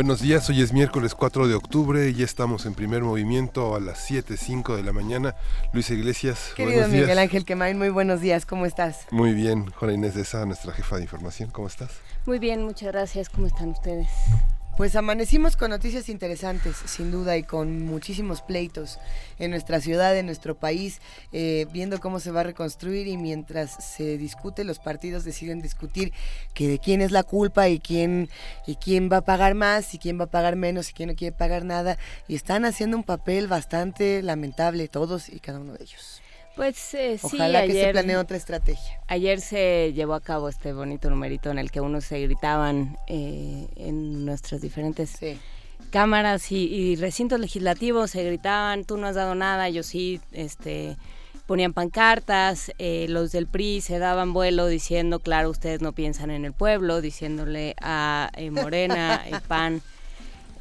Buenos días, hoy es miércoles 4 de octubre y ya estamos en primer movimiento a las 7.05 de la mañana. Luisa Iglesias, Querido Miguel Ángel Quemain, muy buenos días, ¿cómo estás? Muy bien, Juana Inés de Esa, nuestra jefa de información, ¿cómo estás? Muy bien, muchas gracias, ¿cómo están ustedes? Pues amanecimos con noticias interesantes, sin duda, y con muchísimos pleitos en nuestra ciudad, en nuestro país, eh, viendo cómo se va a reconstruir y mientras se discute, los partidos deciden discutir que de quién es la culpa y quién, y quién va a pagar más y quién va a pagar menos y quién no quiere pagar nada. Y están haciendo un papel bastante lamentable todos y cada uno de ellos. Pues eh, sí, Ojalá ayer, que se planee otra estrategia. Ayer se llevó a cabo este bonito numerito en el que unos se gritaban eh, en nuestras diferentes cámaras y, recintos legislativos, se gritaban, tú no has dado nada, yo sí, este ponían pancartas, eh, los del PRI se daban vuelo diciendo, claro, ustedes no piensan en el pueblo, diciéndole a Morena, el PAN,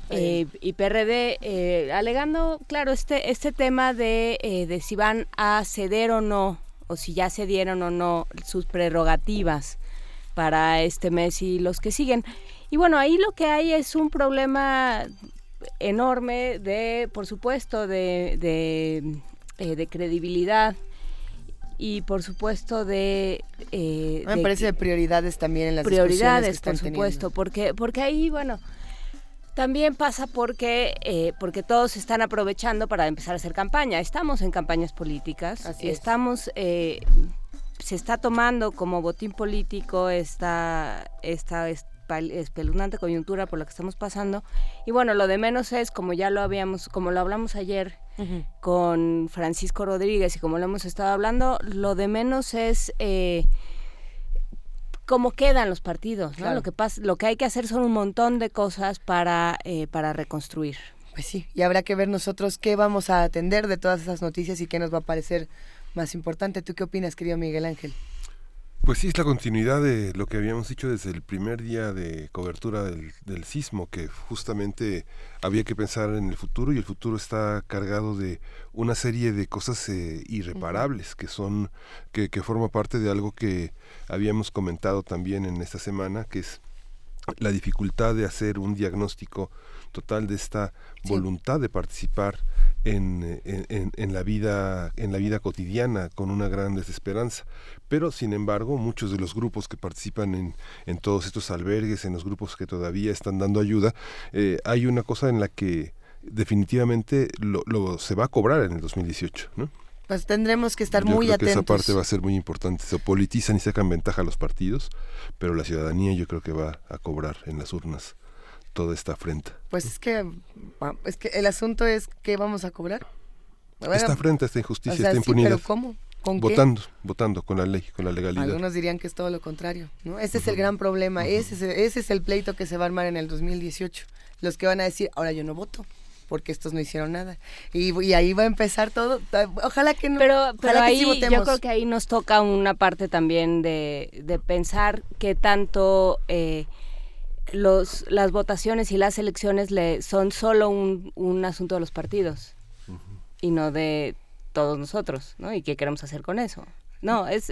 eh, y PRD, eh, alegando, claro, este, este tema de, eh, de si van a ceder o no, o si ya cedieron o no sus prerrogativas para este mes y los que siguen. Y bueno, ahí lo que hay es un problema enorme de, por supuesto, de, de, credibilidad y por supuesto de me parece de prioridades también en las prioridades por supuesto porque porque ahí bueno también pasa porque, eh, porque todos están aprovechando para empezar a hacer campaña. Estamos en campañas políticas, Así estamos, eh, se está tomando como botín político esta, esta espeluznante coyuntura por la que estamos pasando. Y bueno, lo de menos es, como ya lo habíamos, como lo hablamos ayer con Francisco Rodríguez y como lo hemos estado hablando, lo de menos es... Eh, cómo quedan los partidos, ¿no? Lo que pasa, lo que hay que hacer son un montón de cosas para, eh, para reconstruir. Pues sí, y habrá que ver nosotros qué vamos a atender de todas esas noticias y qué nos va a parecer más importante. ¿Tú qué opinas, querido Miguel Ángel? Pues sí, es la continuidad de lo que habíamos dicho desde el primer día de cobertura del, sismo, que justamente había que pensar en el futuro y el futuro está cargado de una serie de cosas eh, irreparables que son, que, que forma parte de algo que habíamos comentado también en esta semana, que es la dificultad de hacer un diagnóstico total de esta voluntad de participar en, en, en, la vida en la vida cotidiana con una gran desesperanza pero sin embargo muchos de los grupos que participan en, en todos estos albergues en los grupos que todavía están dando ayuda eh, hay una cosa en la que definitivamente lo, lo, se va a cobrar en el 2018 ¿no? Pues tendremos que estar muy creo atentos. Que esa parte va a ser muy importante. Se politizan y sacan ventaja a los partidos, pero la ciudadanía yo creo que va a cobrar en las urnas toda esta afrenta. Pues es que, es que el asunto es qué vamos a cobrar. esta afrenta, esta injusticia, esta impunidad. pero ¿cómo? ¿Con votando, votando con la ley, con la legalidad. Algunos dirían que es todo lo contrario, ¿no? Ese es el gran problema, ese, es, ese es el pleito que se va a armar en el 2018. Los que van a decir, ahora yo no voto porque estos no hicieron nada. Y, ahí va a empezar todo. Ojalá que no. Pero, pero ahí yo creo que ahí nos toca una parte también de, de pensar que tanto eh, los, las votaciones y las elecciones le, son solo un, un asunto de los partidos y no de todos nosotros, ¿no? ¿Y qué queremos hacer con eso? No, es,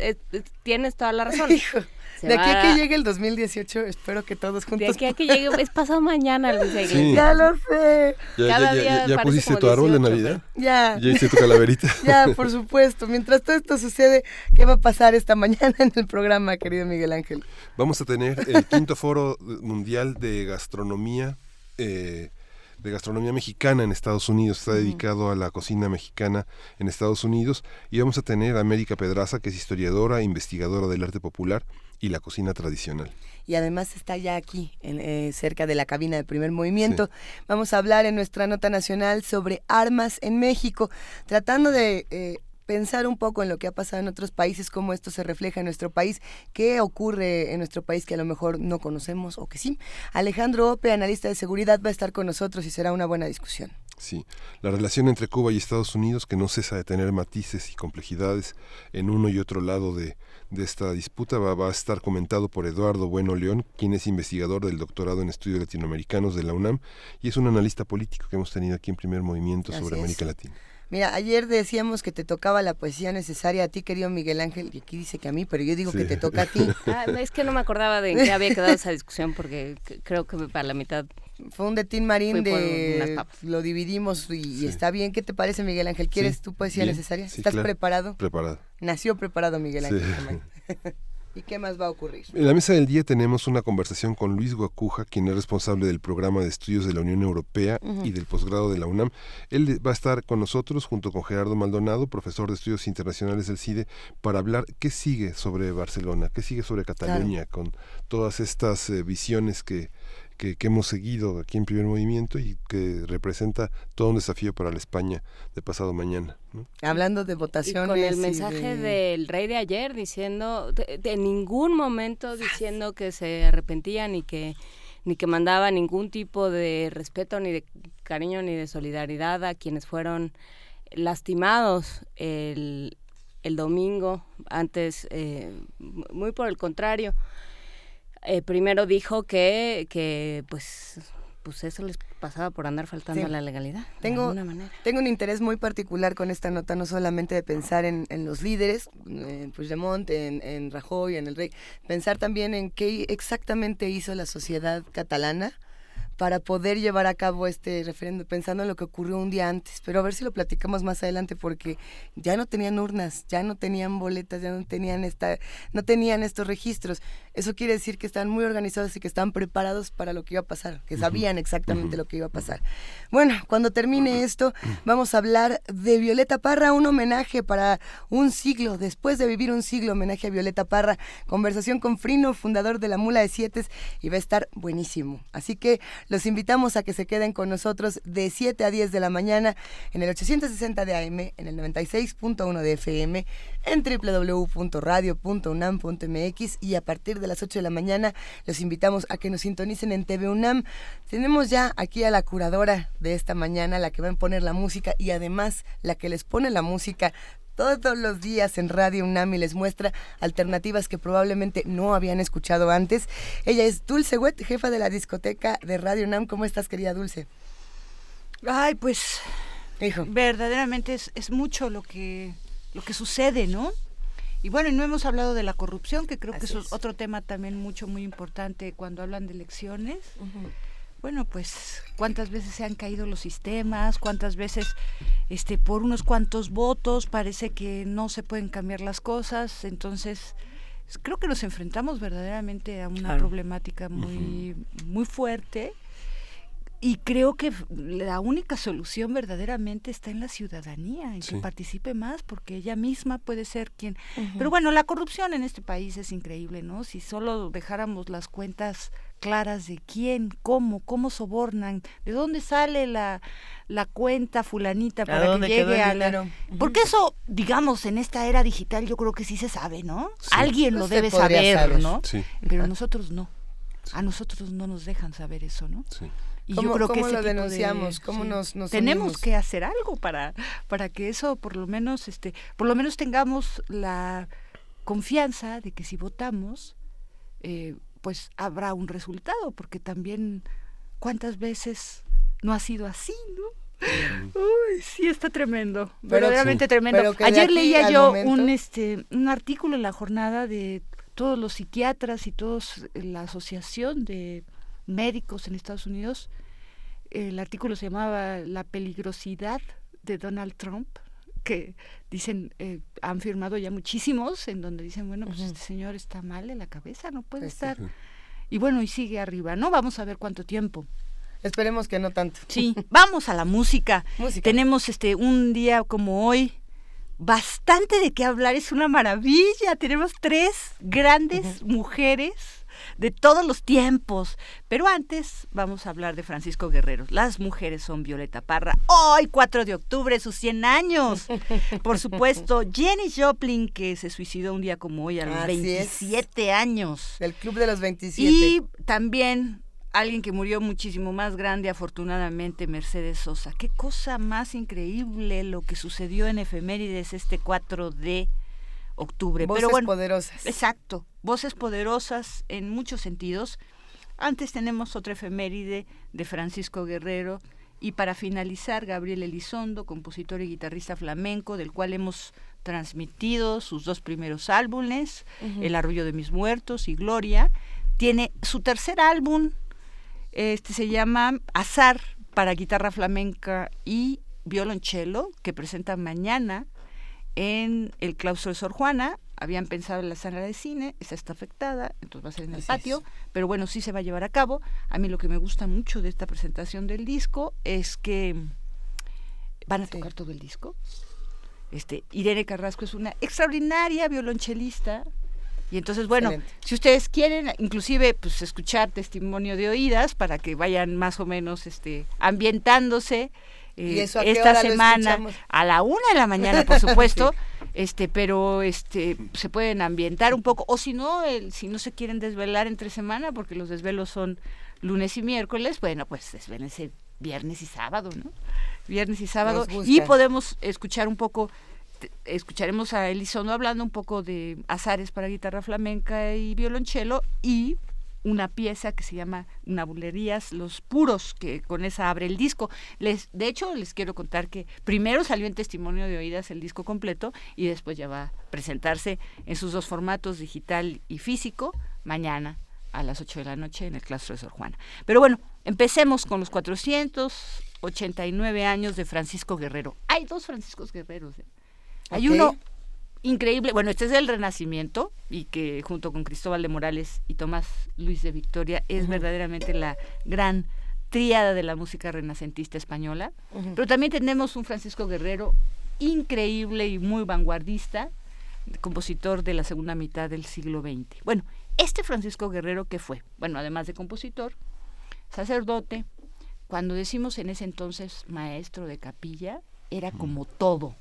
tienes toda la razón. de aquí a que llegue el 2018, espero que todos juntos. De aquí a que llegue, es pasado mañana, Luis Ya lo sé. ¿Ya, Cada día ya, pusiste tu árbol de Navidad? Ya. ¿Ya hiciste tu calaverita? ya, por supuesto. Mientras todo esto sucede, ¿qué va a pasar esta mañana en el programa, querido Miguel Ángel? Vamos a tener el quinto foro mundial de gastronomía. Eh, de gastronomía mexicana en Estados Unidos, está dedicado a la cocina mexicana en Estados Unidos. Y vamos a tener a América Pedraza, que es historiadora, investigadora del arte popular y la cocina tradicional. Y además está ya aquí, eh, cerca de la cabina de primer movimiento. Vamos a hablar en nuestra nota nacional sobre armas en México, tratando de eh, pensar un poco en lo que ha pasado en otros países, cómo esto se refleja en nuestro país, qué ocurre en nuestro país que a lo mejor no conocemos o que sí. Alejandro Ope, analista de seguridad, va a estar con nosotros y será una buena discusión. Sí, la relación entre Cuba y Estados Unidos que no cesa de tener matices y complejidades en uno y otro lado de, esta disputa va, va, a estar comentado por Eduardo Bueno León, quien es investigador del doctorado en estudios latinoamericanos de la UNAM y es un analista político que hemos tenido aquí en primer movimiento sobre América Latina. Mira, ayer decíamos que te tocaba la poesía necesaria a ti, querido Miguel Ángel, y aquí dice que a mí, pero yo digo que te toca a ti. Ah, es que no me acordaba de en qué había quedado esa discusión, porque creo que para la mitad... Fue un de Tim Marín de... Lo dividimos y, está bien. ¿Qué te parece, Miguel Ángel? ¿Quieres tu poesía necesaria? ¿Estás preparado? Preparado. Nació preparado, Miguel Ángel. ¿Y qué más va a ocurrir? En la mesa del día tenemos una conversación con Luis Guacuja, quien es responsable del programa de estudios de la Unión Europea y del posgrado de la UNAM. Él va a estar con nosotros junto con Gerardo Maldonado, profesor de estudios internacionales del CIDE, para hablar qué sigue sobre Barcelona, qué sigue sobre Cataluña, con todas estas eh, visiones que, que, hemos seguido aquí en Primer Movimiento y que representa todo un desafío para la España de pasado mañana. Hablando de votaciones. con el mensaje del rey de ayer diciendo, de, ningún momento diciendo que se arrepentían y que ni que mandaba ningún tipo de respeto, ni de cariño, ni de solidaridad a quienes fueron lastimados el, el domingo, antes, eh, muy por el contrario. Eh, primero dijo que, que pues pues eso les pasaba por andar faltando a la legalidad. Tengo, tengo un interés muy particular con esta nota, no solamente de pensar en, en los líderes, en Puigdemont, en, en Rajoy, en el rey, pensar también en qué exactamente hizo la sociedad catalana para poder llevar a cabo este referéndum, pensando en lo que ocurrió un día antes. Pero a ver si lo platicamos más adelante, porque ya no tenían urnas, ya no tenían boletas, ya no tenían esta, no tenían estos registros. Eso quiere decir que están muy organizados y que están preparados para lo que iba a pasar, que sabían exactamente lo que iba a pasar. Bueno, cuando termine esto, vamos a hablar de Violeta Parra, un homenaje para un siglo, después de vivir un siglo, homenaje a Violeta Parra, conversación con Frino, fundador de la Mula de Siete, y va a estar buenísimo. Así que los invitamos a que se queden con nosotros de 7 a 10 de la mañana en el 860 de AM, en el 96.1 de FM, en www.radio.unam.mx y a partir de las 8 de la mañana los invitamos a que nos sintonicen en TV UNAM. Tenemos ya aquí a la curadora de esta mañana, la que va a poner la música y además la que les pone la música todos los días en Radio UNAM y les muestra alternativas que probablemente no habían escuchado antes. Ella es Dulce Wet, jefa de la discoteca de Radio UNAM. ¿Cómo estás, querida Dulce? Ay, pues Hijo. verdaderamente es, es mucho lo que, lo que sucede, ¿no? Y bueno, y no hemos hablado de la corrupción, que creo que es, otro tema también mucho, muy importante cuando hablan de elecciones bueno, pues cuántas veces se han caído los sistemas, cuántas veces este por unos cuantos votos parece que no se pueden cambiar las cosas, entonces creo que nos enfrentamos verdaderamente a una problemática muy muy fuerte. Y creo que la única solución verdaderamente está en la ciudadanía, en que participe más, porque ella misma puede ser quien... Pero bueno, la corrupción en este país es increíble, ¿no? Si solo dejáramos las cuentas claras de quién, cómo, cómo sobornan, de dónde sale la, la cuenta fulanita para que llegue a la... Porque eso, digamos, en esta era digital yo creo que sí se sabe, ¿no? Alguien lo debe saber, ¿no? Pero nosotros no. A nosotros no nos dejan saber eso, ¿no? Sí. Y yo creo que lo denunciamos? ¿Cómo nos, tenemos que hacer algo para para que eso por lo menos este por lo menos tengamos la confianza de que si votamos eh, pues habrá un resultado porque también cuántas veces no ha sido así, ¿no? Uy, sí está tremendo, verdaderamente tremendo. Ayer leía yo un este un artículo en la jornada de todos los psiquiatras y todos la asociación de médicos en Estados Unidos. El artículo se llamaba La peligrosidad de Donald Trump, que dicen, eh, han firmado ya muchísimos, en donde dicen, bueno, pues este señor está mal en la cabeza, no puede pues estar. Y bueno, y sigue arriba, ¿no? Vamos a ver cuánto tiempo. Esperemos que no tanto. Sí, vamos a la música. música. Tenemos este un día como hoy bastante de qué hablar, es una maravilla. Tenemos tres grandes mujeres de todos los tiempos. Pero antes vamos a hablar de Francisco Guerrero. Las mujeres son Violeta Parra. Hoy, 4 de octubre, sus 100 años. Por supuesto, Jenny Joplin, que se suicidó un día como hoy a los 27 años. El Club de los 27. Y también alguien que murió muchísimo más grande, afortunadamente, Mercedes Sosa. Qué cosa más increíble lo que sucedió en efemérides este 4 de octubre. Voces Pero bueno, poderosas. Exacto, voces poderosas en muchos sentidos. Antes tenemos otra efeméride de Francisco Guerrero y para finalizar Gabriel Elizondo, compositor y guitarrista flamenco, del cual hemos transmitido sus dos primeros álbumes, El arrullo de mis muertos y Gloria. Tiene su tercer álbum, este se llama Azar para guitarra flamenca y violonchelo, que presenta mañana en el claustro de Sor Juana. Habían pensado en la sala de cine, esa está afectada, entonces va a ser en el patio, pero bueno, sí se va a llevar a cabo. A mí lo que me gusta mucho de esta presentación del disco es que van a tocar todo el disco. Este, Irene Carrasco es una extraordinaria violonchelista, y entonces, bueno, si ustedes quieren, inclusive, pues escuchar testimonio de oídas para que vayan más o menos este, ambientándose ¿Y eso esta semana a la una de la mañana, por supuesto. Este, pero este se pueden ambientar un poco o si no, el, si no se quieren desvelar entre semana porque los desvelos son lunes y miércoles, bueno, pues desvelense viernes y sábado, ¿no? Viernes y sábado y podemos escuchar un poco escucharemos a Elizondo hablando un poco de azares para guitarra flamenca y violonchelo y una pieza que se llama Una Bulerías, Los Puros, que con esa abre el disco. Les, de hecho, les quiero contar que primero salió en testimonio de oídas el disco completo y después ya va a presentarse en sus dos formatos, digital y físico, mañana a las 8 de la noche en el claustro de Sor Juana. Pero bueno, empecemos con los 489 años de Francisco Guerrero. Hay dos Franciscos Guerreros. ¿eh? Hay uno increíble. Bueno, este es el Renacimiento y que junto con Cristóbal de Morales y Tomás Luis de Victoria es verdaderamente la gran tríada de la música renacentista española. Pero también tenemos un Francisco Guerrero increíble y muy vanguardista, compositor de la segunda mitad del siglo XX. Bueno, este Francisco Guerrero, ¿qué fue? Bueno, además de compositor, sacerdote, cuando decimos en ese entonces maestro de capilla, era como todo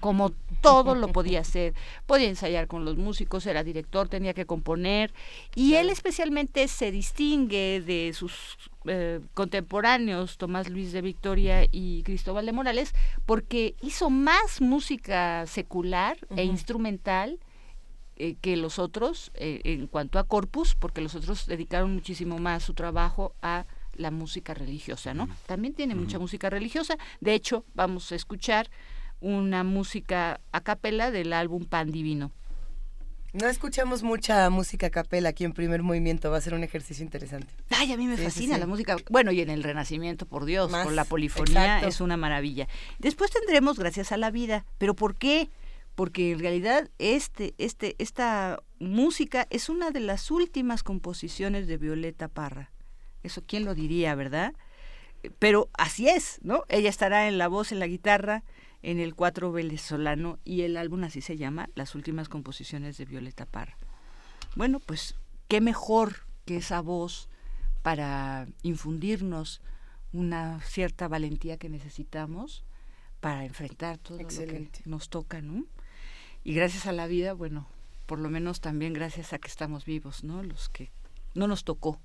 como todo lo podía hacer. Podía ensayar con los músicos, era director, tenía que componer y él especialmente se distingue de sus eh, contemporáneos, Tomás Luis de Victoria y Cristóbal de Morales, porque hizo más música secular e instrumental eh, que los otros eh, en cuanto a corpus, porque los otros dedicaron muchísimo más su trabajo a la música religiosa, ¿no? También tiene mucha música religiosa. De hecho, vamos a escuchar una música a capela del álbum Pan Divino. No escuchamos mucha música a capela aquí en primer movimiento, va a ser un ejercicio interesante. Ay, a mí me fascina la música. Bueno, y en el Renacimiento, por Dios, con la polifonía es una maravilla. Después tendremos Gracias a la Vida, pero ¿por qué? Porque en realidad este, este, esta música es una de las últimas composiciones de Violeta Parra. Eso, ¿quién lo diría, verdad? Pero así es, ¿no? Ella estará en la voz, en la guitarra, en el cuatro venezolano y el álbum así se llama, Las últimas composiciones de Violeta Parra. Bueno, pues qué mejor que esa voz para infundirnos una cierta valentía que necesitamos para enfrentar todo lo que nos toca, ¿no? Y gracias a la vida, bueno, por lo menos también gracias a que estamos vivos, ¿no? Los que no nos tocó,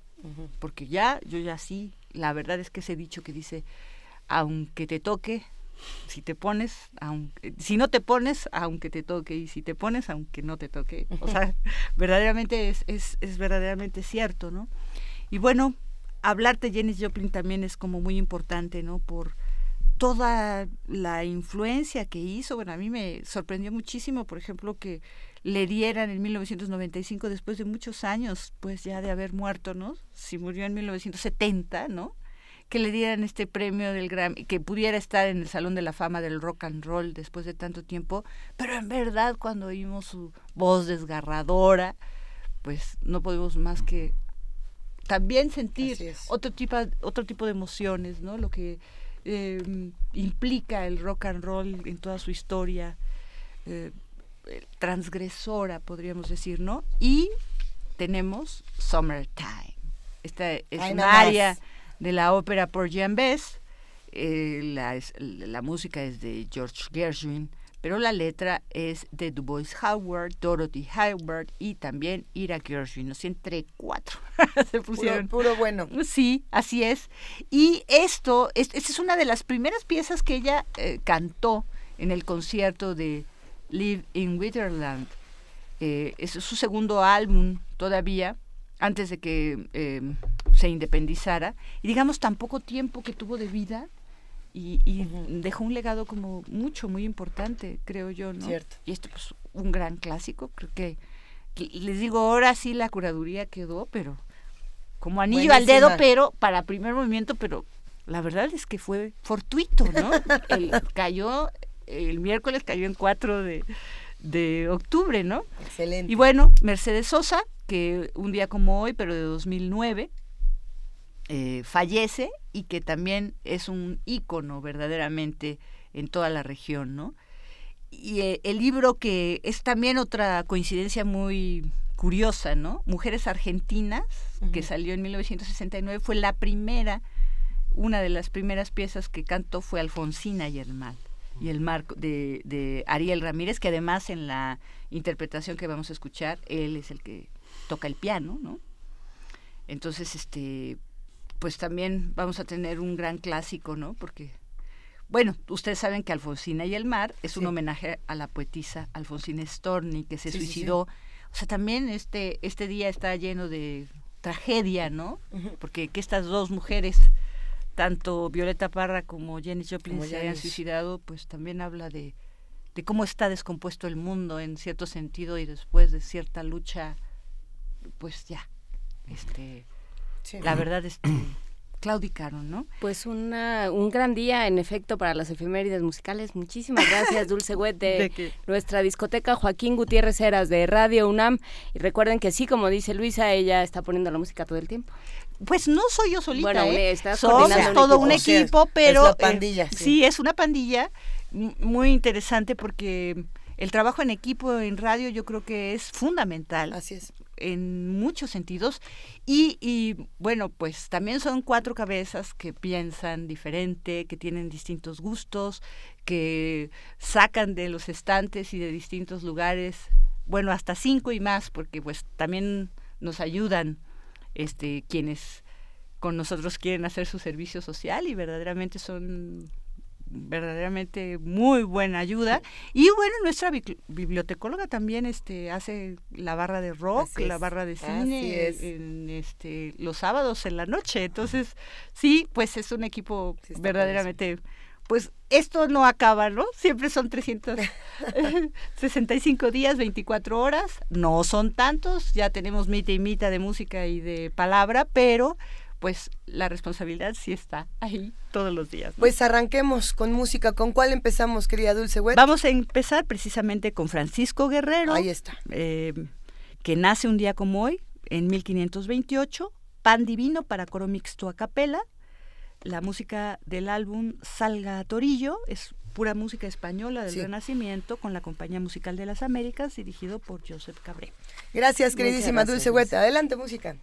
porque ya, yo ya sí, la verdad es que ese dicho que dice, aunque te toque, si te pones, aunque, si no te pones, aunque te toque, y si te pones, aunque no te toque. O sea, verdaderamente es, es, es verdaderamente cierto, ¿no? Y bueno, hablar de Janis Joplin también es como muy importante, ¿no? Por toda la influencia que hizo. Bueno, a mí me sorprendió muchísimo, por ejemplo, que le dieran en 1995, después de muchos años, pues ya de haber muerto, ¿no? Si murió en 1970, ¿no? Que le dieran este premio del Grammy, que pudiera estar en el Salón de la Fama del Rock and Roll después de tanto tiempo, pero en verdad cuando oímos su voz desgarradora, pues no podemos más que también sentir otro tipo, otro tipo de emociones, ¿no? Lo que em, implica el rock and roll en toda su historia, eh, transgresora, podríamos decir, ¿no? Y tenemos Summertime. Esta es una área de la ópera por Jean Bess. Eh, la, la música es de George Gershwin pero la letra es de Dubois Howard, Dorothy Howard y también Ira Gershwin, ¿no? entre cuatro se pusieron. Puro, bueno. Sí, así es. Y esto, esta es una de las primeras piezas que ella eh, cantó en el concierto de Live in Witherland. Eh, es su segundo álbum todavía, antes de que eh, se independizara. Y digamos, tan poco tiempo que tuvo de vida, y, dejó un legado como mucho, muy importante, creo yo, ¿no? Cierto. Y esto, pues, un gran clásico, creo que, les digo, ahora sí la curaduría quedó, pero como anillo al dedo, pero para primer movimiento, pero la verdad es que fue fortuito, ¿no? el, cayó, el miércoles cayó en 4 de, de octubre, ¿no? Excelente. Y bueno, Mercedes Sosa, que un día como hoy, pero de 2009, eh, fallece y que también es un ícono verdaderamente en toda la región, ¿no? Y eh, el libro que es también otra coincidencia muy curiosa, ¿no? Mujeres Argentinas, que salió en 1969, fue la primera, una de las primeras piezas que cantó fue Alfonsina y el mal y el marco de, de Ariel Ramírez, que además en la interpretación que vamos a escuchar, él es el que toca el piano, ¿no? Entonces, este, pues también vamos a tener un gran clásico, ¿no? Porque, bueno, ustedes saben que Alfonsina y el mar es un homenaje a la poetisa Alfonsina Storni, que se suicidó. o sea, también este, este día está lleno de tragedia, ¿no? Porque que estas dos mujeres, tanto Violeta Parra como Jenny Joplin, se hayan suicidado, pues también habla de, de cómo está descompuesto el mundo en cierto sentido y después de cierta lucha, pues ya, este la verdad es que claudicaron, ¿no? Pues una, un gran día, en efecto, para las efemérides musicales. Muchísimas gracias, Dulce de, nuestra discoteca Joaquín Gutiérrez Heras de Radio UNAM. Y recuerden que sí, como dice Luisa, ella está poniendo la música todo el tiempo. Pues no soy yo solita, bueno, ¿eh? Somos todo un equipo, pero... Es pandilla. sí, es una pandilla muy interesante porque el trabajo en equipo en radio yo creo que es fundamental. Así es en muchos sentidos. Y, y, bueno, pues también son cuatro cabezas que piensan diferente, que tienen distintos gustos, que sacan de los estantes y de distintos lugares, bueno, hasta cinco y más, porque pues también nos ayudan este quienes con nosotros quieren hacer su servicio social y verdaderamente son verdaderamente muy buena ayuda. Y bueno, nuestra bibliotecóloga también este hace la barra de rock, la barra de cine en este los sábados en la noche. Entonces, sí, pues es un equipo verdaderamente pues esto no acaba, ¿no? Siempre son 365 días, 24 horas. No son tantos, ya tenemos mitad y mitad de música y de palabra, pero pues la responsabilidad sí está ahí todos los días. Pues arranquemos con música. ¿Con cuál empezamos, querida Dulce Wet? Vamos a empezar precisamente con Francisco Guerrero. Ahí está. Eh, que nace un día como hoy, en 1528. Pan Divino para coro mixto a capela. La música del álbum Salga Torillo es pura música española del Renacimiento con la Compañía Musical de las Américas dirigido por Joseph Cabré. Gracias, queridísima Dulce Wet. Adelante, música.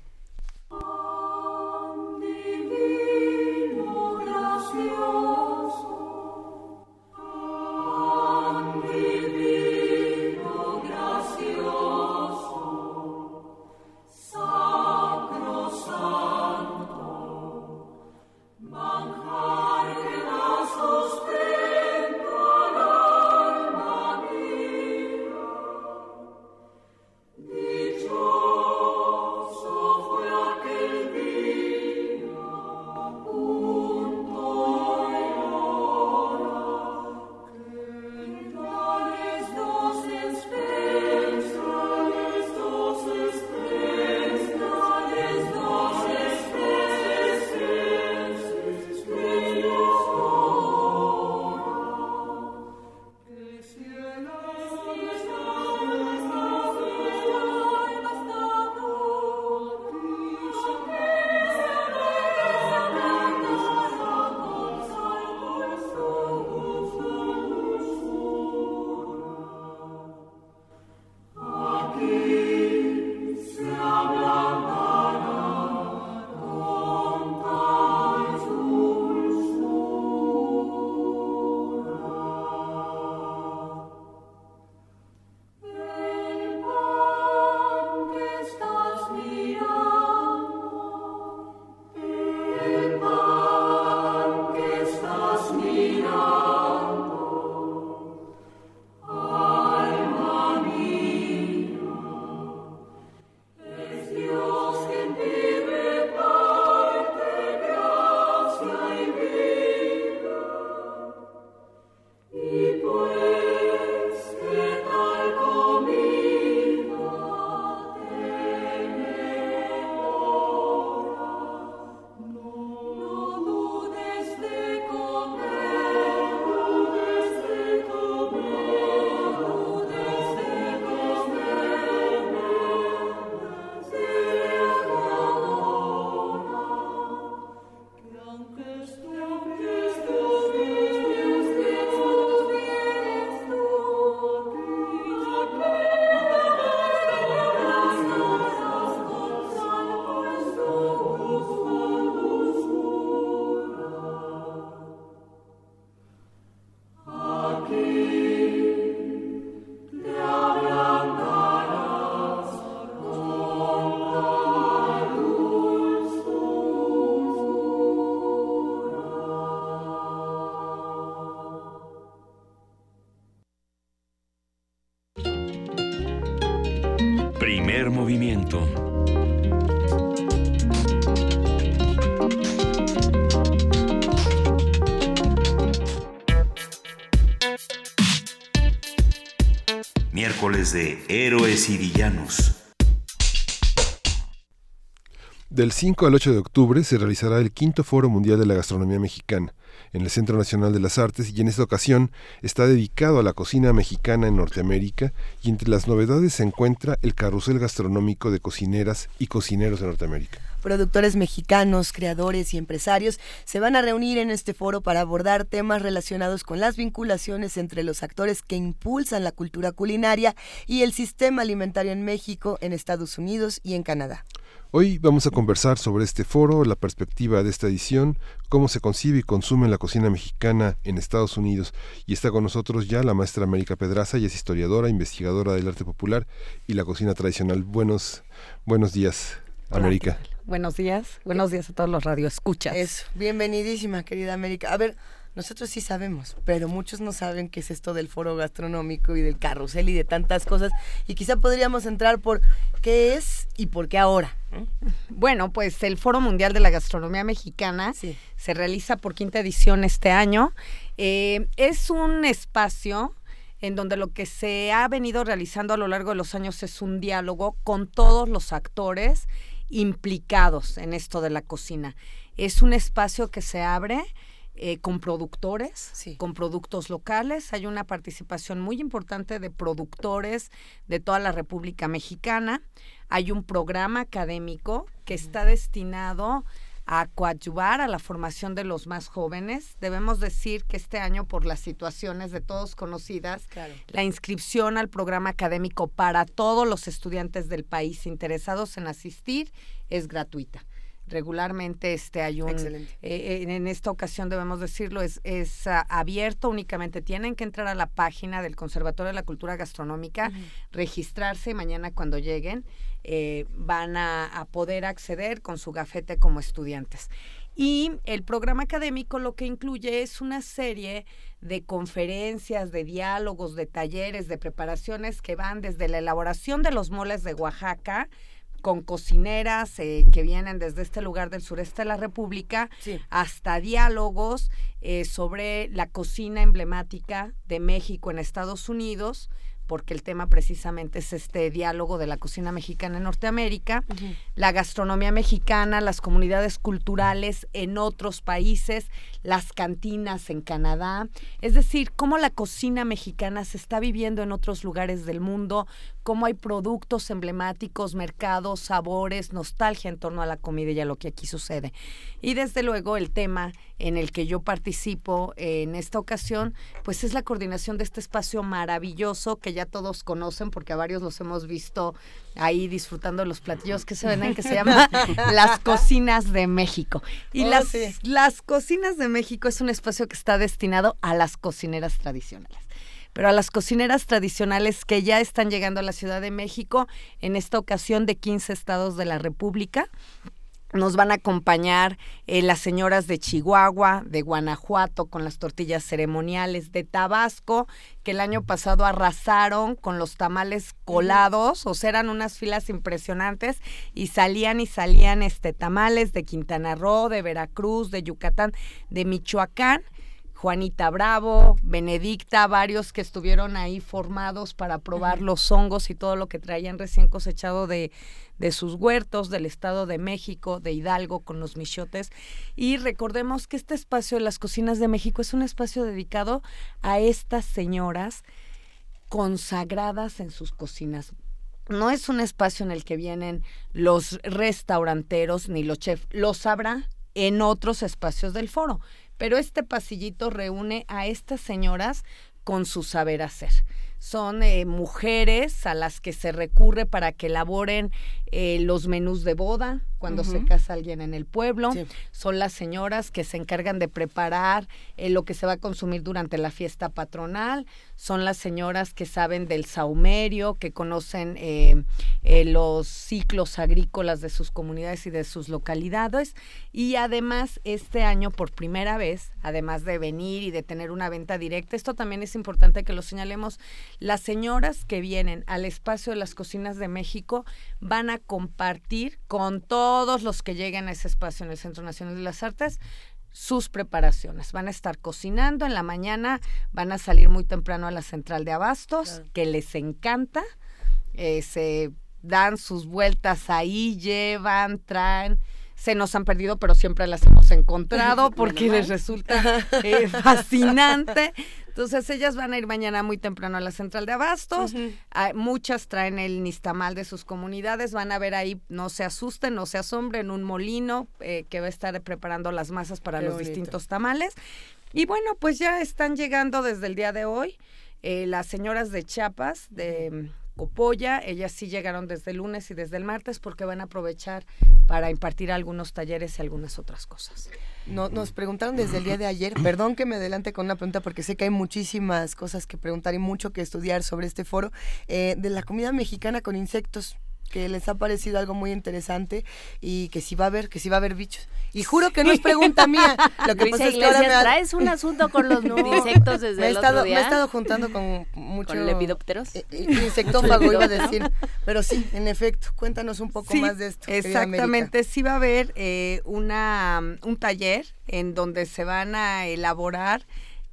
Del 5 al 8 de octubre se realizará el quinto Foro Mundial de la Gastronomía Mexicana en el Centro Nacional de las Artes y en esta ocasión está dedicado a la cocina mexicana en Norteamérica y entre las novedades se encuentra el carrusel gastronómico de cocineras y cocineros de Norteamérica. Productores mexicanos, creadores y empresarios se van a reunir en este foro para abordar temas relacionados con las vinculaciones entre los actores que impulsan la cultura culinaria y el sistema alimentario en México, en Estados Unidos y en Canadá. Hoy vamos a conversar sobre este foro, la perspectiva de esta edición, cómo se concibe y consume la cocina mexicana en Estados Unidos. Y está con nosotros ya la maestra América Pedraza, y es historiadora, investigadora del arte popular y la cocina tradicional. Buenos, buenos días, América. Buenos días, buenos días a todos los radioescuchas. Eso, bienvenidísima, querida América. A ver, nosotros sí sabemos, pero muchos no saben qué es esto del foro gastronómico y del carrusel y de tantas cosas. Y quizá podríamos entrar por qué es y por qué ahora. Bueno, pues el Foro Mundial de la Gastronomía Mexicana se realiza por quinta edición este año. Eh, es un espacio en donde lo que se ha venido realizando a lo largo de los años es un diálogo con todos los actores implicados en esto de la cocina. Es un espacio que se abre eh, con productores, con productos locales. Hay una participación muy importante de productores de toda la República Mexicana. Hay un programa académico que está destinado a coadyuvar a la formación de los más jóvenes. Debemos decir que este año, por las situaciones de todos conocidas, la inscripción al programa académico para todos los estudiantes del país interesados en asistir es gratuita. Regularmente este hay un eh, eh, en esta ocasión debemos decirlo es es ah, abierto. Únicamente tienen que entrar a la página del Conservatorio de la Cultura Gastronómica registrarse y mañana cuando lleguen eh, van a, a, poder acceder con su gafete como estudiantes. Y el programa académico lo que incluye es una serie de conferencias, de diálogos, de talleres, de preparaciones que van desde la elaboración de los moles de Oaxaca, con cocineras eh, que vienen desde este lugar del sureste de la República hasta diálogos eh, sobre la cocina emblemática de México en Estados Unidos porque el tema precisamente es este diálogo de la cocina mexicana en Norteamérica, la gastronomía mexicana, las comunidades culturales en otros países, las cantinas en Canadá, es decir, cómo la cocina mexicana se está viviendo en otros lugares del mundo, cómo hay productos emblemáticos, mercados, sabores, nostalgia en torno a la comida y a lo que aquí sucede. Y desde luego el tema en el que yo participo en esta ocasión, pues es la coordinación de este espacio maravilloso que ya todos conocen porque a varios los hemos visto ahí disfrutando de los platillos que se venden que se llama Las Cocinas de México. Y oh, las, las Cocinas de México es un espacio que está destinado a las cocineras tradicionales pero a las cocineras tradicionales que ya están llegando a la Ciudad de México, en esta ocasión de 15 estados de la República. Nos van a acompañar eh, las señoras de Chihuahua, de Guanajuato, con las tortillas ceremoniales, de Tabasco, que el año pasado arrasaron con los tamales colados, o sea, eran unas filas impresionantes, y salían y salían este tamales de Quintana Roo, de Veracruz, de Yucatán, de Michoacán Juanita Bravo, Benedicta, varios que estuvieron ahí formados para probar los hongos y todo lo que traían recién cosechado de, de sus huertos del Estado de México, de Hidalgo, con los michotes. Y recordemos que este espacio de las cocinas de México es un espacio dedicado a estas señoras consagradas en sus cocinas. No es un espacio en el que vienen los restauranteros ni los chefs, los habrá en otros espacios del foro pero este pasillito reúne a estas señoras con su saber hacer. Son eh, mujeres a las que se recurre para que elaboren eh, los menús de boda cuando se casa alguien en el pueblo. Son las señoras que se encargan de preparar eh, lo que se va a consumir durante la fiesta patronal. Son las señoras que saben del saumerio, que conocen eh, los ciclos agrícolas de sus comunidades y de sus localidades. Y además, este año, por primera vez, además de venir y de tener una venta directa, esto también es importante que lo señalemos, Las señoras que vienen al espacio de las cocinas de México van a compartir con todos los que lleguen a ese espacio en el Centro Nacional de las Artes sus preparaciones. Van a estar cocinando en la mañana, van a salir muy temprano a la central de abastos, que les encanta. Eh, se dan sus vueltas ahí, llevan, traen se nos han perdido, pero siempre las hemos encontrado porque les resulta eh, fascinante. Entonces ellas van a ir mañana muy temprano a la central de abastos. muchas traen el nistamal de sus comunidades. Van a ver ahí, no se asusten, no se asombren, un molino eh, que va a estar preparando las masas para los distintos tamales. Y bueno, pues ya están llegando desde el día de hoy eh, las señoras de Chiapas, de Copolla. Ellas sí llegaron desde el lunes y desde el martes porque van a aprovechar para impartir algunos talleres y algunas otras cosas. No, nos preguntaron desde el día de ayer, perdón que me adelante con una pregunta porque sé que hay muchísimas cosas que preguntar y mucho que estudiar sobre este foro, eh, de la comida mexicana con insectos que les ha parecido algo muy interesante y que sí va a haber, que sí va a haber bichos. Y juro que no es pregunta mía. Lo que pasa es que ahora me traes un asunto con los insectos desde me el estado, otro día. Me he estado juntando con mucho... ¿Con lepidópteros? Eh, eh, insectófago iba a decir. Pero sí, en efecto, cuéntanos un poco más de esto. Exactamente, sí va a haber eh, una, un taller en donde se van a elaborar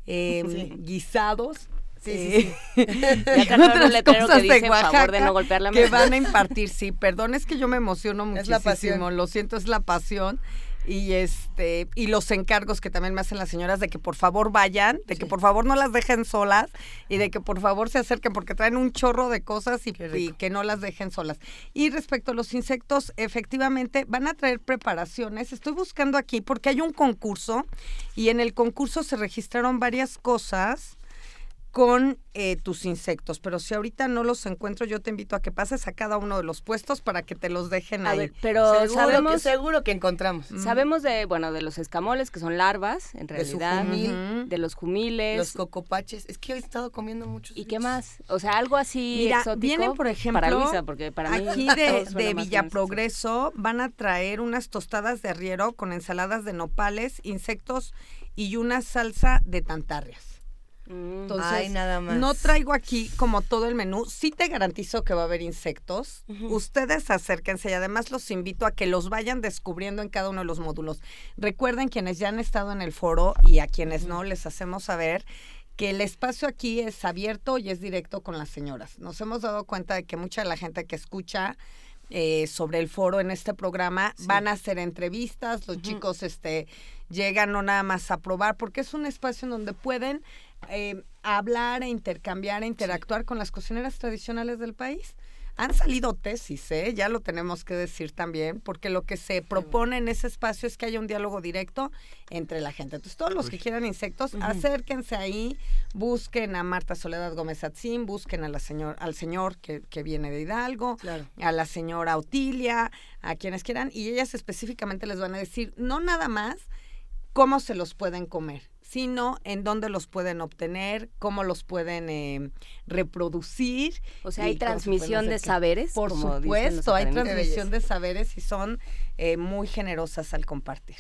em, guisados Sí, sí, sí. Ya un letrero que dice, favor de no golpear la Que van a impartir, sí. Perdón, es que yo me emociono muchísimo. Es la pasión. Lo siento, es la pasión y este y los encargos que también me hacen las señoras de que por favor vayan, de que por favor no las dejen solas y de que por favor se acerquen porque traen un chorro de cosas y, y, que no las dejen solas. Y respecto a los insectos, efectivamente van a traer preparaciones. Estoy buscando aquí porque hay un concurso y en el concurso se registraron varias cosas con eh, tus insectos, pero si ahorita no los encuentro, yo te invito a que pases a cada uno de los puestos para que te los dejen ahí. pero seguro sabemos que, seguro que encontramos. Sabemos de, bueno, de los escamoles que son larvas, en realidad, de, los jumiles, los cocopaches. Es que he estado comiendo muchos. ¿Y qué más? O sea, algo así Mira, exótico. Vienen, por ejemplo, para porque para aquí de, de Villaprogreso van a traer unas tostadas de arriero con ensaladas de nopales, insectos y una salsa de tantarrias. Entonces, nada más. no traigo aquí como todo el menú. Sí te garantizo que va a haber insectos. Ustedes acérquense y además los invito a que los vayan descubriendo en cada uno de los módulos. Recuerden quienes ya han estado en el foro y a quienes no, les hacemos saber que el espacio aquí es abierto y es directo con las señoras. Nos hemos dado cuenta de que mucha de la gente que escucha eh, sobre el foro en este programa van a hacer entrevistas, los chicos este, llegan no nada más a probar, porque es un espacio en donde pueden eh, hablar e intercambiar e interactuar con las cocineras tradicionales del país. Han salido tesis, ¿eh? ya lo tenemos que decir también, porque lo que se propone en ese espacio es que haya un diálogo directo entre la gente. Entonces, todos los que quieran insectos, acérquense ahí, busquen a Marta Soledad Gómez Atzín, busquen a la señor, al señor que, que viene de Hidalgo, a la señora Otilia, a quienes quieran, y ellas específicamente les van a decir, no nada más cómo se los pueden comer, sino en dónde los pueden obtener, cómo los pueden eh, reproducir. O sea, hay transmisión de saberes. Por supuesto, hay transmisión de saberes y son eh, muy generosas al compartir.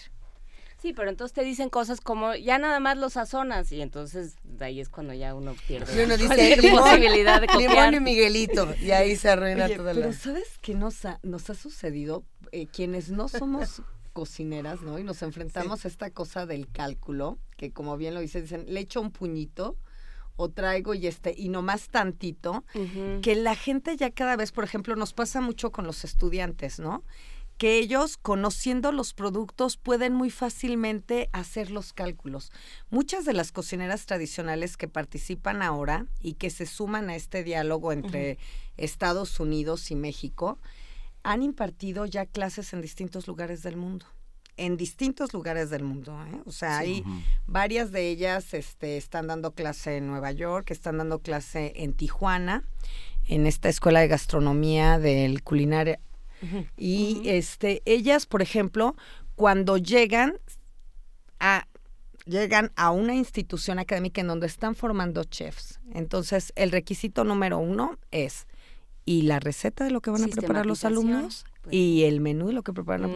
Sí, pero entonces te dicen cosas como ya nada más los sazonas y entonces de ahí es cuando ya uno pierde uno dice, limón, posibilidad de copiar. Limón y Miguelito y ahí se arruina todo Pero ¿sabes qué nos ha, nos ha sucedido? Eh, quienes no somos cocineras, ¿no? Y nos enfrentamos a esta cosa del cálculo, que como bien lo dice, dicen, le echo un puñito o traigo y este, y nomás tantito, que la gente ya cada vez, por ejemplo, nos pasa mucho con los estudiantes, ¿no? que ellos, conociendo los productos, pueden muy fácilmente hacer los cálculos. Muchas de las cocineras tradicionales que participan ahora y que se suman a este diálogo entre Estados Unidos y México, han impartido ya clases en distintos lugares del mundo en distintos lugares del mundo. ¿eh? O sea, hay varias de ellas este, están dando clase en Nueva York, están dando clase en Tijuana, en esta escuela de gastronomía del culinario. Y este, ellas, por ejemplo, cuando llegan a llegan a una institución académica en donde están formando chefs. Entonces, el requisito número uno es y la receta de lo que van a preparar los alumnos pues. y el menú de lo que preparan.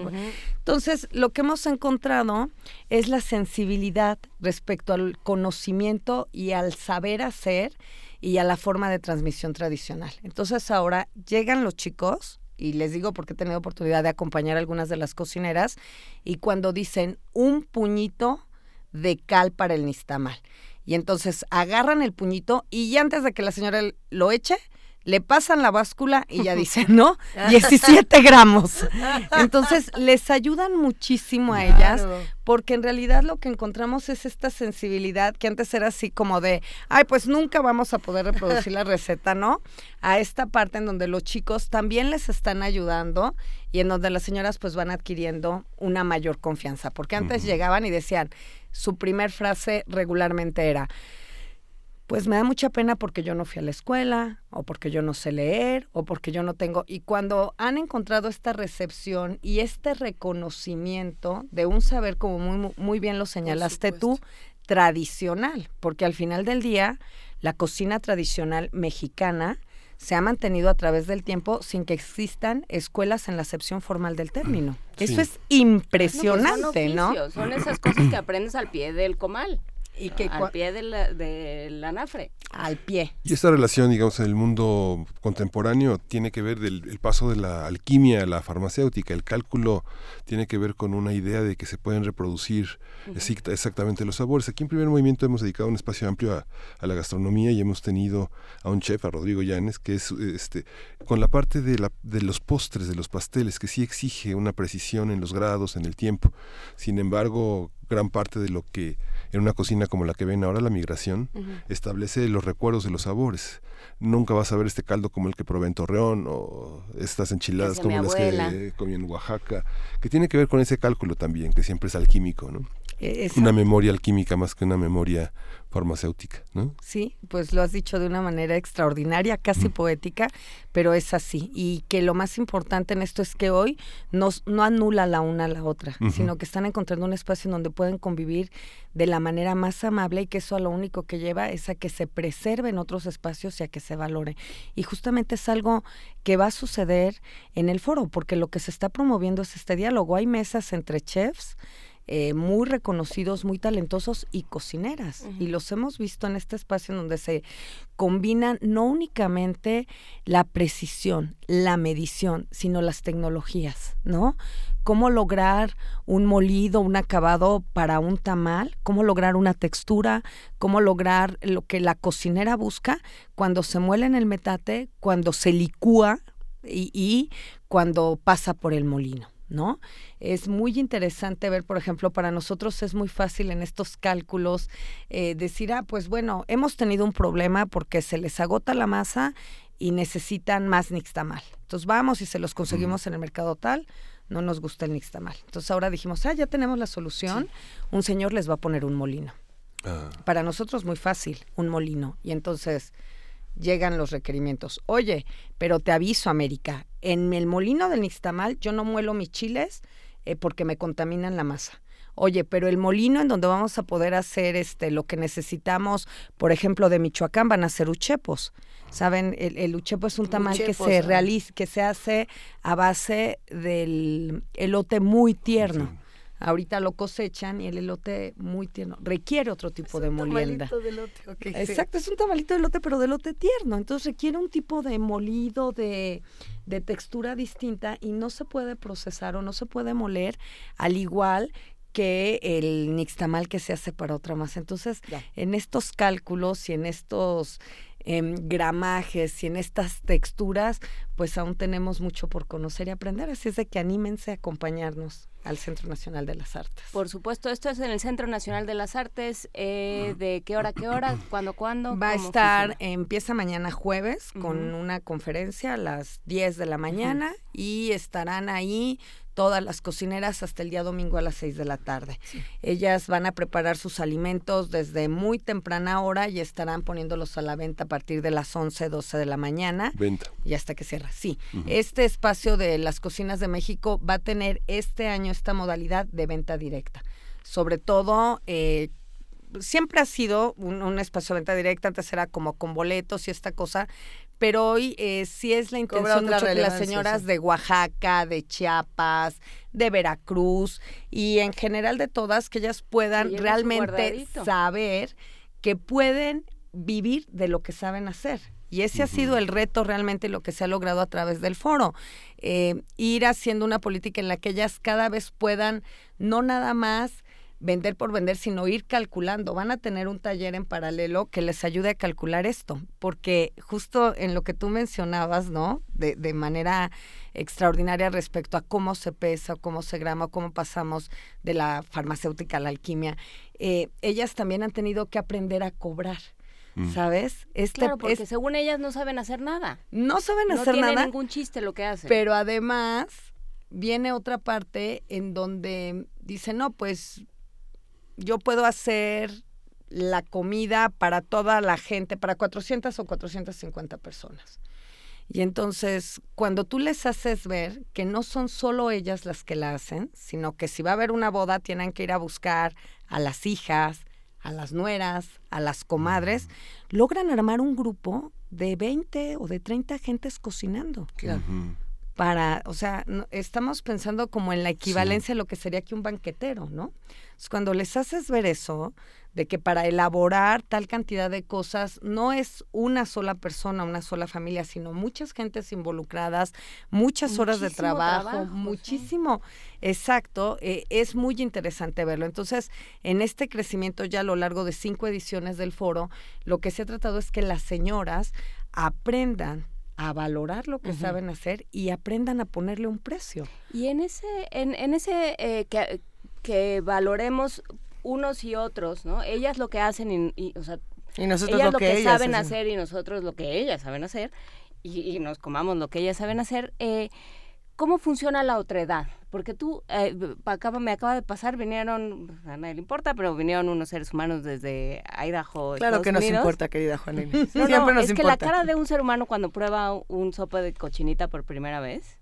Entonces, lo que hemos encontrado es la sensibilidad respecto al conocimiento y al saber hacer y a la forma de transmisión tradicional. Entonces ahora llegan los chicos, y les digo porque he tenido oportunidad de acompañar a algunas de las cocineras, y cuando dicen un puñito de cal para el nistamal. Y entonces agarran el puñito y antes de que la señora lo eche, le pasan la báscula y ya dicen, ¿no? 17 gramos. Entonces, les ayudan muchísimo a ellas porque en realidad lo que encontramos es esta sensibilidad que antes era así como de, ay, pues nunca vamos a poder reproducir la receta, ¿no? A esta parte en donde los chicos también les están ayudando y en donde las señoras pues van adquiriendo una mayor confianza, porque antes llegaban y decían, su primer frase regularmente era, pues me da mucha pena porque yo no fui a la escuela, o porque yo no sé leer, o porque yo no tengo. Y cuando han encontrado esta recepción y este reconocimiento de un saber, como muy, muy bien lo señalaste tú, tradicional, porque al final del día, la cocina tradicional mexicana se ha mantenido a través del tiempo sin que existan escuelas en la acepción formal del término. Eso es impresionante, ¿no? Pues son, son esas cosas que aprendes al pie del comal. Y que al pie del de anafre. Al pie. Y esta relación, digamos, en el mundo contemporáneo tiene que ver del paso de la alquimia a la farmacéutica. El cálculo tiene que ver con una idea de que se pueden reproducir exactamente los sabores. Aquí en primer movimiento hemos dedicado un espacio amplio a, a, la gastronomía y hemos tenido a un chef, a Rodrigo Llanes, que es este con la parte de, la, de los postres, de los pasteles, que sí exige una precisión en los grados, en el tiempo. Sin embargo, gran parte de lo que en una cocina como la que ven ahora, la migración, establece los recuerdos de los sabores. Nunca vas a ver este caldo como el que probé en Torreón o estas enchiladas como las que comí en Oaxaca, que tiene que ver con ese cálculo también, que siempre es alquímico, ¿no? E-, una memoria alquímica más que una memoria farmacéutica, ¿no? Sí, pues lo has dicho de una manera extraordinaria, casi poética, pero es así. Y que lo más importante en esto es que hoy nos, no anula la una a la otra, sino que están encontrando un espacio en donde pueden convivir de la manera más amable y que eso a lo único que lleva es a que se preserven otros espacios y a que se valore. Y justamente es algo que va a suceder en el foro, porque lo que se está promoviendo es este diálogo. Hay mesas entre chefs, eh, muy reconocidos, muy talentosos y cocineras. Y los hemos visto en este espacio en donde se combinan no únicamente la precisión, la medición, sino las tecnologías, ¿no? Cómo lograr un molido, un acabado para un tamal, cómo lograr una textura, cómo lograr lo que la cocinera busca cuando se muele en el metate, cuando se licúa y cuando pasa por el molino. ¿No? Es muy interesante ver, por ejemplo, para nosotros es muy fácil en estos cálculos eh, decir, ah, pues bueno, hemos tenido un problema porque se les agota la masa y necesitan más nixtamal. Entonces vamos y se los conseguimos en el mercado tal, no nos gusta el nixtamal. Entonces ahora dijimos, ah, ya tenemos la solución, un señor les va a poner un molino. Ah. Para nosotros muy fácil, un molino. Y entonces llegan los requerimientos. Oye, pero te aviso, América, en el molino del Nixtamal yo no muelo mis chiles eh, porque me contaminan la masa. Oye, pero el molino en donde vamos a poder hacer este lo que necesitamos, por ejemplo, de Michoacán van a ser uchepos. Saben, el, el uchepo es un tamal que se realiza, que se hace a base del elote muy tierno. Ahorita lo cosechan y el elote muy tierno requiere otro tipo de molienda. De elote, Exacto, es un tamalito de elote, pero de elote tierno. Entonces requiere un tipo de molido, de, de textura distinta y no se puede procesar o no se puede moler al igual que el nixtamal que se hace para otra masa. Entonces, en estos cálculos y en estos en gramajes y en estas texturas, pues aún tenemos mucho por conocer y aprender. Así es de que anímense a acompañarnos al Centro Nacional de las Artes. Por supuesto, esto es en el Centro Nacional de las Artes. Eh, ¿De qué hora, qué hora? ¿Cuándo, cuándo? Va a estar, empieza mañana jueves con una conferencia a las 10 de la mañana y estarán ahí todas las cocineras hasta el día domingo a las 6 de la tarde. Ellas van a preparar sus alimentos desde muy temprana hora y estarán poniéndolos a la venta a partir de las 11, 12 de la mañana. Venta. Y hasta que cierra. Sí. Este espacio de las cocinas de México va a tener este año esta modalidad de venta directa. Sobre todo, eh, siempre ha sido un, un, espacio de venta directa, antes era como con boletos y esta cosa, pero hoy eh, sí es la intención mucho que las señoras de Oaxaca, de Chiapas, de Veracruz y en general de todas, que ellas puedan realmente saber que pueden vivir de lo que saben hacer. Y ese ha sido el reto realmente lo que se ha logrado a través del foro. Eh, ir haciendo una política en la que ellas cada vez puedan no nada más vender por vender, sino ir calculando. Van a tener un taller en paralelo que les ayude a calcular esto, porque justo en lo que tú mencionabas, ¿no? De, de manera extraordinaria respecto a cómo se pesa, cómo se grama, cómo pasamos de la farmacéutica a la alquimia, eh, ellas también han tenido que aprender a cobrar. Mm. ¿Sabes? Este, claro, porque según ellas no saben hacer nada. No saben hacer nada. No tiene ningún chiste lo que hacen. Pero además viene otra parte en donde dice, no, pues yo puedo hacer la comida para toda la gente, para 400 o 450 personas. Y entonces, cuando tú les haces ver que no son solo ellas las que la hacen, sino que si va a haber una boda, tienen que ir a buscar a las hijas, a las nueras, a las comadres, logran armar un grupo de 20 o de 30 gentes cocinando. Para, o sea, estamos pensando como en la equivalencia de lo que sería aquí un banquetero, ¿no? cuando les haces ver eso, de que para elaborar tal cantidad de cosas no es una sola persona, una sola familia, sino muchas gentes involucradas, muchas horas de trabajo, muchísimo. Exacto, eh, es muy interesante verlo. Entonces, en este crecimiento ya a lo largo de cinco ediciones del foro, lo que se ha tratado es que las señoras aprendan a valorar lo que saben hacer y aprendan a ponerle un precio. Y en ese, en, en ese eh, que, que valoremos unos y otros, ¿no? Ellas lo que hacen y, o sea, nosotros ellas lo que, saben hacer y nosotros lo que ellas saben hacer y, nos comamos lo que ellas saben hacer. Eh, ¿Cómo funciona la otredad? Porque tú, eh, acaba, me acaba de pasar, vinieron, a nadie le importa, pero vinieron unos seres humanos desde Idaho. Claro que nos importa, querida Juanita. no, Siempre nos es que la cara de un ser humano cuando prueba un sopa de cochinita por primera vez,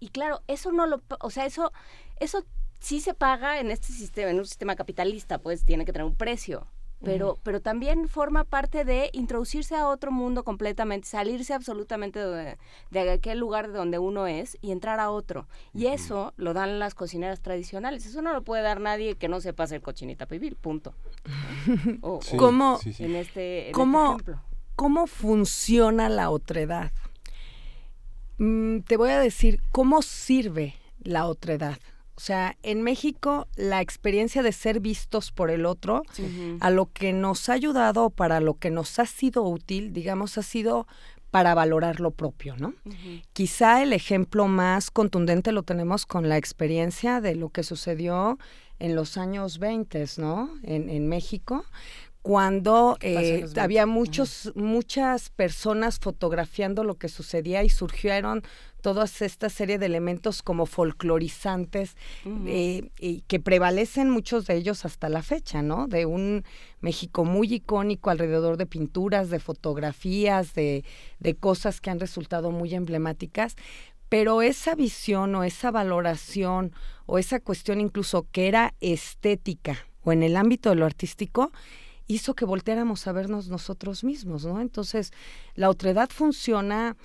y claro, eso no lo, o sea, eso, eso sí se paga en este sistema, en un sistema capitalista, pues tiene que tener un precio. Pero, pero también forma parte de introducirse a otro mundo completamente, salirse absolutamente de, de aquel lugar de donde uno es y entrar a otro. Y eso lo dan las cocineras tradicionales. Eso no lo puede dar nadie que no sepa hacer cochinita pibil, punto. ¿Cómo, En este, ¿cómo, ¿Cómo funciona la otredad? Mm, te voy a decir, ¿cómo sirve la otredad? O sea, en México la experiencia de ser vistos por el otro, a lo que nos ha ayudado, para lo que nos ha sido útil, digamos, ha sido para valorar lo propio, ¿no? Quizá el ejemplo más contundente lo tenemos con la experiencia de lo que sucedió en los años 20, ¿no? En, en México, cuando eh, había muchos, muchas personas fotografiando lo que sucedía y surgieron todas esta serie de elementos como folclorizantes eh, y que prevalecen muchos de ellos hasta la fecha, ¿no? De un México muy icónico alrededor de pinturas, de fotografías, de, de cosas que han resultado muy emblemáticas, pero esa visión o esa valoración o esa cuestión incluso que era estética o en el ámbito de lo artístico, hizo que volteáramos a vernos nosotros mismos, ¿no? Entonces, la otredad funciona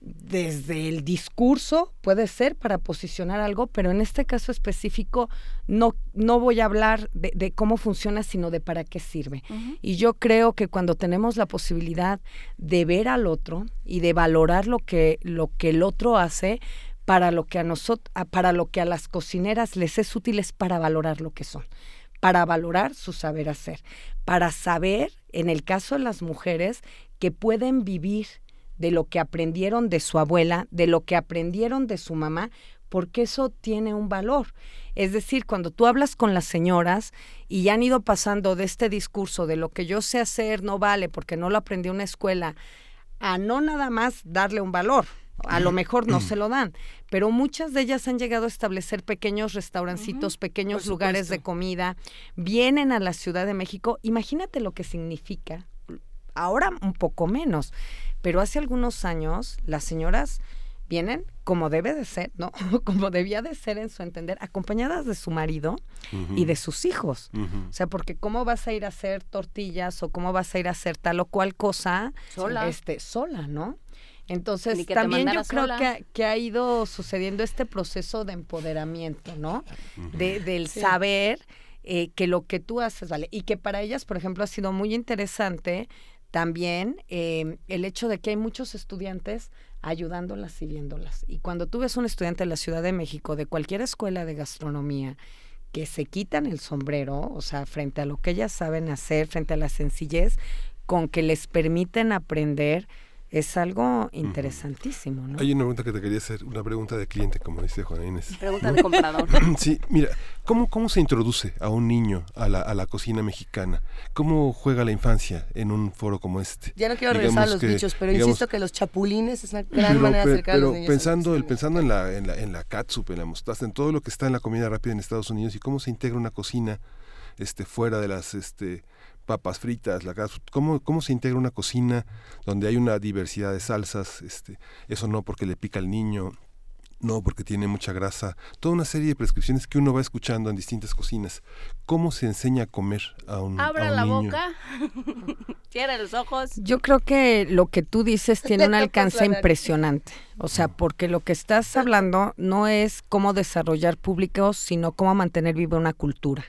desde el discurso, puede ser para posicionar algo, pero en este caso específico no, no voy a hablar de, cómo funciona, sino de para qué sirve. Y yo creo que cuando tenemos la posibilidad de ver al otro y de valorar lo que, lo que el otro hace, para lo que a nosotros, para lo que a las cocineras les es útil es para valorar lo que son para valorar su saber hacer, para saber, en el caso de las mujeres, que pueden vivir de lo que aprendieron de su abuela, de lo que aprendieron de su mamá, porque eso tiene un valor. Es decir, cuando tú hablas con las señoras y han ido pasando de este discurso de lo que yo sé hacer no vale porque no lo aprendí en una escuela, a no nada más darle un valor, a lo mejor no se lo dan, pero muchas de ellas han llegado a establecer pequeños restaurancitos, pequeños lugares de comida, vienen a la Ciudad de México, imagínate lo que significa, ahora un poco menos, pero hace algunos años las señoras vienen como debe de ser, ¿no? como debía de ser en su entender, acompañadas de su marido y de sus hijos. O sea, porque cómo vas a ir a hacer tortillas o cómo vas a ir a hacer tal o cual cosa sola, este, sola ¿no? Entonces, también yo creo que, ha ido sucediendo este proceso de empoderamiento, ¿no? de, del saber eh, que lo que tú haces, ¿vale? Y que para ellas, por ejemplo, ha sido muy interesante también em, el hecho de que hay muchos estudiantes ayudándolas y viéndolas. Y cuando tú ves un estudiante de la Ciudad de México, de cualquier escuela de gastronomía, que se quitan el sombrero, o sea, frente a lo que ellas saben hacer, frente a la sencillez, con que les permiten aprender, es algo interesantísimo, ¿no? Hay una pregunta que te quería hacer, una pregunta de cliente, como dice Juana Inés. Pregunta de comprador. sí, mira, ¿cómo, ¿cómo se introduce a un niño a la, a la cocina mexicana? ¿Cómo juega la infancia en un foro como este? Ya no quiero regresar a los bichos, pero insisto que los chapulines es una gran manera de acercar pero a los niños. Pensando, el, pensando en la, en, la, en la catsup, en la mostaza, en todo lo que está en la comida rápida en Estados Unidos y cómo se integra una cocina este, fuera de las... Este, papas fritas, la ¿cómo, cómo se integra una cocina donde hay una diversidad de salsas, este, eso no porque le pica al niño, no porque tiene mucha grasa, toda una serie de prescripciones que uno va escuchando en distintas cocinas. ¿Cómo se enseña a comer a un Abra la boca, cierra los ojos. Yo creo que lo que tú dices tiene un alcance impresionante. O sea, porque lo que estás hablando no es cómo desarrollar públicos, sino cómo mantener viva una cultura.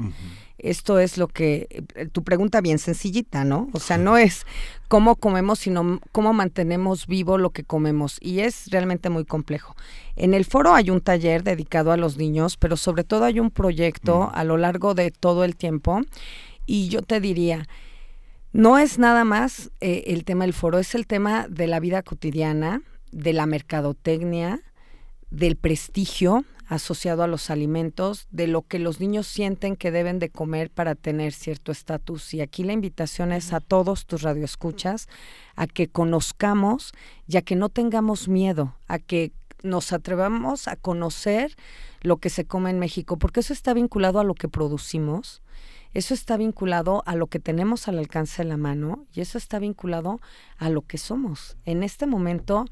Esto es lo que, eh, tu pregunta bien sencillita, ¿no? O sea, no es cómo comemos, sino cómo mantenemos vivo lo que comemos. Y es realmente muy complejo. En el foro hay un taller dedicado a los niños, pero sobre todo hay un proyecto a lo largo de todo el tiempo. Y yo te diría, no es nada más eh, el tema del foro, es el tema de la vida cotidiana, de la mercadotecnia, del prestigio, asociado a los alimentos, de lo que los niños sienten que deben de comer para tener cierto estatus. Y aquí la invitación es a todos tus radioescuchas a que conozcamos y a que no tengamos miedo, a que nos atrevamos a conocer lo que se come en México, porque eso está vinculado a lo que producimos, eso está vinculado a lo que tenemos al alcance de la mano y eso está vinculado a lo que somos. En este momento,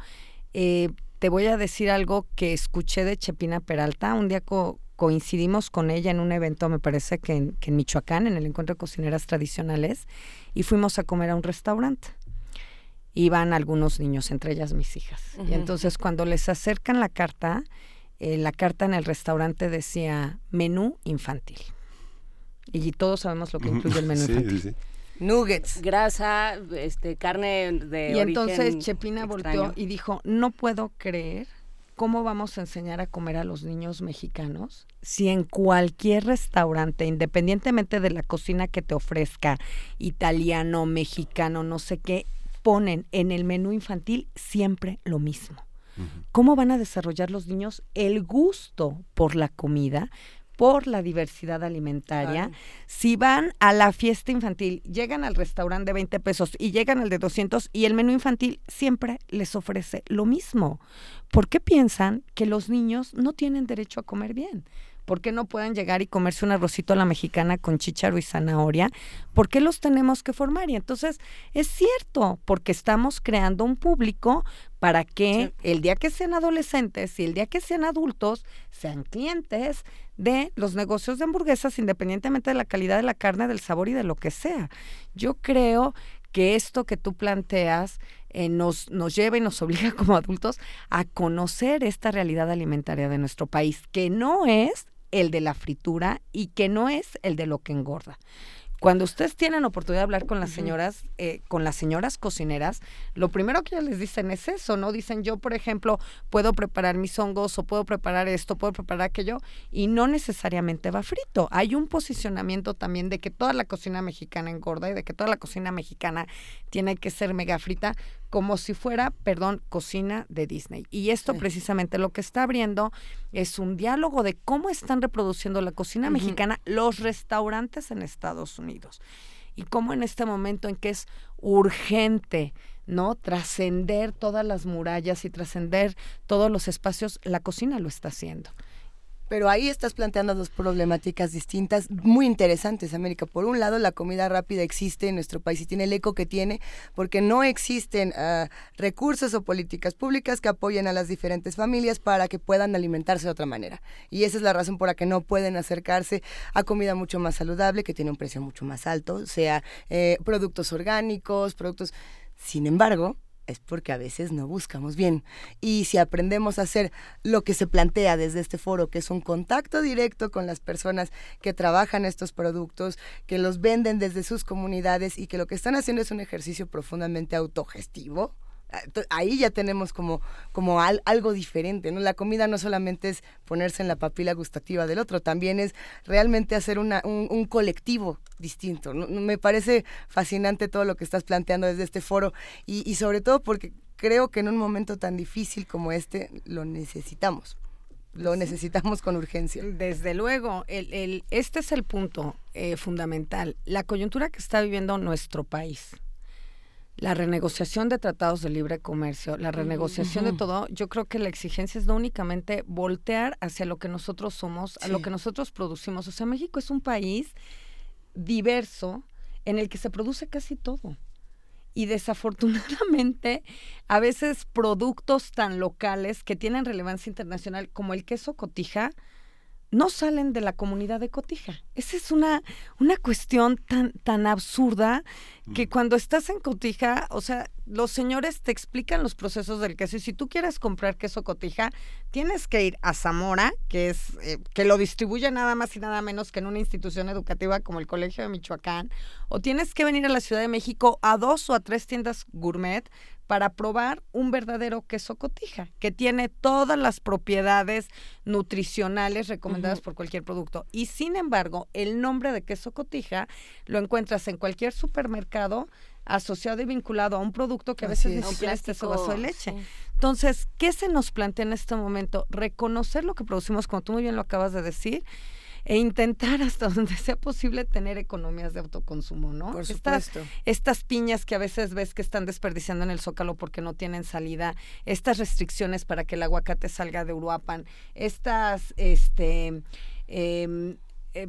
eh, te voy a decir algo que escuché de Chepina Peralta. Un día coincidimos con ella en un evento, me parece que en, Michoacán, en el encuentro de cocineras tradicionales, y fuimos a comer a un restaurante. Iban algunos niños, entre ellas mis hijas. Y entonces cuando les acercan la carta, eh, la carta en el restaurante decía menú infantil. Y todos sabemos lo que incluye el menú infantil. Nuggets. Grasa, este, carne de Y entonces Chepina volteó y dijo, no puedo creer cómo vamos a enseñar a comer a los niños mexicanos si en cualquier restaurante, independientemente de la cocina que te ofrezca, italiano, mexicano, no sé qué, ponen en el menú infantil siempre lo mismo. ¿Cómo van a desarrollar los niños el gusto por la comida por la diversidad alimentaria. Si van a la fiesta infantil, llegan al restaurante de 20 pesos y llegan al de 200 y el menú infantil siempre les ofrece lo mismo. ¿Por qué piensan que los niños no tienen derecho a comer bien? ¿Por qué no pueden llegar y comerse un arrocito a la mexicana con chícharo y zanahoria? ¿Por qué los tenemos que formar? Y entonces es cierto, porque estamos creando un público para que el día que sean adolescentes y el día que sean adultos sean clientes de los negocios de hamburguesas independientemente de la calidad de la carne, del sabor y de lo que sea. Yo creo que esto que tú planteas eh, nos, nos lleva y nos obliga como adultos a conocer esta realidad alimentaria de nuestro país, que no es el de la fritura y que no es el de lo que engorda. Cuando ustedes tienen oportunidad de hablar con las señoras, eh, con las señoras cocineras, lo primero que ellas les dicen es eso, ¿no? Dicen, yo, por ejemplo, puedo preparar mis hongos o puedo preparar esto, puedo preparar aquello, y no necesariamente va frito. Hay un posicionamiento también de que toda la cocina mexicana engorda y de que toda la cocina mexicana tiene que ser mega frita, como si fuera, perdón, cocina de Disney. Y esto precisamente lo que está abriendo es un diálogo de cómo están reproduciendo la cocina mexicana los restaurantes en Estados Unidos. Y cómo en este momento en que es urgente, ¿no? Trascender todas las murallas y trascender todos los espacios, la cocina lo está haciendo. Pero ahí estás planteando dos problemáticas distintas muy interesantes, América. Por un lado, la comida rápida existe en nuestro país y tiene el eco que tiene porque no existen ah, recursos o políticas públicas que apoyen a las diferentes familias para que puedan alimentarse de otra manera. Y esa es la razón por la que no pueden acercarse a comida mucho más saludable, que tiene un precio mucho más alto, sea eh, productos orgánicos, productos... Sin embargo, es porque a veces no buscamos bien. Y si aprendemos a hacer lo que se plantea desde este foro, que es un contacto directo con las personas que trabajan estos productos, que los venden desde sus comunidades y que lo que están haciendo es un ejercicio profundamente autogestivo, ahí ya tenemos como, como algo diferente, ¿no? La comida no solamente es ponerse en la papila gustativa del otro, también es realmente hacer una, un, colectivo distinto. Me parece fascinante todo lo que estás planteando desde este foro y, sobre todo porque creo que en un momento tan difícil como este lo necesitamos. Lo necesitamos con urgencia. Desde luego, el, el, este es el punto eh, fundamental. La coyuntura que está viviendo nuestro país, la renegociación de tratados de libre comercio, la renegociación de todo, yo creo que la exigencia es no únicamente voltear hacia lo que nosotros somos, a lo que nosotros producimos. O sea, México es un país diverso en el que se produce casi todo. Y desafortunadamente, a veces productos tan locales que tienen relevancia internacional como el queso cotija, no salen de la comunidad de Cotija. Esa es una, una cuestión tan, tan absurda que mm. cuando estás en Cotija, o sea, los señores te explican los procesos del queso y si tú quieres comprar queso Cotija, tienes que ir a Zamora, que es eh, que lo distribuye nada más y nada menos que en una institución educativa como el Colegio de Michoacán, o tienes que venir a la Ciudad de México a dos o a tres tiendas gourmet para probar un verdadero queso cotija, que tiene todas las propiedades nutricionales recomendadas por cualquier producto. Y sin embargo, el nombre de queso cotija lo encuentras en cualquier supermercado asociado y vinculado a un producto que a veces ni siquiera es este vaso de leche. Entonces, ¿qué se nos plantea en este momento? Reconocer lo que producimos, como tú muy bien lo acabas de decir, e intentar hasta donde sea posible tener economías de autoconsumo, ¿no? Por supuesto. Estas, piñas que a veces ves que están desperdiciando en el zócalo porque no tienen salida, estas restricciones para que el aguacate salga de Uruapan, estas, este, em, eh,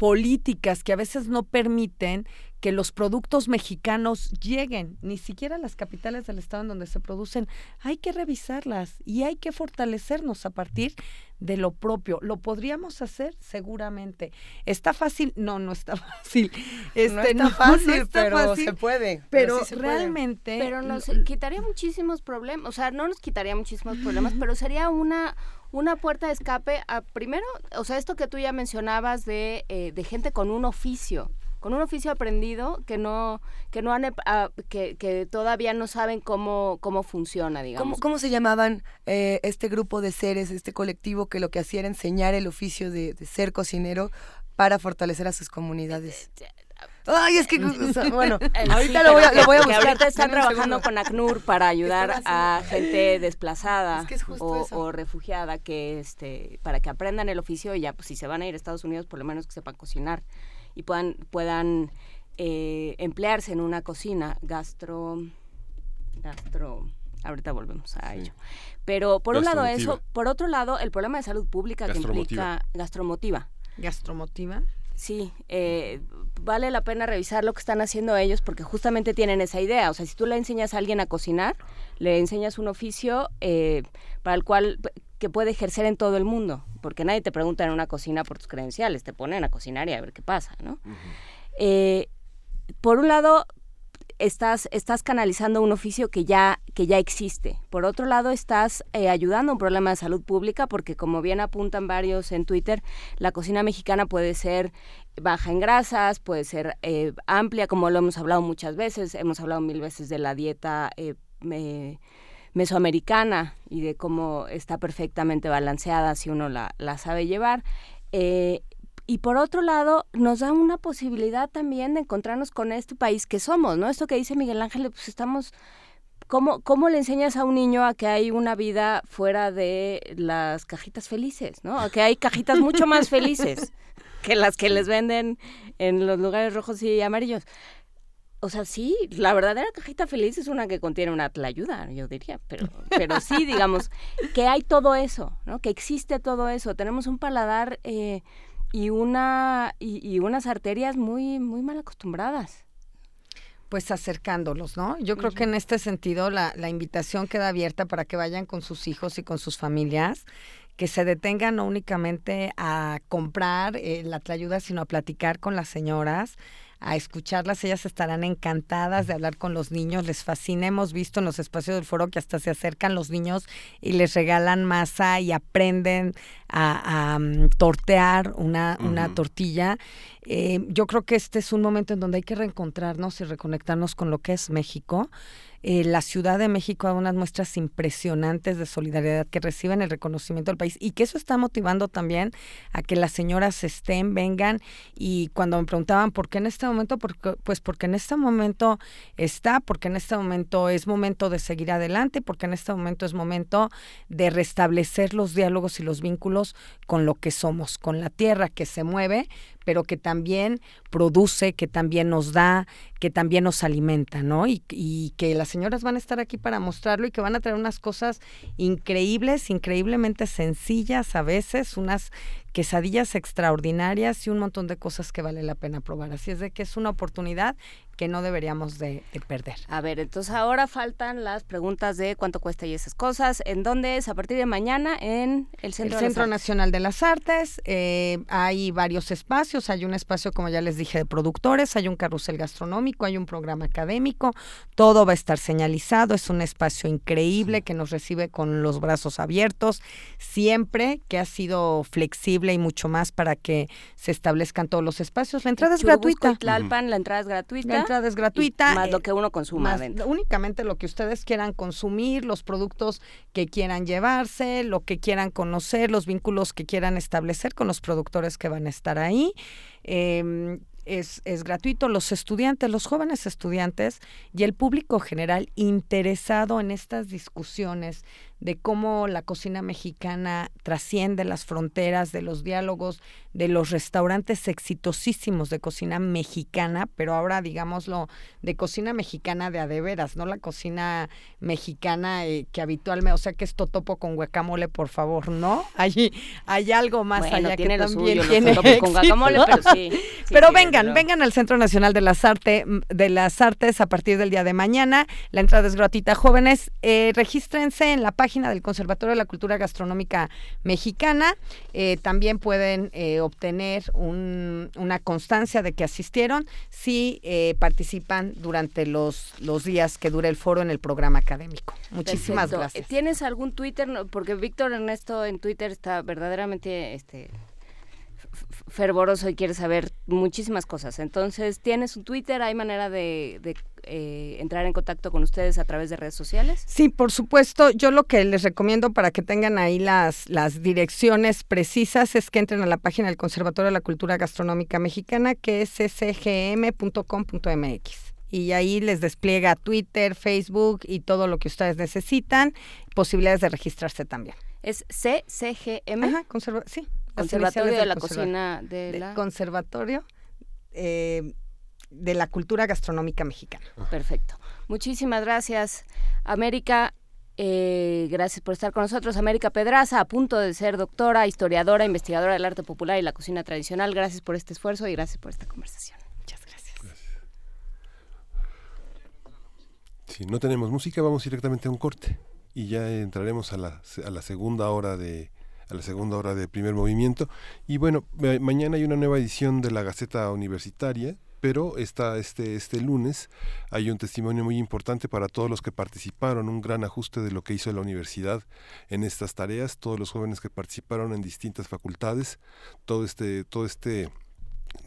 políticas que a veces no permiten que los productos mexicanos lleguen ni siquiera a las capitales del estado en donde se producen, hay que revisarlas y hay que fortalecernos a partir de lo propio. ¿Lo podríamos hacer? Seguramente. ¿Está fácil? No, no está fácil. no está fácil, pero se puede. Pero, realmente... Pero nos quitaría muchísimos problemas, o sea, no nos quitaría muchísimos problemas, pero sería una una puerta de escape a primero, o sea, esto que tú ya mencionabas de, eh, de gente con un oficio, con un oficio aprendido que no que no han ah, que, que, todavía no saben cómo cómo funciona digamos. Cómo, se llamaban eh, este grupo de seres este colectivo que lo que hacía era enseñar el oficio de, ser cocinero para fortalecer a sus comunidades eh, Ay, es que, bueno, ahorita lo, voy a, lo voy a buscar. ahorita están trabajando con ACNUR para ayudar a gente desplazada o, refugiada que, este, para que aprendan el oficio y ya, pues si se van a ir a Estados Unidos, por lo menos que sepan cocinar y puedan, puedan eh, emplearse en una cocina gastro, gastro, ahorita volvemos a ello. Pero por un lado eso, por otro lado el problema de salud pública que implica gastromotiva. ¿Gastromotiva? Sí, eh, vale la pena revisar lo que están haciendo ellos porque justamente tienen esa idea. O sea, si tú le enseñas a alguien a cocinar, le enseñas un oficio eh, para el cual que puede ejercer en todo el mundo, porque nadie te pregunta en una cocina por tus credenciales, te ponen a cocinar y a ver qué pasa, ¿no? Eh, por un lado, estás, estás canalizando un oficio que ya, que ya existe. Por otro lado, estás eh, ayudando a un problema de salud pública porque, como bien apuntan varios en Twitter, la cocina mexicana puede ser baja en grasas, puede ser eh, amplia, como lo hemos hablado muchas veces. Hemos hablado mil veces de la dieta eh, mesoamericana y de cómo está perfectamente balanceada si uno la, la sabe llevar y por otro lado nos da una posibilidad también de encontrarnos con este país que somos, ¿no? Esto que dice Miguel Ángel, pues estamos ¿Cómo, ¿Cómo le enseñas a un niño a que hay una vida fuera de las cajitas felices, ¿no? A que hay cajitas mucho más felices que las que les venden en los lugares rojos y amarillos. O sea, sí, la verdadera cajita feliz es una que contiene una ayuda, yo diría, pero, pero sí, digamos, que hay todo eso, ¿no? Que existe todo eso. Tenemos un paladar eh, y una y, unas arterias muy muy mal acostumbradas pues acercándolos, ¿no? Yo creo que en este sentido la, la, invitación queda abierta para que vayan con sus hijos y con sus familias, que se detengan no únicamente a comprar eh, la ayuda, sino a platicar con las señoras, a escucharlas. Ellas estarán encantadas de hablar con los niños, les fascina. Hemos visto en los espacios del foro que hasta se acercan los niños y les regalan masa y aprenden a, mm, tortear una, una tortilla. Eh, yo creo que este es un momento en donde hay que reencontrarnos y reconectarnos con lo que es México. Eh, la Ciudad de México da unas muestras impresionantes de solidaridad que reciben el reconocimiento del país y que eso está motivando también a que las señoras estén, vengan y cuando me preguntaban por qué en este momento, porque, pues porque en este momento está, porque en este momento es momento de seguir adelante, porque en este momento es momento de restablecer los diálogos y los vínculos con lo que somos, con la tierra que se mueve, pero que también produce, que también nos da, que también nos alimenta, ¿no? Y, y, que las señoras van a estar aquí para mostrarlo y que van a traer unas cosas increíbles, increíblemente sencillas a veces, unas quesadillas extraordinarias y un montón de cosas que vale la pena probar. Así es de que es una oportunidad que no deberíamos de, perder. A ver, entonces ahora faltan las preguntas de cuánto cuesta y esas cosas. ¿En dónde es? A partir de mañana en el Centro, el Centro Nacional de las Artes. Eh, hay varios espacios. Hay un espacio, como ya les dije, de productores. Hay un carrusel gastronómico. Hay un programa académico. Todo va a estar señalizado. Es un espacio increíble que nos recibe con los brazos abiertos. Siempre que ha sido flexible y mucho más para que se establezcan todos los espacios. La entrada es gratuita. Tlalpan, la entrada es gratuita es gratuita. más lo eh, que uno consuma Únicamente lo que ustedes quieran consumir, los productos que quieran llevarse, lo que quieran conocer, los vínculos que quieran establecer con los productores que van a estar ahí. Em, es, es, gratuito. Los estudiantes, los jóvenes estudiantes y el público general interesado en estas discusiones de cómo la cocina mexicana trasciende las fronteras de los diálogos de los restaurantes exitosísimos de cocina mexicana, pero ahora digámoslo de cocina mexicana de adeveras, no la cocina mexicana eh, que habitualmente, o sea que es totopo con guacamole, por favor, ¿no? Hay, hay algo más allá que también tiene con guacamole, pero sí. pero vengan, vengan al Centro Nacional de las Artes de las Artes a partir del día de mañana. La entrada es gratuita, jóvenes. Eh, regístrense en la página del Conservatorio de la Cultura Gastronómica Mexicana. Eh, también pueden eh, obtener una constancia de que asistieron si eh, participan durante los, los días que dure el foro en el programa académico. Muchísimas gracias. ¿Tienes algún Twitter? Porque Víctor Ernesto en Twitter está verdaderamente este, fervoroso y quiere saber muchísimas cosas. Entonces, ¿tienes un Twitter? ¿Hay manera de, eh, entrar en contacto con ustedes a través de redes sociales? Sí, por supuesto. Yo lo que les recomiendo para que tengan ahí las, las direcciones precisas es que entren a la página del Conservatorio de la Cultura Gastronómica Mexicana, que es scgm.com.mx y ahí les despliega Twitter, Facebook y todo lo que ustedes necesitan, posibilidades de registrarse también. ¿Es CCGM? Ajá, sí, Conservatorio de la Cocina de, la... Conservatorio eh, de la Cultura Gastronómica Mexicana. Perfecto. Muchísimas gracias, América. Eh, gracias por estar con nosotros. América Pedraza, a punto de ser doctora, historiadora, investigadora del arte popular y la cocina tradicional. Gracias por este esfuerzo y gracias por esta conversación. Muchas gracias. Si no tenemos música, vamos directamente a un corte y ya entraremos a la, a la segunda hora de a la segunda hora de primer movimiento. Y bueno, mañana hay una nueva edición de la Gaceta Universitaria, pero esta, este, este lunes hay un testimonio muy importante para todos los que participaron, un gran ajuste de lo que hizo la universidad en estas tareas, todos los jóvenes que participaron en distintas facultades, todo este, todo este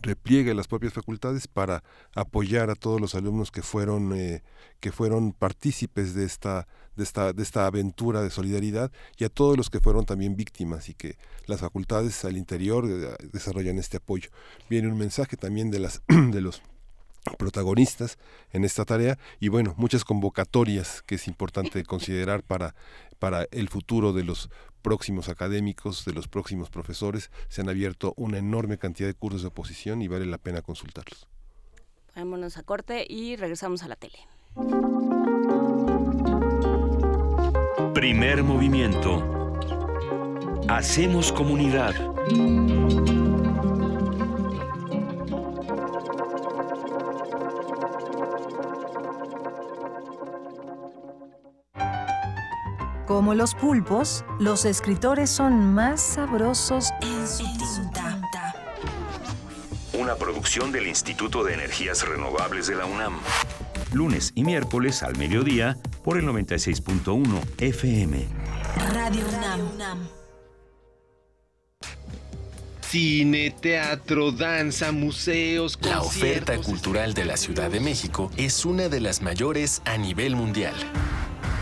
repliegue las propias facultades para apoyar a todos los alumnos que fueron eh, que fueron partícipes de esta de esta de esta aventura de solidaridad y a todos los que fueron también víctimas y que las facultades al interior eh, desarrollan este apoyo. Viene un mensaje también de las de los protagonistas en esta tarea y bueno, muchas convocatorias que es importante considerar para, para el futuro de los próximos académicos, de los próximos profesores. Se han abierto una enorme cantidad de cursos de oposición y vale la pena consultarlos. Vámonos a corte y regresamos a la tele. Primer movimiento. Hacemos comunidad. Como los pulpos, los escritores son más sabrosos en su tinta. una producción del Instituto de Energías Renovables de la UNAM. Lunes y miércoles al mediodía por el 96.1 FM. Radio UNAM. Cine, teatro, danza, museos. La oferta cultural de la Ciudad de México es una de las mayores a nivel mundial.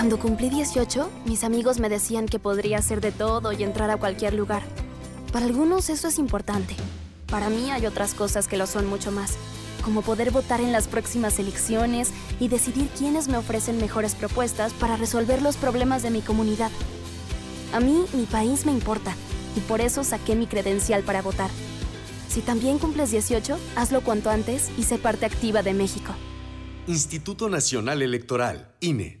Cuando cumplí 18, mis amigos me decían que podría hacer de todo y entrar a cualquier lugar. Para algunos eso es importante. Para mí hay otras cosas que lo son mucho más, como poder votar en las próximas elecciones y decidir quiénes me ofrecen mejores propuestas para resolver los problemas de mi comunidad. A mí mi país me importa y por eso saqué mi credencial para votar. Si también cumples 18, hazlo cuanto antes y sé parte activa de México. Instituto Nacional Electoral, INE.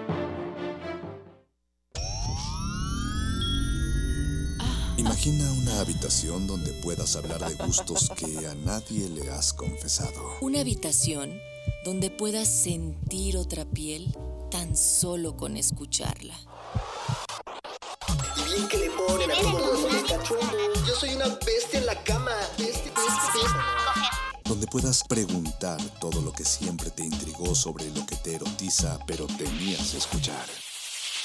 Imagina una habitación donde puedas hablar de gustos que a nadie le has confesado. Una habitación donde puedas sentir otra piel tan solo con escucharla. Y bien que le ponen a todos los cachondos. Yo soy una bestia en la cama. Bestia, donde puedas preguntar todo lo que siempre te intrigó sobre lo que te erotiza, pero temías escuchar.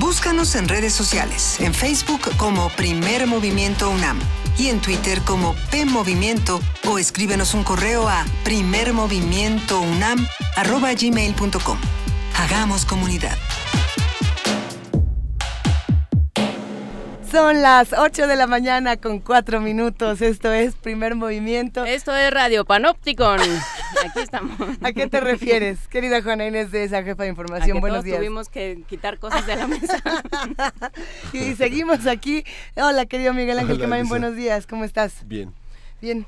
Búscanos en redes sociales, en Facebook como Primer Movimiento UNAM y en Twitter como P Movimiento o escríbenos un correo a primermovimientounam@gmail.com. Hagamos comunidad. Son las 8 de la mañana con 4 minutos. Esto es Primer Movimiento. Esto es Radio Panopticon. Aquí estamos. ¿A qué te refieres, querida Juana Inés de esa jefa de información? A Buenos todos días. Tuvimos que quitar cosas de la mesa. y seguimos aquí. Hola, querido Miguel Ángel Hola, Quemain, Lisa. buenos días. ¿Cómo estás? Bien. Bien.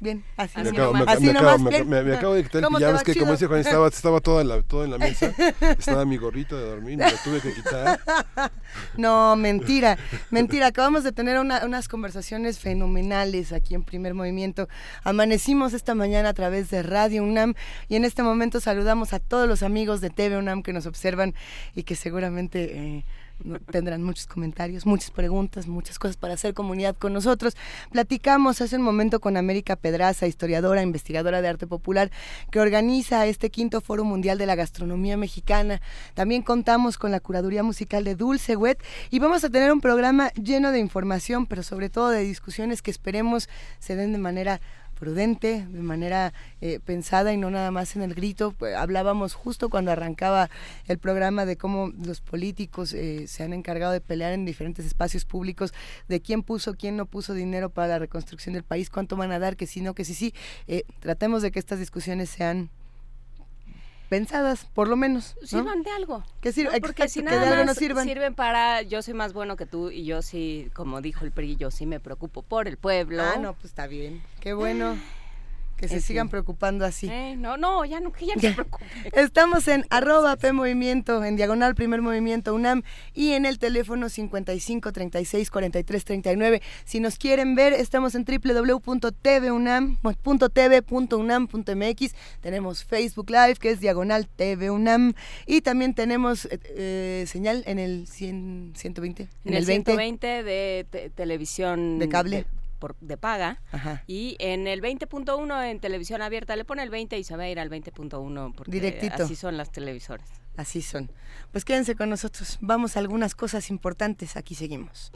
Bien, así, Me acabo, me, nomás. Me acabo- nomás, me- bien. me- me acabo de quitar el ¿Cómo te pijama, es que como dice Juan, estaba, estaba todo, en la, todo en la mesa, estaba mi gorrito de dormir, me lo tuve que quitar. No, mentira, mentira. Acabamos de tener una- unas conversaciones fenomenales aquí en Primer Movimiento. Amanecimos esta mañana a través de Radio UNAM y en este momento saludamos a todos los amigos de TV UNAM que nos observan y que seguramente eh, tendrán muchos comentarios, muchas preguntas, muchas cosas para hacer comunidad con nosotros. Platicamos hace un momento con América Pedraza, historiadora, investigadora de arte popular, que organiza este quinto Foro Mundial de la Gastronomía Mexicana. También contamos con la curaduría musical de Dulce Wet y vamos a tener un programa lleno de información, pero sobre todo de discusiones que esperemos se den de manera prudente, de manera eh, pensada y no nada más en el grito. Pues, hablábamos justo cuando arrancaba el programa de cómo los políticos eh, se han encargado de pelear en diferentes espacios públicos de quién puso, quién no puso dinero para la reconstrucción del país, cuánto van a dar, que sí, no, que sí, sí. Eh, tratemos de que estas discusiones sean pensadas, por lo menos. ¿no? Sirvan de algo. Que sirva- ¿no? Porque exacto, si que nada de algo más nos sirvan. sirven para yo soy más bueno que tú y yo sí, como dijo el PRI, yo sí me preocupo por el pueblo. Ah, no, pues está bien. Qué bueno. Que se sigan preocupando así. Eh, no, no, ya no, que ya no se preocupen. Estamos en arroba P Movimiento, en diagonal Primer Movimiento UNAM y en el teléfono 55 36 43 39. Si nos quieren ver, estamos en www.tvunam.tv.unam.mx. Tenemos Facebook Live, que es diagonal TV UNAM. Y también tenemos eh, eh, señal en el 120. En, el, 120 de televisión. De cable por, de paga. Y en el 20.1 en televisión abierta le pone el 20 y se va a ir al 20.1 porque Directito. así son las televisoras. Así son. Pues quédense con nosotros. Vamos a algunas cosas importantes. Aquí seguimos.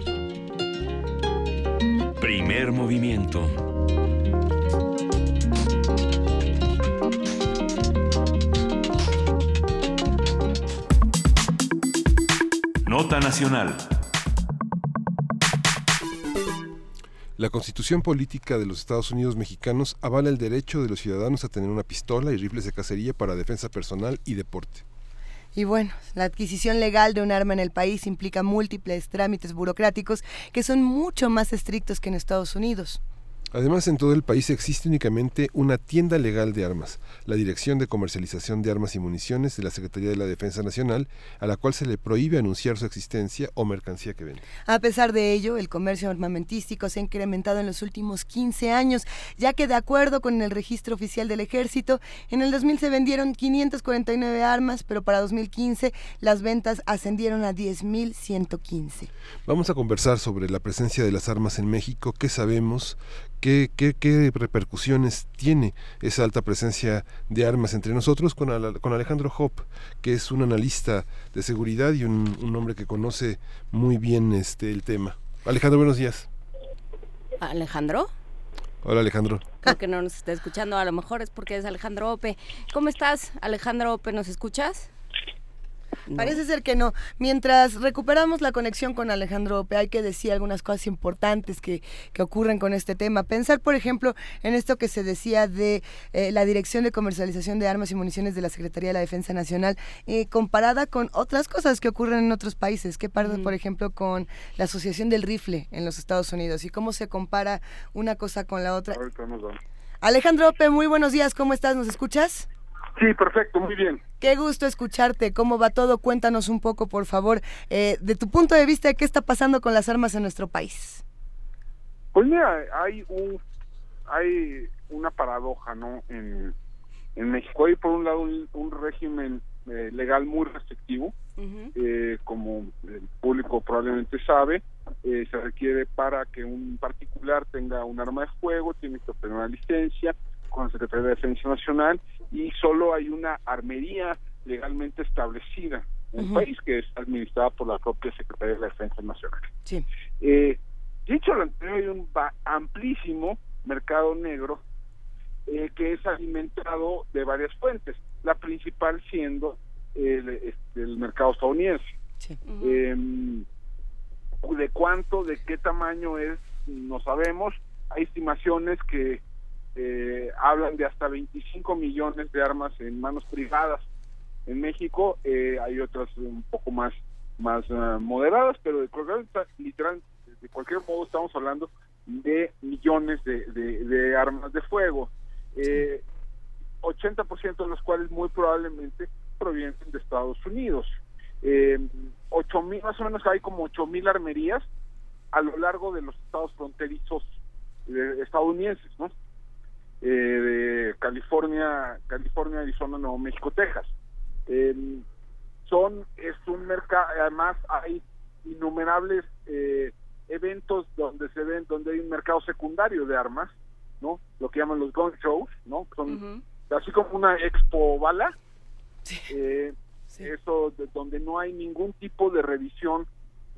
Primer movimiento. Nota Nacional. La Constitución Política de los Estados Unidos Mexicanos avala el derecho de los ciudadanos a tener una pistola y rifles de cacería para defensa personal y deporte. Y bueno, la adquisición legal de un arma en el país implica múltiples trámites burocráticos que son mucho más estrictos que en Estados Unidos. Además, en todo el país existe únicamente una tienda legal de armas, la Dirección de Comercialización de Armas y Municiones de la Secretaría de la Defensa Nacional, a la cual se le prohíbe anunciar su existencia o mercancía que vende. A pesar de ello, el comercio armamentístico se ha incrementado en los últimos 15 años, ya que de acuerdo con el registro oficial del ejército, en el 2000 se vendieron 549 armas, pero para 2015 las ventas ascendieron a 10.115. Vamos a conversar sobre la presencia de las armas en México, qué sabemos, ¿Qué, qué, repercusiones tiene esa alta presencia de armas entre nosotros con, con Alejandro Hop, que es un analista de seguridad y un, hombre que conoce muy bien este el tema? Alejandro, buenos días. ¿Alejandro? Hola Alejandro. Creo que no nos está escuchando, a lo mejor es porque es Alejandro Ope. ¿Cómo estás, Alejandro Ope? ¿Nos escuchas? Parece ser que no. Mientras recuperamos la conexión con Alejandro Ope, hay que decir algunas cosas importantes que, que ocurren con este tema. Pensar, por ejemplo, en esto que se decía de eh, la Dirección de Comercialización de Armas y Municiones de la Secretaría de la Defensa Nacional, eh, comparada con otras cosas que ocurren en otros países. ¿Qué pasa, por ejemplo, con la Asociación del Rifle en los Estados Unidos? ¿Y cómo se compara una cosa con la otra? Alejandro Ope, muy buenos días. ¿Cómo estás? ¿Nos escuchas? Sí, perfecto, muy bien. Qué gusto escucharte. ¿Cómo va todo? Cuéntanos un poco, por favor, eh, de tu punto de vista, ¿qué está pasando con las armas en nuestro país? Pues mira, hay un hay una paradoja, ¿no? En, en México hay por un lado un, régimen eh, legal muy restrictivo, eh, como el público probablemente sabe, se requiere para que un particular tenga un arma de fuego, tiene que obtener una licencia, con la Secretaría de Defensa Nacional y solo hay una armería legalmente establecida en el país que es administrada por la propia Secretaría de la Defensa Nacional. Sí. Eh, dicho lo anterior, hay un amplísimo mercado negro eh, que es alimentado de varias fuentes, la principal siendo el, este, el mercado estadounidense. Sí. Em, de cuánto, de qué tamaño es, no sabemos. Hay estimaciones que eh, hablan de hasta 25 millones de armas en manos privadas en México, eh, hay otras un poco más más ah, moderadas, pero de cualquier, literal, de cualquier modo estamos hablando de millones de, armas de fuego, eh, 80% de los cuales muy probablemente provienen de Estados Unidos. Eh, ocho mil, más o menos hay como ocho mil armerías a lo largo de los estados fronterizos eh, estadounidenses, ¿no? Eh, de California, California, Arizona, Nuevo México, Texas. Em, son es un mercado, además hay innumerables eh, eventos donde se ven, donde hay un mercado secundario de armas, ¿no? Lo que llaman los gun shows, ¿no? Son así como una expo bala. Eh, eso de, donde no hay ningún tipo de revisión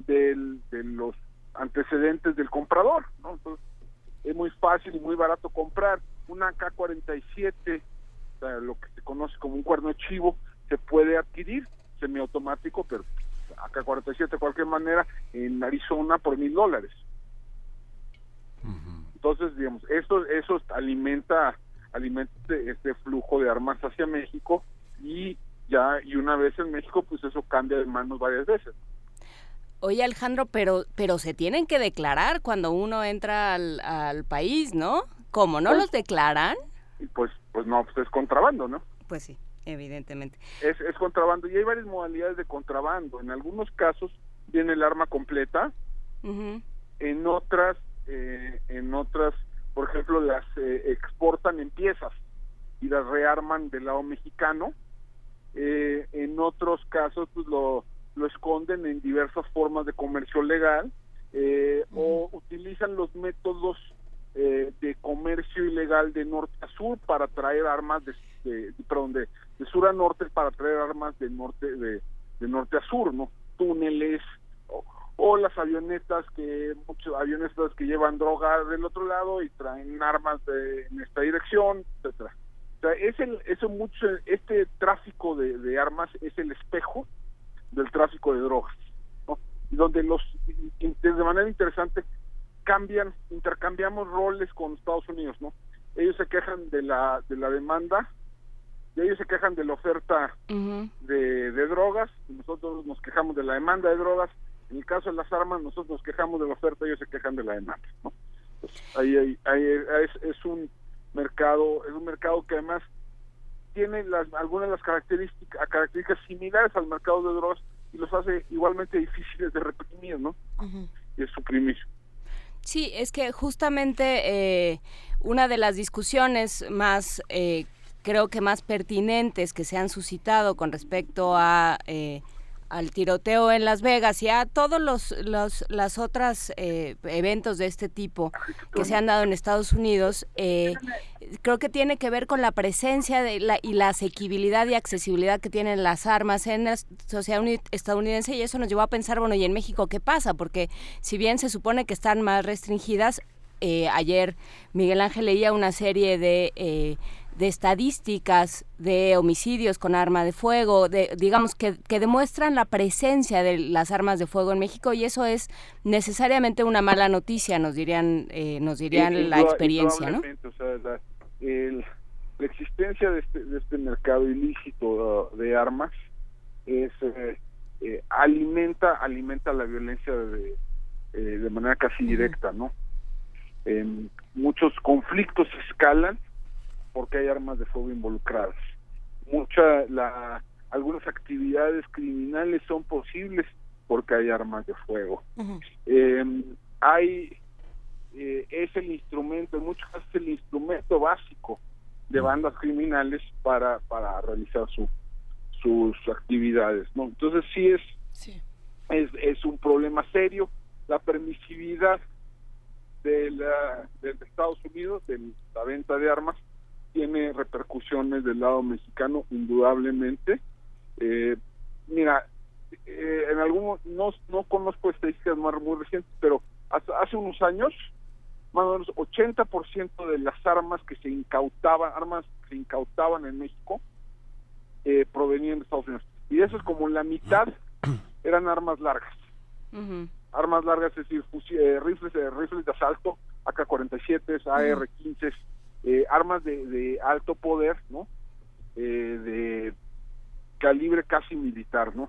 del, de los antecedentes del comprador, ¿no? Entonces, es muy fácil y muy barato comprar una K-47, lo que se conoce como un cuerno chivo, se puede adquirir semiautomático, pero AK-47 de cualquier manera en Arizona por mil dólares. Entonces, digamos, eso, eso alimenta, alimenta este, este flujo de armas hacia México y ya, y una vez en México, pues eso cambia de manos varias veces. Oye Alejandro, pero, pero se tienen que declarar cuando uno entra al, al país, ¿no? ¿Cómo? ¿No pues los declaran? y pues, pues no, pues es contrabando, ¿no? Pues sí, evidentemente. Es, es contrabando y hay varias modalidades de contrabando. En algunos casos tiene el arma completa, en otras, eh, en otras, por ejemplo, las eh, exportan en piezas y las rearman del lado mexicano. Eh, en otros casos, pues lo, lo esconden en diversas formas de comercio legal o utilizan los métodos de comercio ilegal de norte a sur para traer armas de, de perdón de, de, sur a norte para traer armas de norte de, de norte a sur no túneles o las avionetas que muchos avionetas que llevan droga del otro lado y traen armas de, en esta dirección etcétera o sea es el eso mucho este tráfico de, de armas es el espejo del tráfico de drogas ¿no? donde los de manera interesante cambian intercambiamos roles con Estados Unidos no ellos se quejan de la de la demanda y ellos se quejan de la oferta de, de drogas nosotros nos quejamos de la demanda de drogas en el caso de las armas, nosotros nos quejamos de la oferta, ellos se quejan de la demanda. ¿no? Pues, ahí, es, es, un mercado, es un mercado que además tiene las, algunas de las características, características similares al mercado de drogas y los hace igualmente difíciles de reprimir, ¿no? Y de suprimir. Sí, es que justamente eh, una de las discusiones más, eh, creo que más pertinentes que se han suscitado con respecto a eh, al tiroteo en Las Vegas y a todos los, los las otras eh, eventos de este tipo que se han dado en Estados Unidos eh, creo que tiene que ver con la presencia de la, y la asequibilidad y accesibilidad que tienen las armas en la sociedad estadounidense y eso nos llevó a pensar bueno y en México qué pasa porque si bien se supone que están más restringidas eh, ayer Miguel Ángel leía una serie de de estadísticas de homicidios con arma de fuego, de, digamos que, que, demuestran la presencia de las armas de fuego en México y eso es necesariamente una mala noticia, nos dirían, eh, nos dirían la experiencia, ¿no? O sea, la, la, existencia de este, de este mercado ilícito uh, de armas es eh, eh, alimenta alimenta la violencia de, de manera casi directa, ¿no? muchos conflictos escalan porque hay armas de fuego involucradas. Mucha, la, algunas actividades criminales son posibles porque hay armas de fuego. Em, hay, eh, es el instrumento, en muchos casos el instrumento básico de bandas criminales para, para realizar su, sus actividades, ¿no? Entonces sí es, es, es un problema serio. La permisividad de, la, de Estados Unidos, de la venta de armas, tiene repercusiones del lado mexicano, indudablemente. Eh, mira, eh, en algún no, no conozco estadísticas más muy recientes, pero hace, unos años, más o menos 80% de las armas que se incautaban, armas que se incautaban en México, eh, provenían de Estados Unidos. Y eso es como la mitad eran armas largas. Armas largas, es decir, rifles, rifles de asalto, AK-47, AR-15, eh, armas de, alto poder, ¿no? Eh, de calibre casi militar, ¿no?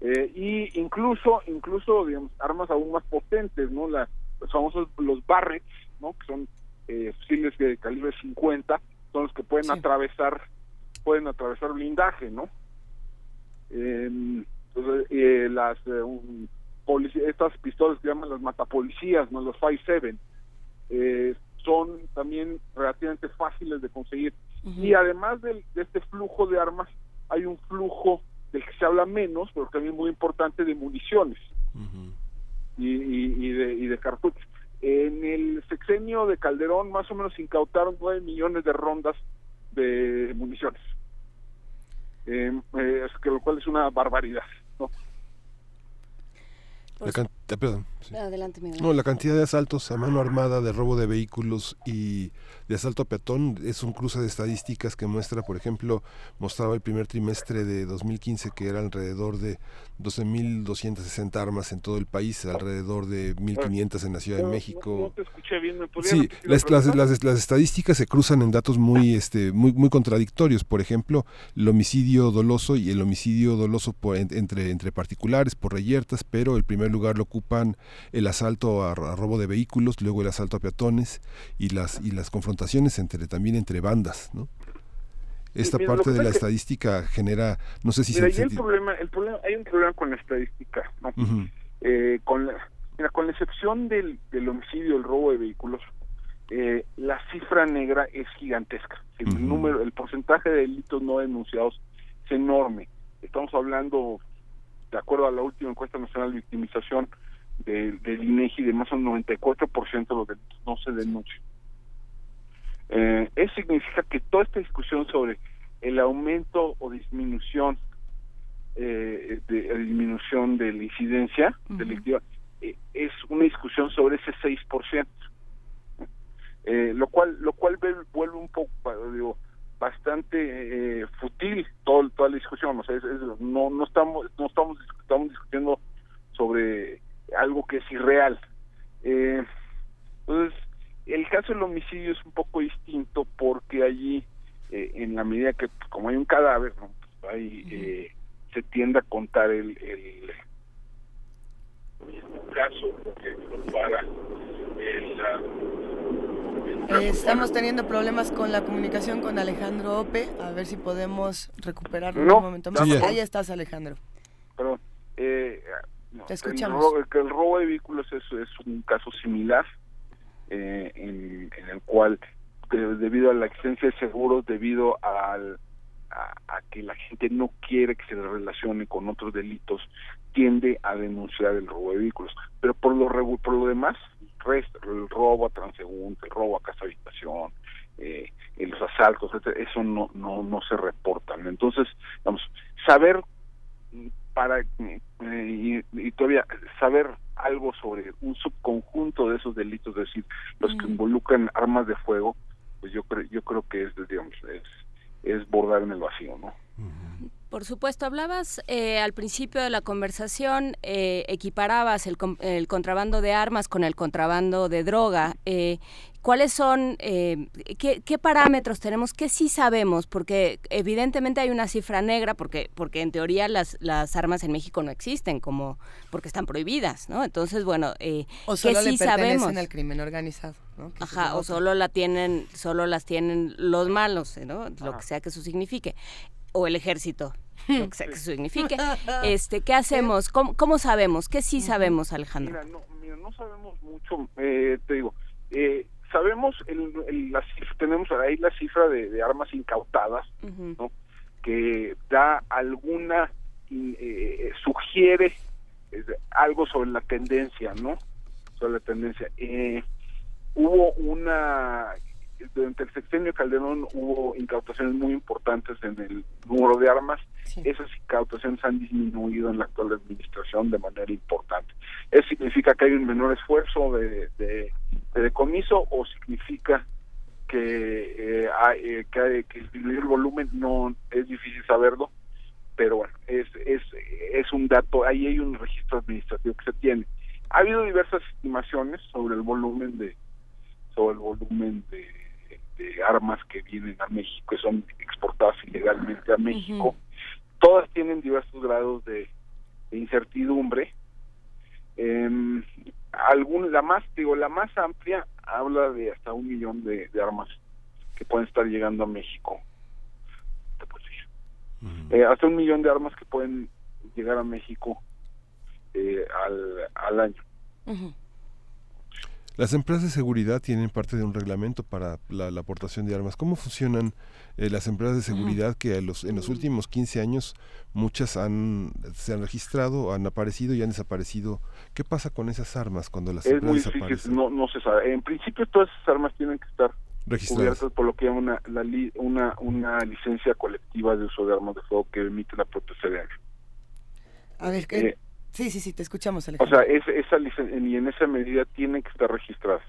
Eh, y incluso, incluso, digamos, armas aún más potentes, ¿no? La, los famosos, los Barretts, ¿no? Que son fusiles de calibre 50, son los que pueden atravesar, pueden atravesar blindaje, ¿no? entonces, las, estas pistolas que llaman las matapolicías, ¿no? Los 5-7, eh, son también relativamente fáciles de conseguir. Y además de, este flujo de armas, hay un flujo del que se habla menos, pero también muy importante, de municiones y, de, y de cartuchos. En el sexenio de Calderón, más o menos incautaron 9 millones de rondas de municiones, eh, eh, que lo cual es una barbaridad. ¿no? La perdón, Adelante, No, la cantidad de asaltos a mano armada, de robo de vehículos y de asalto a peatón es un cruce de estadísticas que muestra, por ejemplo, mostraba el primer trimestre de 2015 que era alrededor de 12.260 armas en todo el país, alrededor de 1.500 en la Ciudad de México. sí, las, las, las, las, estadísticas se cruzan en datos muy, este, muy, muy contradictorios. Por ejemplo, el homicidio doloso y el homicidio doloso por, entre, entre particulares, por reyertas, pero el primer lugar lo ocupa preocupan el asalto a, robo de vehículos, luego el asalto a peatones y las y las confrontaciones entre también entre bandas, ¿no? Esta parte de la estadística genera, no sé si se, hay, problema, el problema, hay un problema con la estadística, ¿no? Eh, con la, mira, con la excepción del, del homicidio, el robo de vehículos, eh, la cifra negra es gigantesca. El número, el porcentaje de delitos no denunciados es enorme. Estamos hablando, de acuerdo a la última encuesta nacional de victimización del INEGI, de más o menos 94% de los delitos no se denuncian. Eh, eso significa que toda esta discusión sobre el aumento o disminución eh, de disminución de la incidencia delictiva eh, es una discusión sobre ese 6%. Eh, lo cual lo cual vuelve un poco digo bastante eh, futil todo, toda la discusión o sea, no no estamos no estamos estamos discutiendo sobre algo que es irreal eh, entonces el caso del homicidio es un poco distinto porque allí eh, en la medida que pues, como hay un cadáver ¿no? Pues, ahí se tiende a contar el, el mismo caso que para el, eh, estamos teniendo problemas con la comunicación con Alejandro Ope. A ver si podemos recuperarlo un momento más. Ahí estás, Alejandro. Perdón. Eh, Te escuchamos. El robo, de vehículos es, es un caso similar eh, en, el cual, debido a la existencia de seguros, debido al, a, que la gente no quiere que se relacione con otros delitos, tiende a denunciar el robo de vehículos. Pero por lo, por lo demás, el robo a transeúnte, el robo a casa habitación, eh, los asaltos, eso no, no, no se reportan. Entonces, vamos, saber para eh, y, todavía saber algo sobre un subconjunto de esos delitos, es decir, los que involucran armas de fuego, pues yo creo yo creo que es digamos es, es bordar en el vacío, ¿no? Por supuesto, hablabas eh, al principio de la conversación, eh, equiparabas el, el, contrabando de armas con el contrabando de droga. Eh, ¿Cuáles son, qué, qué, parámetros tenemos, qué sí sabemos? Porque evidentemente hay una cifra negra, porque, porque en teoría las, las armas en México no existen, como porque están prohibidas, ¿no? Entonces, bueno, o solo ¿qué sí sabemos? al crimen organizado, ¿no? Ajá, o solo la tienen, solo las tienen los malos, ¿no? Lo que sea que eso signifique o el ejército, lo que sea que signifique. Este, ¿Qué hacemos? ¿Cómo, sabemos? ¿Qué sí sabemos, Alejandro? Mira, no, no sabemos mucho, eh, te digo, eh, sabemos, el, la tenemos ahí la cifra de, armas incautadas, ¿no? que da alguna, eh, sugiere algo sobre la tendencia, ¿no? Sobre la tendencia. hubo una durante el sexenio Calderón hubo incautaciones muy importantes en el número de armas. Esas incautaciones han disminuido en la actual administración de manera importante. ¿Eso significa que hay un menor esfuerzo de, de, decomiso o significa que, eh, hay, eh, que, que disminuir el volumen? No es difícil saberlo, pero bueno, es, es, es un dato, ahí hay un registro administrativo que se tiene. Ha habido diversas estimaciones sobre el volumen de sobre el volumen de de armas que vienen a México, que son exportadas ilegalmente a México. Todas tienen diversos grados de, incertidumbre. Eh, algún, la más, digo, la más amplia habla de hasta un millón de, armas que pueden estar llegando a México. Eh, hasta un millón de armas que pueden llegar a México eh, al, al año. Las empresas de seguridad tienen parte de un reglamento para la, aportación de armas. ¿Cómo funcionan eh, las empresas de seguridad que los, en los últimos 15 años muchas han, se han registrado, han aparecido y han desaparecido? ¿Qué pasa con esas armas cuando las es muy difícil, no, no se sabe. En principio todas esas armas tienen que estar registradas por lo que llaman una, una, una licencia colectiva de uso de armas de fuego que emite la propia CDR. A ver, ¿qué? Eh, Sí, sí, sí, te escuchamos, Alejandro. O sea, es, esa y en esa medida tienen que estar registradas.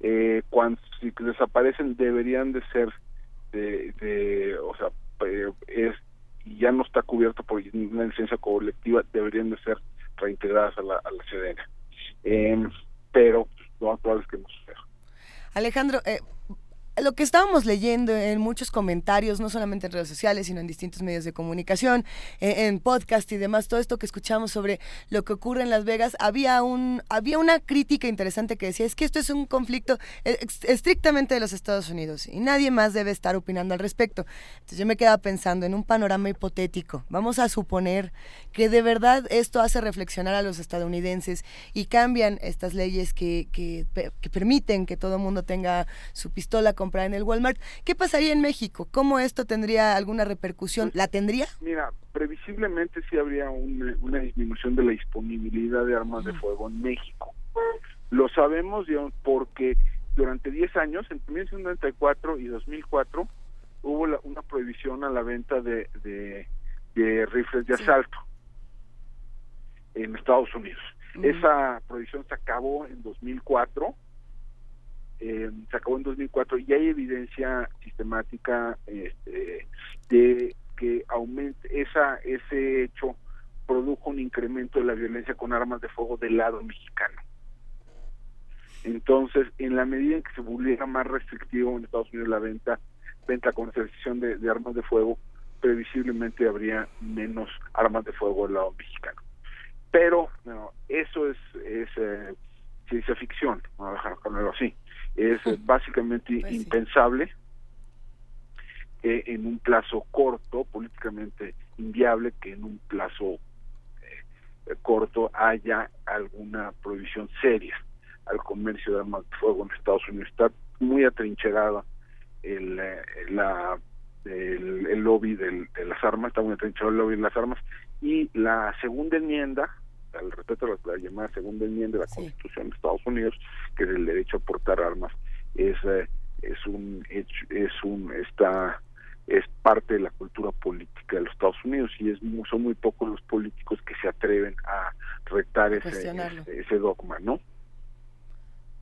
Eh, cuando si desaparecen deberían de ser de, o sea, es ya no está cubierto por una licencia colectiva, deberían de ser reintegradas a la, a la em, pero lo actual es que no suceda. Alejandro, eh, lo, que estábamos leyendo en muchos comentarios, no solamente en redes sociales, sino en distintos medios de comunicación, en, en podcast y demás, todo esto que escuchamos sobre lo que ocurre en Las Vegas, había un había una crítica interesante que decía, es que esto es un conflicto estrictamente de los Estados Unidos y nadie más debe estar opinando al respecto. Entonces yo me quedaba pensando en un panorama hipotético. Vamos a suponer que de verdad esto hace reflexionar a los estadounidenses y cambian estas leyes que, que, que permiten que todo el mundo tenga su pistola comprada en el Walmart. ¿Qué pasaría en México? ¿Cómo esto tendría alguna repercusión? ¿La tendría? Mira, previsiblemente sí habría una, disminución de la disponibilidad de armas de fuego en México. Lo sabemos porque durante 10 años, en 1994 y 2004, hubo una prohibición a la venta de, de, rifles de asalto en Estados Unidos. Esa prohibición se acabó en 2004 eh, se acabó en 2004 y hay evidencia sistemática este, de que aumente esa ese hecho produjo un incremento de la violencia con armas de fuego del lado mexicano. Entonces, en la medida en que se volviera más restrictivo en Estados Unidos la venta, venta con excepción de, armas de fuego, previsiblemente habría menos armas de fuego del lado mexicano. Pero, bueno, eso es, es eh, ciencia ficción, vamos a dejarlo así es básicamente pues impensable que en un plazo corto, políticamente inviable, que en un plazo eh, corto haya alguna prohibición seria al comercio de armas de fuego en Estados Unidos. Está muy atrincherada el, eh, la, el, lobby de las armas, está muy atrincherado el lobby de las armas, y la segunda enmienda al respecto a la, llamada segunda enmienda de la Constitución de Estados Unidos, que es el derecho a portar armas, es eh, es un es un está es parte de la cultura política de los Estados Unidos y es son muy pocos los políticos que se atreven a retar ese, ese, dogma, ¿no?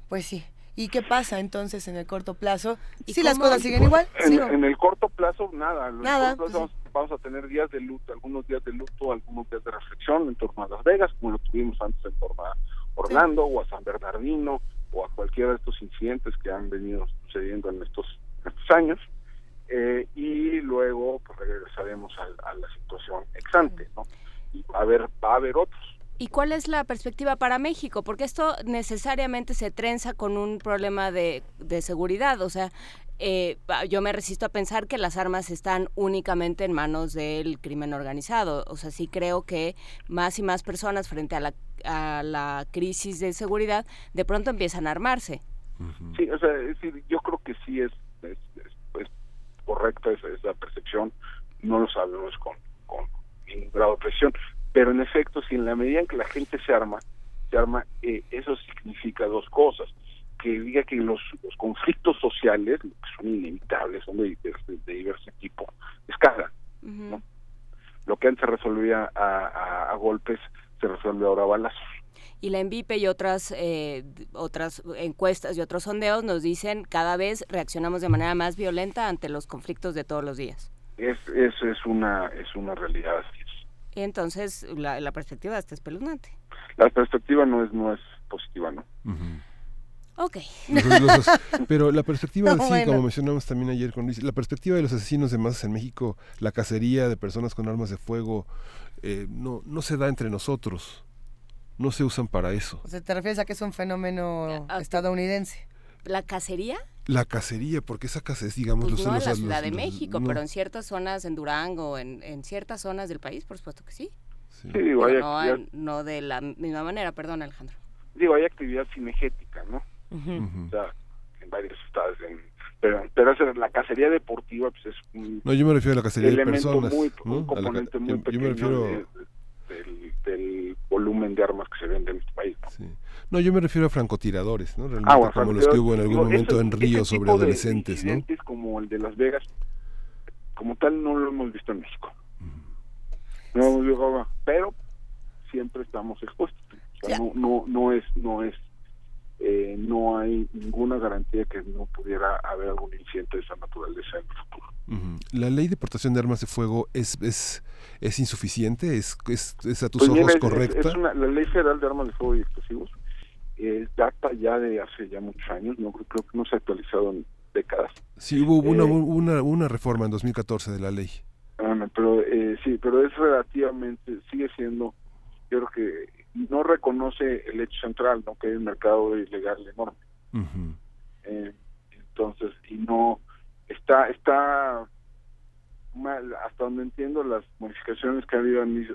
Pues sí. ¿Y qué pasa entonces en el corto plazo? Si las cosas siguen igual. En, el corto plazo, nada. nada pues vamos, a tener días de luto, algunos días de luto, algunos días de reflexión en torno a Las Vegas, como lo tuvimos antes en torno a Orlando o a San Bernardino o a cualquiera de estos incidentes que han venido sucediendo en estos, estos años. Eh, y luego pues, regresaremos a, la situación exante, ¿no? Y va a haber, va a haber otros ¿Y cuál es la perspectiva para México? Porque esto necesariamente se trenza con un problema de, seguridad. O sea, eh, yo me resisto a pensar que las armas están únicamente en manos del crimen organizado. O sea, sí creo que más y más personas frente a la, a la crisis de seguridad de pronto empiezan a armarse. Sí, o sea, yo creo que sí es, es, correcta esa, esa, percepción. No lo sabemos con, con ningún grado de presión pero en efecto, si en la medida en que la gente se arma, se arma, eh, eso significa dos cosas. Que diga que los, los conflictos sociales, que son inevitables, son de, de, diverso tipo, escalan. Lo que antes se resolvía a, golpes, se resuelve ahora a balazos. Y la ENVIPE y otras, eh, otras encuestas y otros sondeos nos dicen cada vez reaccionamos de manera más violenta ante los conflictos de todos los días. Es, es, es, una, es una realidad así entonces la, la perspectiva está espeluznante. La perspectiva no es, no es positiva, ¿no? Ok. pero la perspectiva, sí, como mencionamos también ayer con Luis, la perspectiva de los asesinos de masas en México, la cacería de personas con armas de fuego, eh, no, no se da entre nosotros. No se usan para eso. O sea, ¿te refieres a que es un fenómeno estadounidense? ¿La cacería? La cacería, porque esa cacería, digamos, pues no en la Ciudad de México, pero en ciertas zonas, en Durango, en, en ciertas zonas del país, por supuesto que sí. Sí, digo, hay no, no, de la misma manera, perdón, Alejandro. Digo, hay actividad cinegética, ¿no? O sea, en varios estados, pero, pero la cacería deportiva pues es un no yo me refiero a la cacería de personas muy, un componente muy pequeño yo me refiero... del, del, volumen de armas que se venden en este país ¿no? Sí. No, yo me refiero a francotiradores, ¿no? Realmente ah, como los que hubo en algún momento en Río sobre adolescentes, ¿no? como el de Las Vegas, como tal no lo hemos visto en México. No hemos visto, pero siempre estamos expuestos. no, no, no es, no es, eh, no hay ninguna garantía que no pudiera haber algún incidente de esa naturaleza en el futuro. La ley de portación de armas de fuego es, es, es insuficiente, es, es, a tus pues ojos correcta. la ley federal de armas de fuego y explosivos data ya de hace ya muchos años, no creo que no se ha actualizado en décadas. Sí, hubo una, una, una reforma en 2014 de la ley. Ah, pero sí, pero es relativamente, sigue siendo, yo creo que no reconoce el hecho central, ¿no? que hay un mercado ilegal enorme. eh, entonces, y no, está, está mal, hasta donde entiendo, las modificaciones que ha habido han,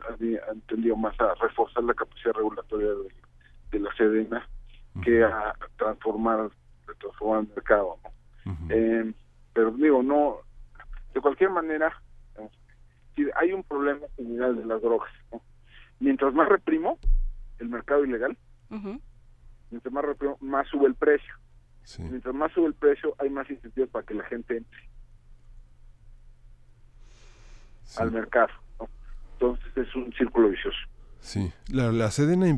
han, tendido más a reforzar la capacidad regulatoria de, la Sedena que a transformar, transformar el mercado. eh, pero digo, no, de cualquier manera, hay un problema general de las drogas. Mientras más reprimo el mercado ilegal, mientras más reprimo, más sube el precio. Mientras más sube el precio, hay más incentivos para que la gente entre al mercado. Entonces es un círculo vicioso. Sí, la, la Sedena,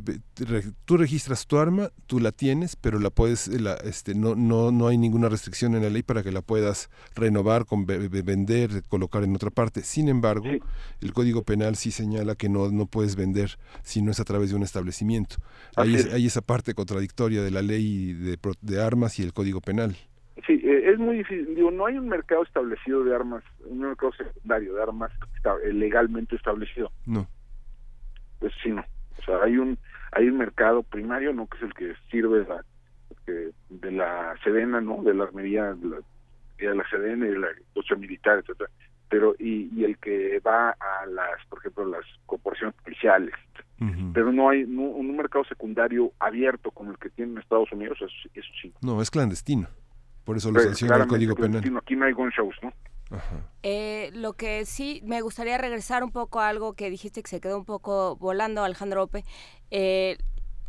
tú registras tu arma, tú la tienes, pero la puedes, la, este, no, no, no hay ninguna restricción en la ley para que la puedas renovar, con, vender, colocar en otra parte. Sin embargo, el Código Penal sí señala que no, no puedes vender si no es a través de un establecimiento. Hay, hay esa parte contradictoria de la ley de, de armas y el Código Penal. Sí, eh, es muy difícil. Digo, no hay un mercado establecido de armas, un mercado secundario de armas legalmente establecido. No pues sí no o sea hay un hay un mercado primario no que es el que sirve de la de la sedena no de la armería de la, de la sedena y de la industria militar etcétera. Pero y, y el que va a las por ejemplo las corporaciones policiales pero no hay un mercado secundario abierto como el que tienen Estados Unidos eso, eso sí. No es clandestino. Por eso lo sanciona el Código Penal. aquí no hay gun shows no eh, lo que sí me gustaría regresar un poco a algo que dijiste que se quedó un poco volando, Alejandro Ope. Eh,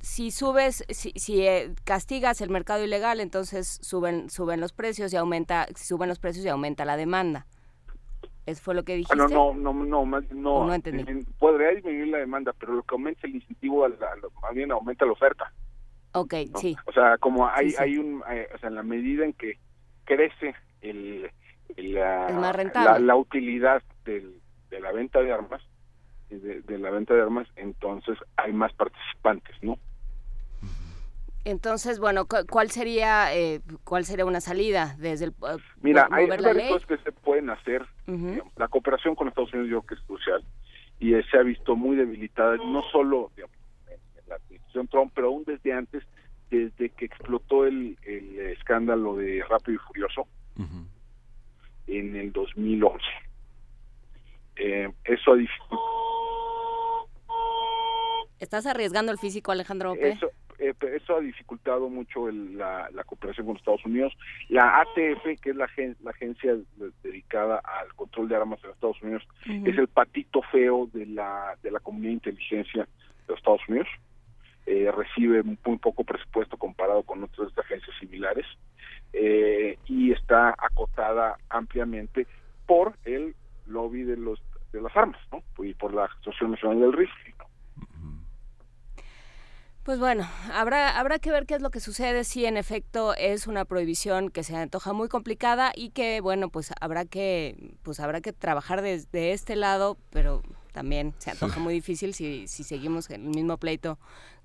si subes, si, si eh, castigas el mercado ilegal, entonces suben suben los precios y aumenta, suben los precios y aumenta la demanda. ¿Eso fue lo que dijiste? no, no, no, no, no, no entendí. podría disminuir la demanda, pero lo que aumenta el incentivo, más bien aumenta la oferta. Ok, sí. O sea, como hay, hay un, o sea, en la medida en que crece el, la, la, utilidad del, de la venta de armas, de, la venta de armas, entonces hay más participantes, ¿no? Entonces, bueno, ¿cuál sería eh, cuál sería una salida desde el uh, Mira, hay varias cosas que se pueden hacer. la cooperación con Estados Unidos yo creo que es crucial y se ha visto muy debilitada no solo en la administración Trump, pero aún desde antes, desde que explotó el, el escándalo de Rápido y Furioso en el 2011. Eh, eso ¿Estás arriesgando el físico, Alejandro Eso, eh, eso ha dificultado mucho la, cooperación con Estados Unidos. La ATF, que es la, la agencia dedicada al control de armas en Estados Unidos, es el patito feo de la, de la comunidad de inteligencia de Estados Unidos. Eh, recibe muy poco presupuesto comparado con otras agencias similares eh, y está acotada ampliamente por el lobby de los de las armas, ¿no? Y por la Asociación Nacional del Rifle. Pues bueno, habrá, habrá que ver qué es lo que sucede si en efecto es una prohibición que se antoja muy complicada y que bueno, pues habrá que pues habrá que trabajar desde este lado, pero también se antoja muy difícil si, si seguimos en el mismo pleito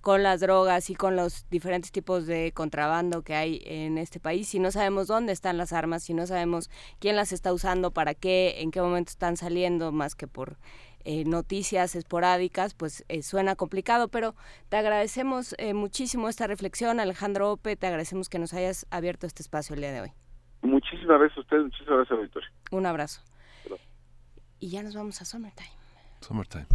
con las drogas y con los diferentes tipos de contrabando que hay en este país, si no sabemos dónde están las armas, si no sabemos quién las está usando, para qué, en qué momento están saliendo, más que por eh, noticias esporádicas, pues eh, suena complicado, pero te agradecemos eh, muchísimo esta reflexión, Alejandro Ope, te agradecemos que nos hayas abierto este espacio el día de hoy. Muchísimas gracias a ustedes, muchísimas gracias, Victoria. Un abrazo. Y ya nos vamos a Summertime. Summertime.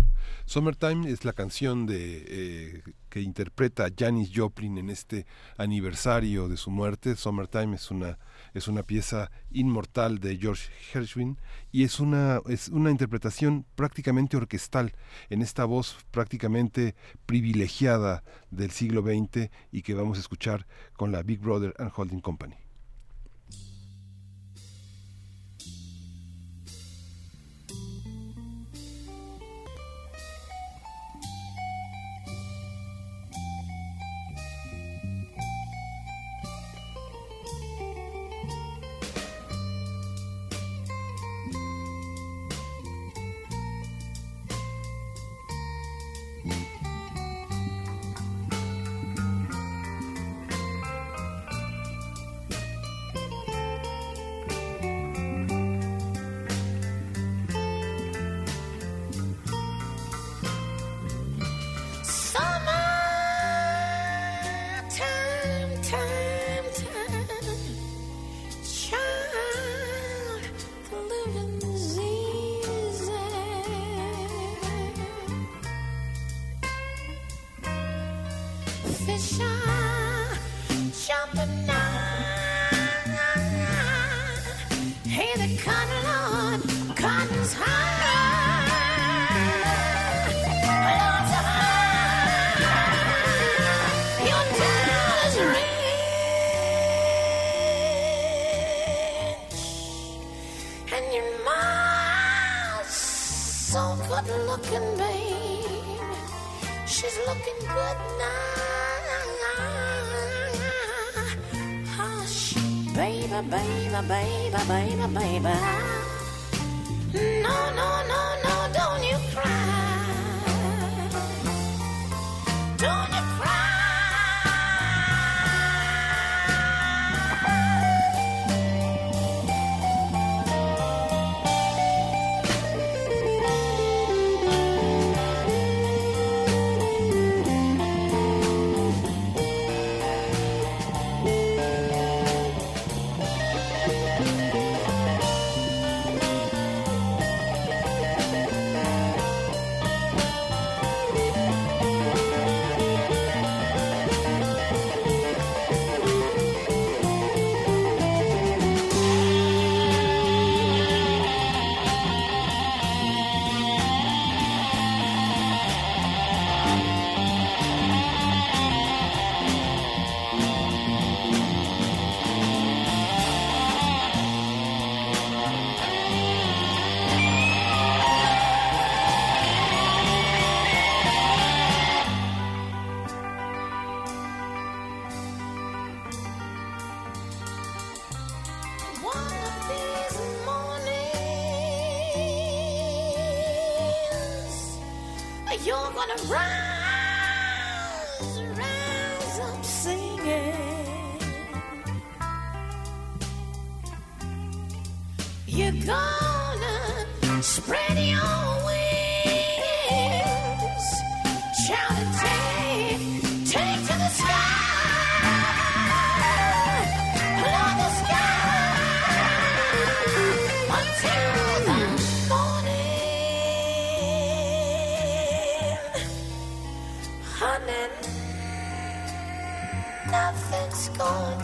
Summertime es la canción de eh, que interpreta Janis Joplin en este aniversario de su muerte. Summertime es una es una pieza inmortal de George Gershwin y es una es una interpretación prácticamente orquestal en esta voz prácticamente privilegiada del siglo XX y que vamos a escuchar con la Big Brother and Holding Company.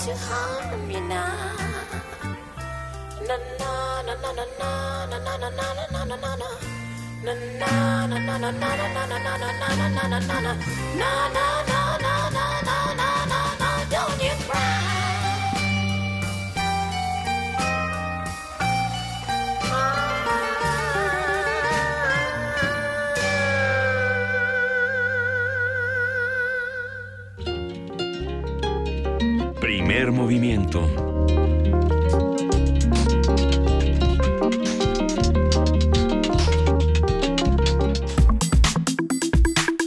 To harm you now. Na na na na na na na na na na na na na na. Na na na na na na na na na na na na na na na na. Na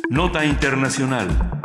Nota Internacional.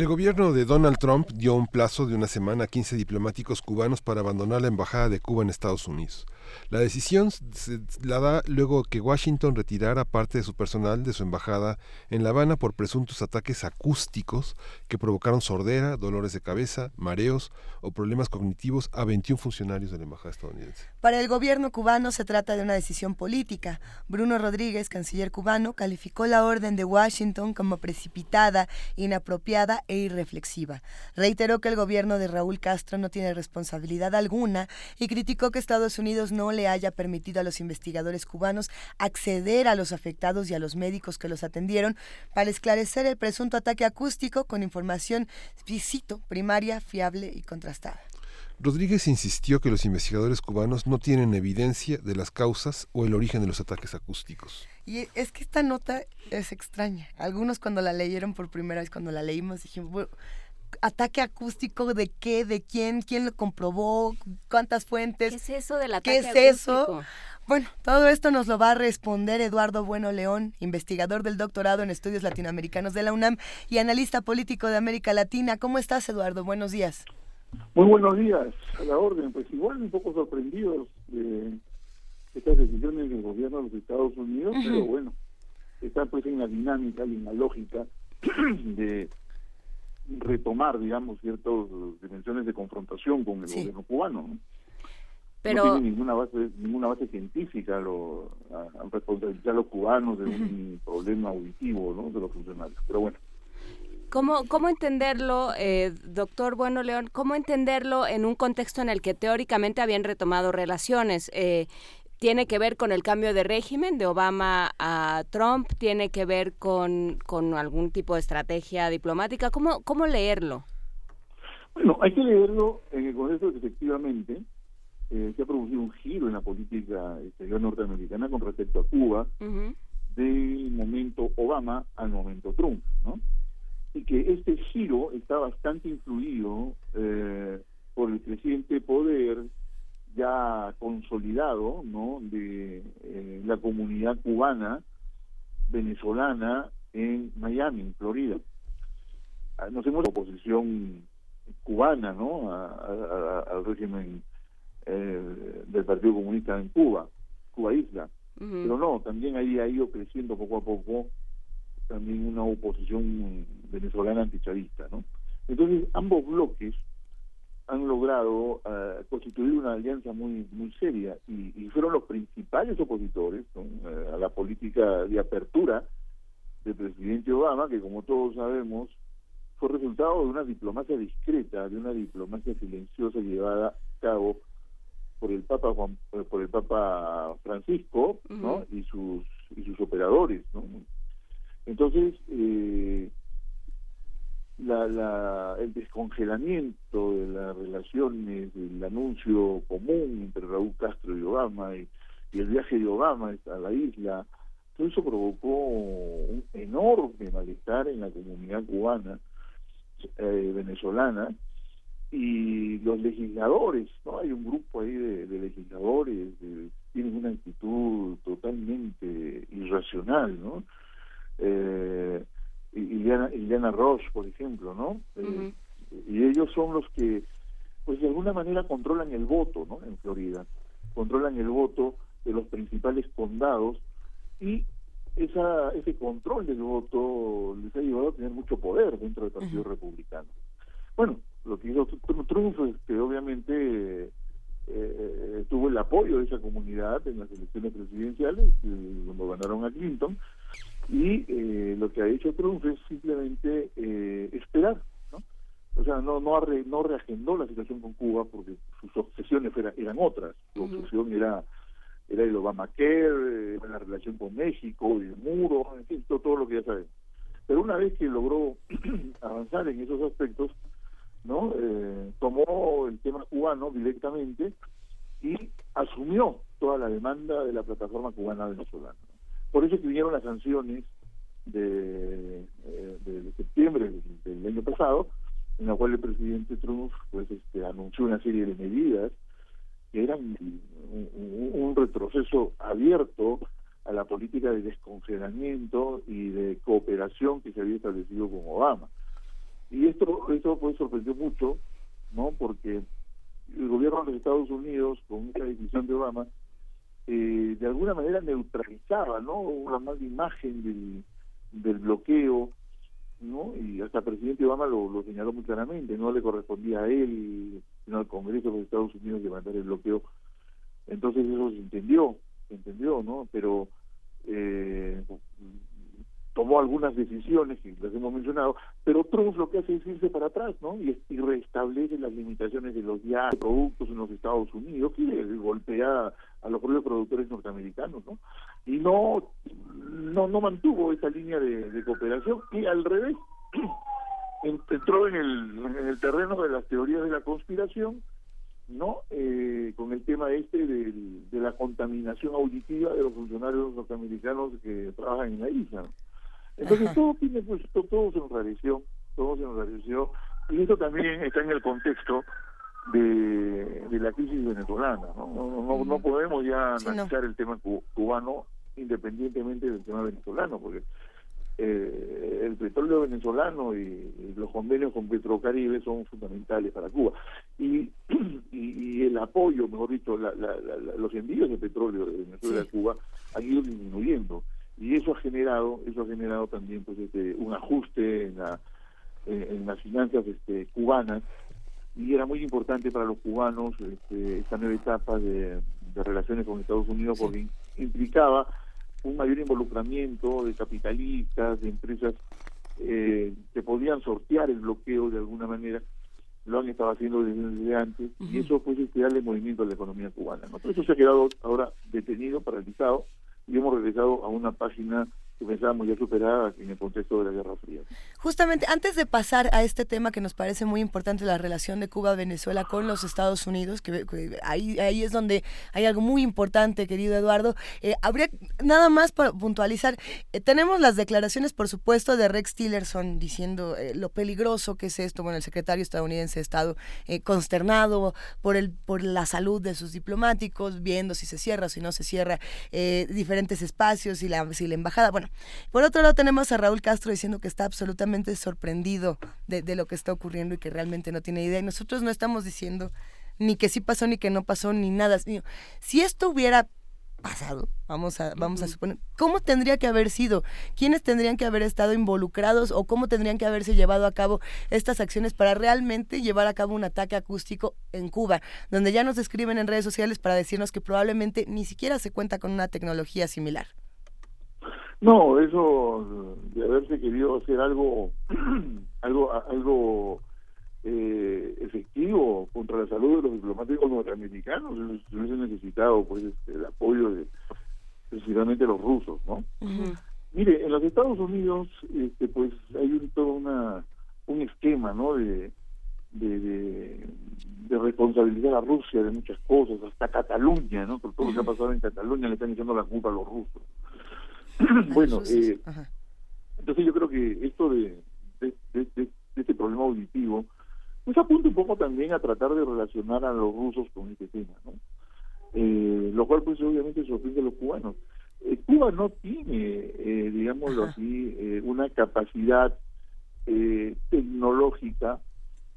El gobierno de Donald Trump dio un plazo de una semana a 15 diplomáticos cubanos para abandonar la embajada de Cuba en Estados Unidos. La decisión se la da luego que Washington retirara parte de su personal de su embajada en La Habana por presuntos ataques acústicos que provocaron sordera, dolores de cabeza, mareos o problemas cognitivos a 21 funcionarios de la embajada estadounidense. Para el gobierno cubano se trata de una decisión política. Bruno Rodríguez, canciller cubano, calificó la orden de Washington como precipitada, inapropiada e irreflexiva. Reiteró que el gobierno de Raúl Castro no tiene responsabilidad alguna y criticó que Estados Unidos no le haya permitido a los investigadores cubanos acceder a los afectados y a los médicos que los atendieron para esclarecer el presunto ataque acústico con información, cito, primaria, fiable y contrastada. Rodríguez insistió que los investigadores cubanos no tienen evidencia de las causas o el origen de los ataques acústicos. Y es que esta nota es extraña. Algunos cuando la leyeron por primera vez, cuando la leímos, dijimos, bueno, ataque acústico de qué, de quién, quién lo comprobó, cuántas fuentes. ¿Qué es eso del ataque ¿Qué es acústico? eso? Bueno, todo esto nos lo va a responder Eduardo Bueno León, investigador del doctorado en estudios latinoamericanos de la UNAM y analista político de América Latina. ¿Cómo estás, Eduardo? Buenos días. Muy buenos días, a la orden. Pues igual un poco sorprendidos de estas decisiones del gobierno de los Estados Unidos, pero bueno, está pues en la dinámica y en la lógica de retomar, digamos, ciertas dimensiones de confrontación con el Sí. gobierno cubano. ¿no? Pero... No tiene ninguna base, ninguna base científica lo, a, responsabilizar a los cubanos de un problema auditivo ¿no? de los funcionarios. Pero bueno. ¿Cómo, ¿Cómo entenderlo, eh, doctor Bueno León? ¿Cómo entenderlo en un contexto en el que teóricamente habían retomado relaciones? Eh, ¿Tiene que ver con el cambio de régimen de Obama a Trump? ¿Tiene que ver con, con algún tipo de estrategia diplomática? ¿Cómo, ¿Cómo leerlo? Bueno, hay que leerlo en el contexto de que efectivamente eh, se ha producido un giro en la política exterior norteamericana con respecto a Cuba del momento Obama al momento Trump, ¿no? Y que este giro está bastante influido eh, por el creciente poder ya consolidado ¿no? de eh, la comunidad cubana venezolana en Miami, en Florida. Ah, nos hemos oposición cubana ¿no? al régimen eh, del Partido Comunista en Cuba, Cuba Isla. Pero no, también ahí ha ido creciendo poco a poco también una oposición venezolana antichavista, ¿no? Entonces, ambos bloques han logrado uh, constituir una alianza muy muy seria y, y fueron los principales opositores ¿no? uh, a la política de apertura del presidente Obama, que como todos sabemos fue resultado de una diplomacia discreta, de una diplomacia silenciosa llevada a cabo por el Papa Juan, eh, por el Papa Francisco, ¿no? Y sus y sus operadores, ¿no? Entonces, eh, la, el descongelamiento de las relaciones, el anuncio común entre Raúl Castro y Obama y, el viaje de Obama a la isla, todo eso provocó un enorme malestar en la comunidad cubana, eh, venezolana, y los legisladores, ¿no? Hay un grupo ahí de, legisladores, que tienen una actitud totalmente irracional, ¿no? Eh, Iliana, Roche, por ejemplo, ¿no? Eh, y ellos son los que, pues de alguna manera controlan el voto, ¿no? En Florida, controlan el voto de los principales condados y esa, ese control del voto les ha llevado a tener mucho poder dentro del Partido Republicano. Bueno, lo que hizo Trump, que obviamente eh, tuvo el apoyo de esa comunidad en las elecciones presidenciales, cuando ganaron a Clinton, y eh, lo que ha hecho Trump es simplemente eh, esperar, ¿no? O sea, no no, no reagendó la situación con Cuba porque sus obsesiones eran, otras. Su obsesión era era el Obamacare, la relación con México, el muro, en fin, todo, lo que ya sabemos. Pero una vez que logró avanzar en esos aspectos, no eh, tomó el tema cubano directamente y asumió toda la demanda de la plataforma cubana venezolana. Por eso que vinieron las sanciones de, eh, septiembre del, año pasado, en la cual el presidente Trump pues este, anunció una serie de medidas que eran un, un, retroceso abierto a la política de descongelamiento y de cooperación que se había establecido con Obama. Y esto, esto pues sorprendió mucho, ¿no? Porque el gobierno de Estados Unidos, con esta decisión de Obama, eh, de alguna manera neutralizaba no una mala imagen del, del bloqueo no y hasta el presidente Obama lo, señaló muy claramente no le correspondía a él sino al Congreso de los Estados Unidos levantar el bloqueo. Entonces eso se entendió se entendió no pero eh, tomó algunas decisiones que las hemos mencionado, pero Trump lo que hace es irse para atrás, ¿no? Y, restablece las limitaciones de los ya productos en los Estados Unidos, que golpea a los propios productores norteamericanos, ¿no? Y no no no mantuvo esa línea de, cooperación y al revés entró en el, en el terreno de las teorías de la conspiración, ¿no? Eh, con el tema este de la contaminación auditiva de los funcionarios norteamericanos que trabajan en la isla. Entonces todo tiene, pues, todo, se enrareció, todo se enrareció, y eso también está en el contexto de, de la crisis venezolana, ¿no? No, no, podemos ya analizar el tema cubano independientemente del tema venezolano, porque eh, el petróleo venezolano y, los convenios con Petrocaribe son fundamentales para Cuba. Y, y, el apoyo, mejor dicho, los envíos de petróleo de Venezuela a Cuba han ido disminuyendo y eso ha generado eso ha generado también pues este un ajuste en la en, las finanzas este cubanas y era muy importante para los cubanos este, esta nueva etapa de, relaciones con Estados Unidos porque implicaba un mayor involucramiento de capitalistas, de empresas eh, que podían sortear el bloqueo de alguna manera, lo han estado haciendo desde, antes, y eso fue este, darle movimiento a la economía cubana. ¿no? Eso se ha quedado ahora detenido, paralizado, y hemos regresado a una página que pensábamos ya superada en el contexto de la Guerra Fría. Justamente, antes de pasar a este tema que nos parece muy importante, la relación de Cuba-Venezuela con los Estados Unidos, que, ahí, ahí es donde hay algo muy importante, querido Eduardo, eh, habría nada más para puntualizar, eh, tenemos las declaraciones, por supuesto, de Rex Tillerson diciendo eh, lo peligroso que es esto, bueno, el secretario estadounidense ha estado consternado por, el, por la salud de sus diplomáticos, viendo si se cierra o si no se cierra diferentes espacios y la, si la embajada, bueno, por otro lado tenemos a Raúl Castro diciendo que está absolutamente sorprendido de, lo que está ocurriendo y que realmente no tiene idea. Y nosotros no estamos diciendo ni que sí pasó ni que no pasó ni nada. Si esto hubiera pasado, vamos a, vamos a suponer, ¿cómo tendría que haber sido? ¿Quiénes tendrían que haber estado involucrados o cómo tendrían que haberse llevado a cabo estas acciones para realmente llevar a cabo un ataque acústico en Cuba, donde ya nos escriben en redes sociales para decirnos que probablemente ni siquiera se cuenta con una tecnología similar? No, eso de haberse querido hacer algo, algo, algo eh, efectivo contra la salud de los diplomáticos norteamericanos, se hubiese necesitado pues este, el apoyo de precisamente los rusos, ¿no? Mire, en los Estados Unidos, este, pues hay un, todo una un esquema, ¿no? De, de, de, responsabilizar a Rusia de muchas cosas, hasta Cataluña, ¿no? Por todo lo que ha pasado en Cataluña le están echando la culpa a los rusos. Bueno, eh, entonces yo creo que esto de, de, este problema auditivo, pues apunta un poco también a tratar de relacionar a los rusos con este tema, ¿no? Eh, lo cual pues obviamente sorprende a los cubanos. Eh, Cuba no tiene, eh, digámoslo así, una capacidad tecnológica,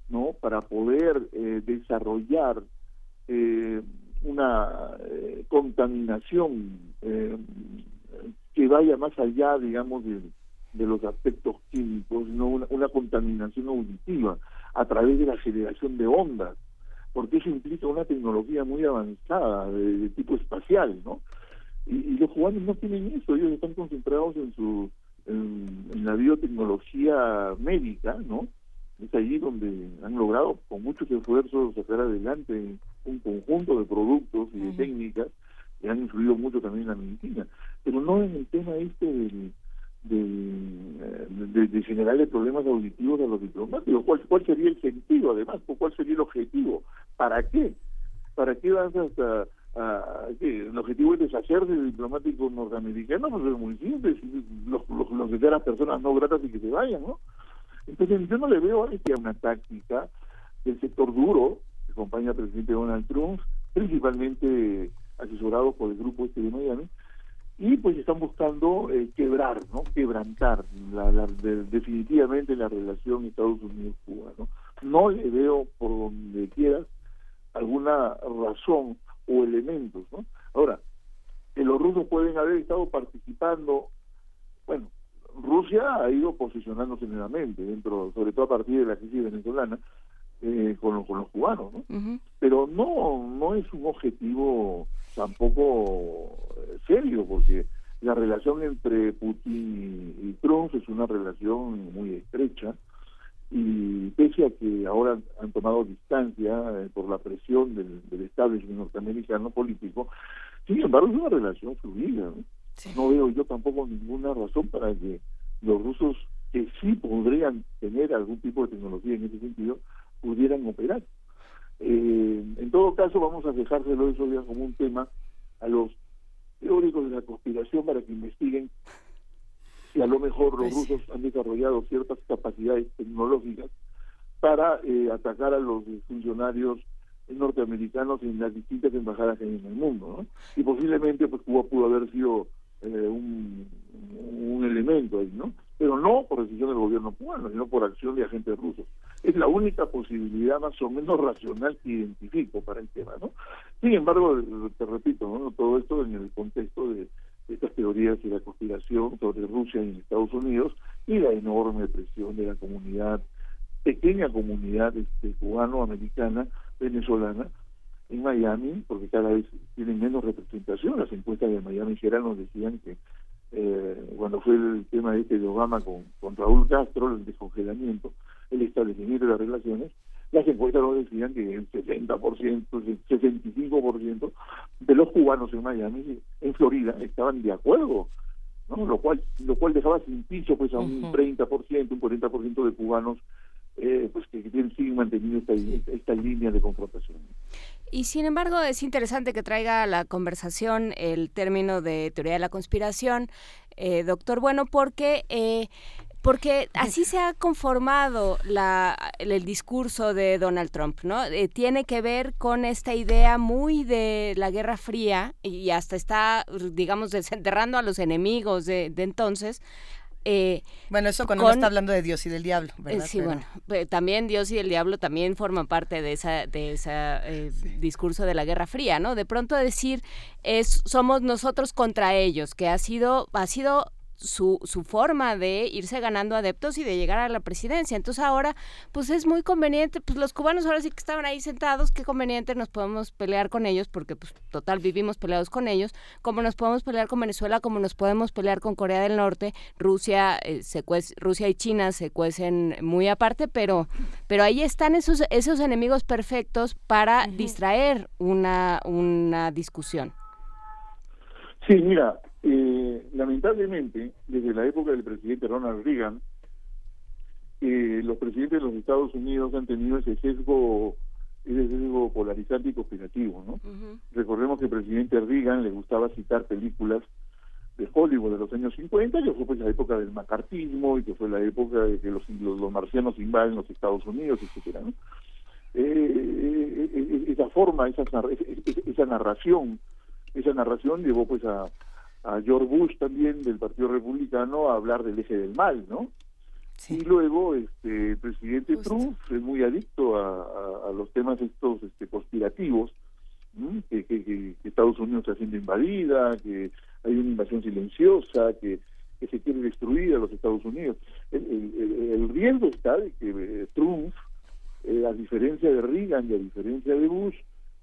¿no? Para poder desarrollar una contaminación que vaya más allá, digamos, de, los aspectos químicos, sino una, contaminación auditiva a través de la generación de ondas, porque eso implica una tecnología muy avanzada de, tipo espacial, ¿no? Y, los cubanos no tienen eso, ellos están concentrados en su en, la biotecnología médica, ¿no? Es allí donde han logrado con muchos esfuerzos sacar adelante un conjunto de productos y de técnicas han influido mucho también en la medicina, pero no en el tema este del, de, de, generarle problemas auditivos a los diplomáticos. ¿Cuál, ¿Cuál sería el sentido, además? ¿Cuál sería el objetivo? ¿Para qué? ¿Para qué vas hasta a, el objetivo es deshacerse de diplomáticos norteamericanos, pues es muy simple, los, los, los personas no gratas y que se vayan, ¿no? Entonces yo no le veo a este una táctica del sector duro que acompaña al presidente Donald Trump, principalmente asesorados por el grupo este de Miami, y pues están buscando eh, quebrar, ¿no? Quebrantar la, definitivamente la relación Estados Unidos-Cuba, ¿no? No le veo por donde quieras alguna razón o elementos, ¿no? Ahora, que los rusos pueden haber estado participando, bueno, Rusia ha ido posicionándose nuevamente dentro, sobre todo a partir de la crisis venezolana, eh, con, con, los cubanos, ¿no? Pero no, no es un objetivo tampoco eh, serio, porque la relación entre Putin y, Trump es una relación muy estrecha y pese a que ahora han tomado distancia eh, por la presión del, del establishment norteamericano político, sin embargo es una relación fluida. ¿no? no veo yo tampoco ninguna razón para que los rusos que sí podrían tener algún tipo de tecnología en ese sentido pudieran operar. Eh, en todo caso, vamos a dejárselo eso ya como un tema a los teóricos de la conspiración para que investiguen si a lo mejor los pues rusos han desarrollado ciertas capacidades tecnológicas para eh, atacar a los funcionarios norteamericanos en las distintas embajadas que hay en el mundo. ¿no? Y posiblemente pues Cuba pudo haber sido eh, un, un elemento ahí, ¿no? pero no por decisión del gobierno cubano, sino por acción de agentes rusos. Es la única posibilidad más o menos racional que identifico para el tema, ¿no? Sin embargo, te repito, todo esto en el contexto de estas teorías de la conspiración sobre Rusia y Estados Unidos y la enorme presión de la comunidad pequeña comunidad este, cubano-americana, venezolana, en Miami, porque cada vez tienen menos representación. Las encuestas de Miami Herald nos decían que eh, cuando fue el tema este de Obama con, con Raúl Castro, el descongelamiento, el establecimiento de las relaciones, las encuestas nos decían que el 60%, el 65% de los cubanos en Miami, en Florida, estaban de acuerdo, ¿no? lo cual lo cual dejaba sin piso pues a un 30%, un 40% de cubanos eh, pues que, siguen manteniendo esta, esta línea de confrontación. Y sin embargo es interesante que traiga a la conversación el término de teoría de la conspiración, eh, doctor Bueno, porque eh, porque así se ha conformado la, el, discurso de Donald Trump, ¿no? Eh, tiene que ver con esta idea muy de la Guerra Fría y hasta está, digamos, desenterrando a los enemigos de, entonces. Eh, bueno, eso cuando está hablando de Dios y del diablo, eh, ¿verdad? sí, bueno, también Dios y el diablo también forman parte de esa, de ese discurso de la Guerra Fría, ¿no? De pronto decir es somos nosotros contra ellos, que ha sido ha sido su, su forma de irse ganando adeptos y de llegar a la presidencia. Entonces ahora, pues es muy conveniente, pues los cubanos ahora sí que estaban ahí sentados, qué conveniente nos podemos pelear con ellos, porque pues total vivimos peleados con ellos, como nos podemos pelear con Venezuela, como nos podemos pelear con Corea del Norte, Rusia, eh, se Rusia y China se cuecen muy aparte, pero, pero ahí están esos, esos enemigos perfectos para distraer una, una discusión. Sí, mira, eh, lamentablemente, desde la época del presidente Ronald Reagan, eh, los presidentes de los Estados Unidos han tenido ese sesgo, ese sesgo polarizante y conspirativo, ¿no? Recordemos que el presidente Reagan le gustaba citar películas de Hollywood de los años 50, que fue pues la época del macartismo y que fue la época de que los, los, marcianos invaden los Estados Unidos, etcétera, ¿no? Eh, eh, esa forma, esa, esa narración, esa narración llevó pues a, a George Bush también del Partido Republicano a hablar del eje del mal, ¿no? Y luego este, el presidente Trump es muy adicto a, los temas estos este, conspirativos, que, que, Estados Unidos está siendo invadida, que hay una invasión silenciosa, que, que se quiere destruir a los Estados Unidos. El, riesgo está de que eh, Trump, eh, a diferencia de Reagan y a diferencia de Bush,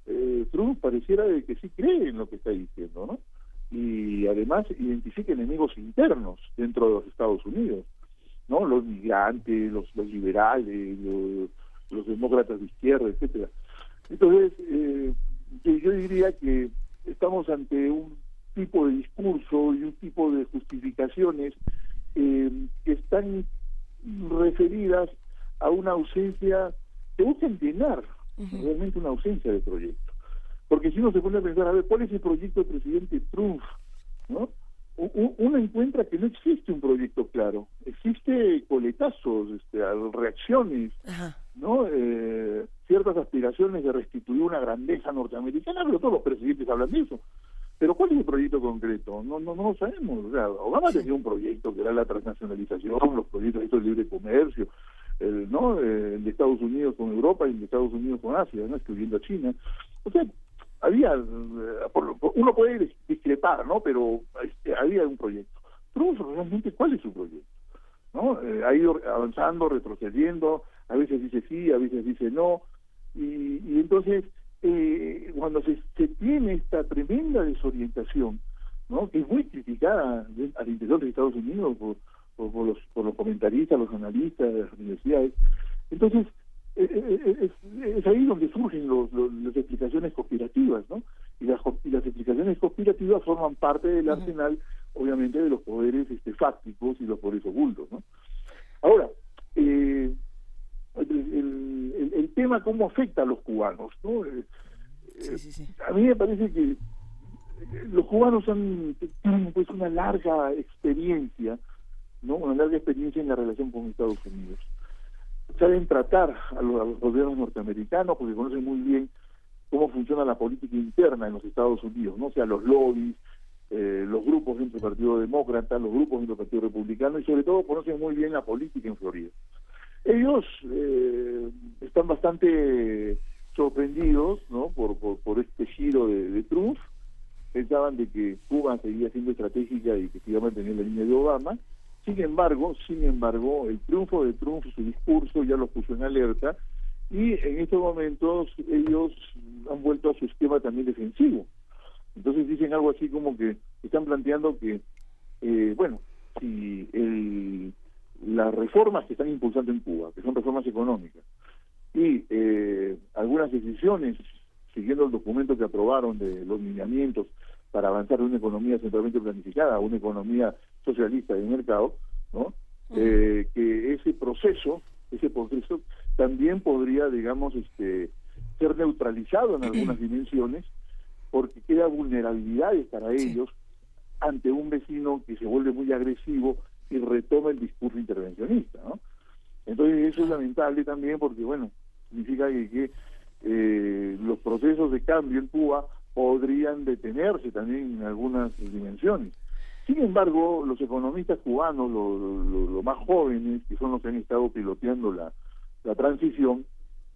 eh, Trump pareciera de que sí cree en lo que está diciendo, ¿no? Y además identifica enemigos internos dentro de los Estados Unidos, ¿no? Los migrantes, los, los liberales, los, demócratas de izquierda, etcétera. Entonces, eh, yo, diría que estamos ante un tipo de discurso y un tipo de justificaciones eh, que están referidas a una ausencia que buscan llenar realmente una ausencia de proyecto. Porque si uno se pone a pensar, a ver, ¿cuál es el proyecto del presidente Trump? ¿no? Uno encuentra que no existe un proyecto claro, existe coletazos, este, reacciones, ¿no? Eh, ciertas aspiraciones de restituir una grandeza norteamericana, pero todos los presidentes hablan de eso. Pero ¿cuál es el proyecto concreto? No no no lo sabemos. O sea, Obama tenía un proyecto que era la transnacionalización, los proyectos de libre comercio, el, ¿no? Eh, el de Estados Unidos con Europa y el de Estados Unidos con Asia, ¿no? excluyendo a China. O sea, había, eh, uno puede discrepar, ¿no? Pero este, había un proyecto. Trump realmente, ¿cuál es su proyecto? ¿No? Eh, ha ido avanzando, retrocediendo, a veces dice sí, a veces dice no, y, y entonces eh, cuando se, tiene esta tremenda desorientación, ¿no? que es muy criticada al interior de Estados Unidos por, por, los, por los comentaristas, los analistas de las universidades, entonces es, ahí donde surgen las explicaciones conspirativas, ¿no? Y las, las explicaciones conspirativas forman parte del arsenal, obviamente, de los poderes este, fácticos y los poderes ocultos, ¿no? Ahora, eh, el, el, tema cómo afecta a los cubanos, ¿no? Eh, a mí me parece que los cubanos han tienen pues una larga experiencia, ¿no? Una larga experiencia en la relación con Estados Unidos saben tratar a los, gobiernos norteamericanos porque conocen muy bien cómo funciona la política interna en los Estados Unidos, no o sea los lobbies, eh, los grupos dentro del Partido Demócrata, los grupos dentro del Partido Republicano y sobre todo conocen muy bien la política en Florida. Ellos eh, están bastante sorprendidos ¿no? por, por, este giro de, de Trump, pensaban de que Cuba seguía siendo estratégica y que se iba a la línea de Obama, Sin embargo, sin embargo, el triunfo de Trump, su discurso ya lo puso en alerta y en estos momentos ellos han vuelto a su esquema también defensivo. Entonces dicen algo así como que están planteando que, eh, bueno, si el, las reformas que están impulsando en Cuba, que son reformas económicas, y eh, algunas decisiones, siguiendo el documento que aprobaron de los lineamientos para avanzar en una economía centralmente planificada, una economía socialista de mercado, ¿no? Eh, que ese proceso, ese proceso también podría, digamos, este, ser neutralizado en algunas dimensiones, porque queda vulnerabilidades para ellos ante un vecino que se vuelve muy agresivo y retoma el discurso intervencionista, ¿no? Entonces eso es lamentable también porque, bueno, significa que, eh, los procesos de cambio en Cuba podrían detenerse también en algunas dimensiones. Sin embargo, los economistas cubanos, los más jóvenes, que son los que han estado piloteando la, transición,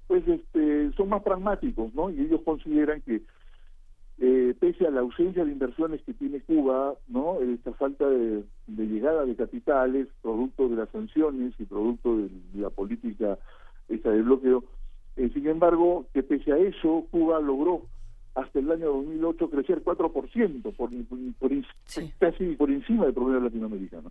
pues este, son más pragmáticos, ¿no? Y ellos consideran que eh, pese a la ausencia de inversiones que tiene Cuba, ¿no? Esta falta de, llegada de capitales, producto de las sanciones y producto de la política de bloqueo, eh, sin embargo, que pese a eso, Cuba logró hasta el año 2008 crecer 4%, por, por, casi por encima del promedio latinoamericano.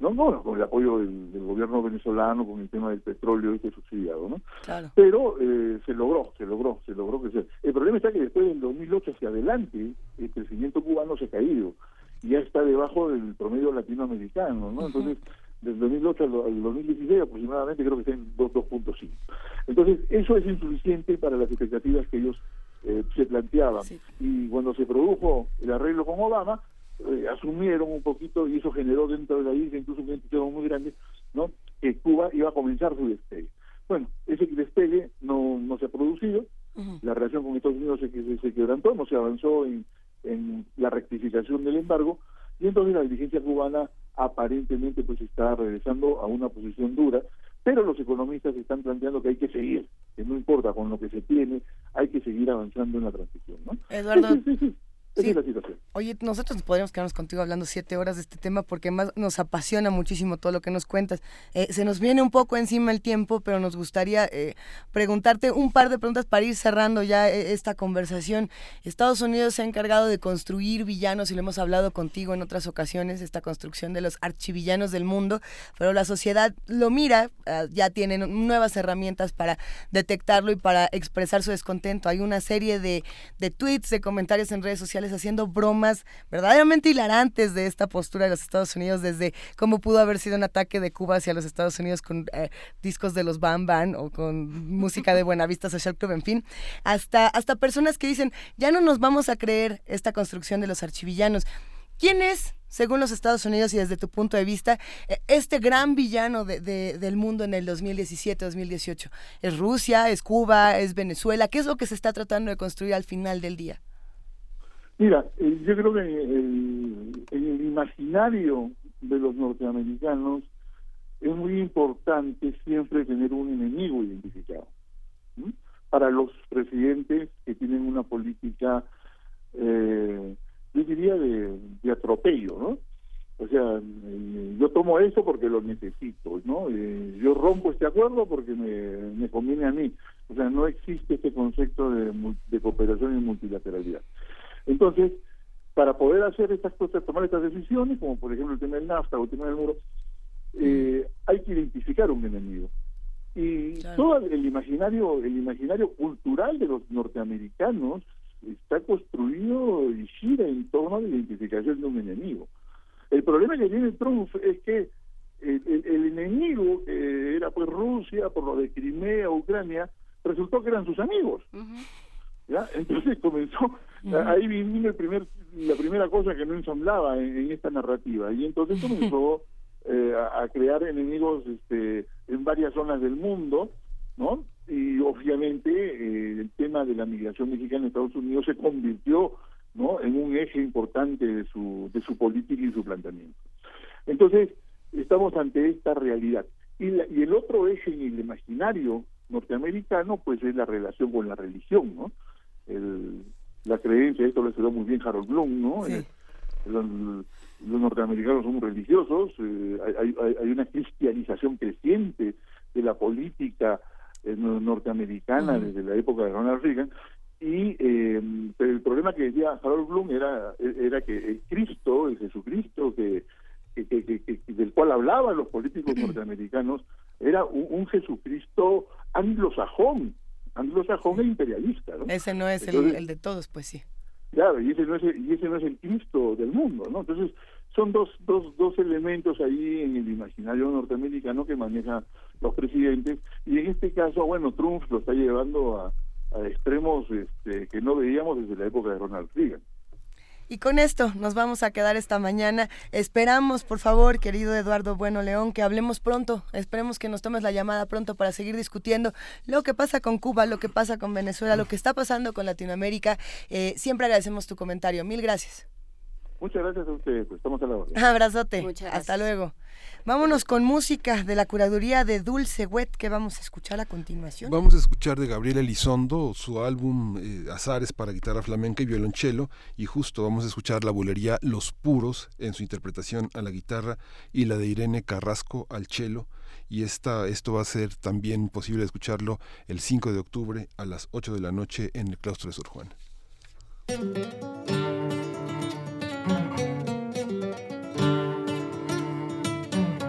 No, no, con el apoyo del, gobierno venezolano, con el tema del petróleo este subsidiado, ¿no? Claro. Pero eh, se logró, se logró, se logró crecer. El problema está que después del 2008 hacia adelante, el crecimiento cubano se ha caído y ya está debajo del promedio latinoamericano, ¿no? Entonces, desde 2008 al, 2016 aproximadamente creo que está en 2.5. Entonces, eso es insuficiente para las expectativas que ellos eh, se planteaban. Y cuando se produjo el arreglo con Obama, eh, asumieron un poquito y eso generó dentro de la isla incluso un entusiasmo muy grande, ¿no? Que Cuba iba a comenzar su despegue. Bueno, ese despegue no, no se ha producido, la relación con Estados Unidos se, se, quebrantó, no se avanzó en, en la rectificación del embargo y entonces la dirigencia cubana aparentemente pues está regresando a una posición dura, pero los economistas están planteando que hay que seguir, que no importa con lo que se tiene, hay que seguir avanzando en la transición, ¿no? Eduardo, esa es la situación. Oye, nosotros podríamos quedarnos contigo hablando siete horas de este tema porque más nos apasiona muchísimo todo lo que nos cuentas. Eh, se nos viene un poco encima el tiempo, pero nos gustaría eh, preguntarte un par de preguntas para ir cerrando ya eh, esta conversación. Estados Unidos se ha encargado de construir villanos y lo hemos hablado contigo en otras ocasiones, esta construcción de los archivillanos del mundo, pero la sociedad lo mira, ah, ya tienen nuevas herramientas para detectarlo y para expresar su descontento. Hay una serie de, de tweets, de comentarios en redes sociales haciendo bromas verdaderamente hilarantes de esta postura de los Estados Unidos, desde cómo pudo haber sido un ataque de Cuba hacia los Estados Unidos con eh, discos de los Bam Bam o con música de Buenavista Social Club, en fin, hasta, hasta personas que dicen, ya no nos vamos a creer esta construcción de los archivillanos. ¿Quién es, según los Estados Unidos y desde tu punto de vista, e, este gran villano de, del mundo en el 2017-2018? ¿Es Rusia? ¿Es Cuba? ¿Es Venezuela? ¿Qué es lo que se está tratando de construir al final del día? Mira, eh, yo creo que en el, imaginario de los norteamericanos es muy importante siempre tener un enemigo identificado. Para los presidentes que tienen una política, eh, yo diría, de, atropello, ¿no? O sea, eh, yo tomo eso porque lo necesito, ¿no? yo rompo este acuerdo porque me, me, conviene a mí. O sea, no existe este concepto de, de cooperación y multilateralidad. Entonces, para poder hacer estas cosas, tomar estas decisiones, como por ejemplo el tema del NAFTA o el tema del muro, eh, hay que identificar un enemigo. Y todo el imaginario, el imaginario cultural de los norteamericanos está construido y gira en torno a la identificación de un enemigo. El problema que tiene Trump es que el, enemigo, que era pues Rusia, por lo de Crimea, Ucrania, resultó que eran sus amigos. ¿Ya? Entonces comenzó, ahí vino el primer, la primera cosa que no ensamblaba en, esta narrativa, y entonces comenzó eh, a, crear enemigos este, en varias zonas del mundo, ¿no? Y obviamente eh, el tema de la migración mexicana en Estados Unidos se convirtió ¿no? en un eje importante de su, de su política y su planteamiento. Entonces, estamos ante esta realidad. Y, y el otro eje en el imaginario norteamericano, pues es la relación con la religión, ¿no? El, la creencia, esto lo estudió muy bien Harold Bloom, ¿no? los norteamericanos son religiosos, eh, hay, hay, una cristianización creciente de la política eh, norteamericana desde la época de Ronald Reagan, y eh, el problema que decía Harold Bloom era, era que el Cristo, el Jesucristo que, del cual hablaban los políticos norteamericanos, era un, Jesucristo anglosajón, anglosajón e imperialista. ¿no? Ese no es el, el de todos, pues sí. Claro, y ese no es el, y ese no es el Cristo del mundo, ¿no? Entonces, son dos, dos, dos elementos ahí en el imaginario norteamericano que manejan los presidentes, y en este caso, bueno, Trump lo está llevando a, a extremos este, que no veíamos desde la época de Ronald Reagan. Y con esto nos vamos a quedar esta mañana. Esperamos, por favor, querido Eduardo Bueno León, que hablemos pronto. Esperemos que nos tomes la llamada pronto para seguir discutiendo lo que pasa con Cuba, lo que pasa con Venezuela, lo que está pasando con Latinoamérica. Eh, siempre agradecemos tu comentario. Mil gracias. Muchas gracias a ustedes. Estamos a la hora. Abrazote. Hasta luego. Vámonos con música de la curaduría de Dulce Wet que vamos a escuchar a continuación. Vamos a escuchar de Gabriel Elizondo su álbum eh, Azares para guitarra flamenca y violonchelo y justo vamos a escuchar la bulería Los Puros en su interpretación a la guitarra y la de Irene Carrasco al cello y esta, esto va a ser también posible escucharlo el 5 de octubre a las 8 de la noche en el claustro de Sor Juan.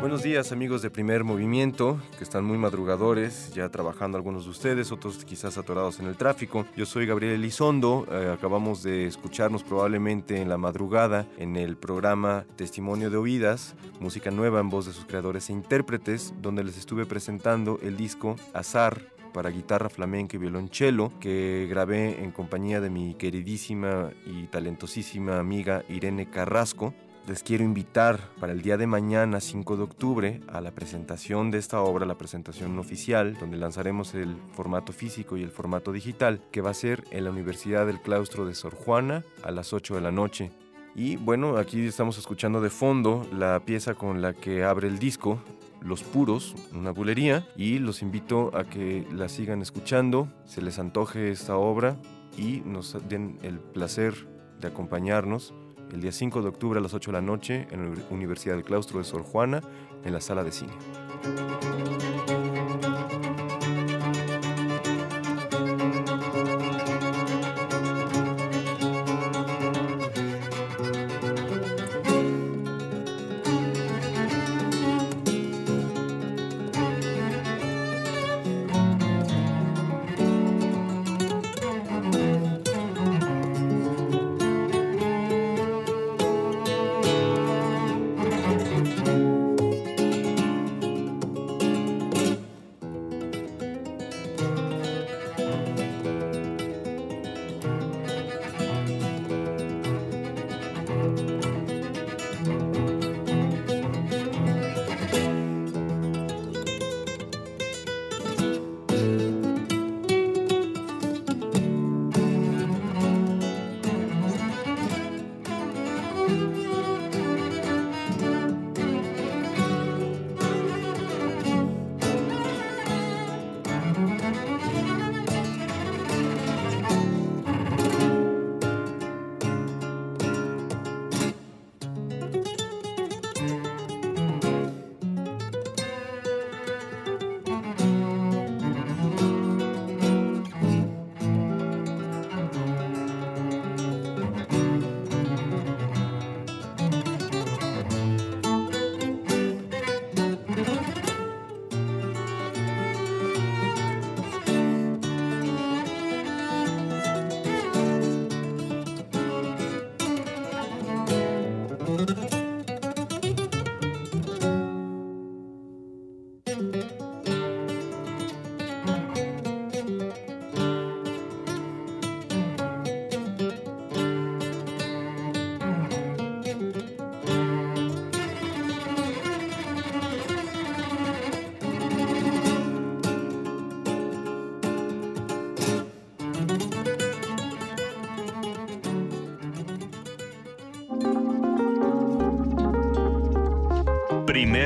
Buenos días amigos de Primer Movimiento, que están muy madrugadores, ya trabajando algunos de ustedes, otros quizás atorados en el tráfico. Yo soy Gabriel Elizondo, eh, acabamos de escucharnos probablemente en la madrugada en el programa Testimonio de Oídas, música nueva en voz de sus creadores e intérpretes, donde les estuve presentando el disco Azar para guitarra flamenca y violonchelo que grabé en compañía de mi queridísima y talentosísima amiga Irene Carrasco les quiero invitar para el día de mañana, 5 de octubre, a la presentación de esta obra, la presentación oficial, donde lanzaremos el formato físico y el formato digital, que va a ser en la Universidad del Claustro de Sor Juana a las 8 de la noche. Y bueno, aquí estamos escuchando de fondo la pieza con la que abre el disco, Los Puros, una bulería, y los invito a que la sigan escuchando, se les antoje esta obra y nos den el placer de acompañarnos el día 5 de octubre a las 8 de la noche en la Universidad del Claustro de Sor Juana, en la sala de cine.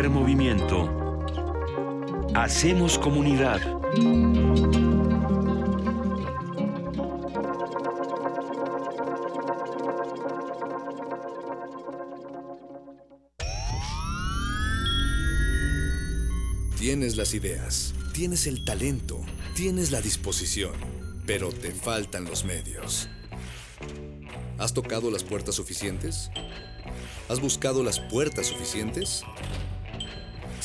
Movimiento. Hacemos comunidad. Tienes las ideas, tienes el talento, tienes la disposición, pero te faltan los medios. ¿Has tocado las puertas suficientes? ¿Has buscado las puertas suficientes?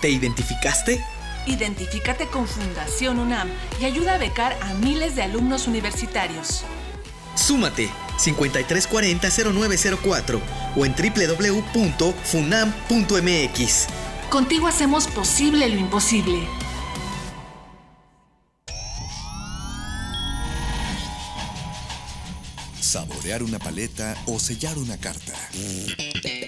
¿Te identificaste? Identifícate con Fundación UNAM y ayuda a becar a miles de alumnos universitarios. Súmate 5340-0904 o en www.funam.mx. Contigo hacemos posible lo imposible. Saborear una paleta o sellar una carta.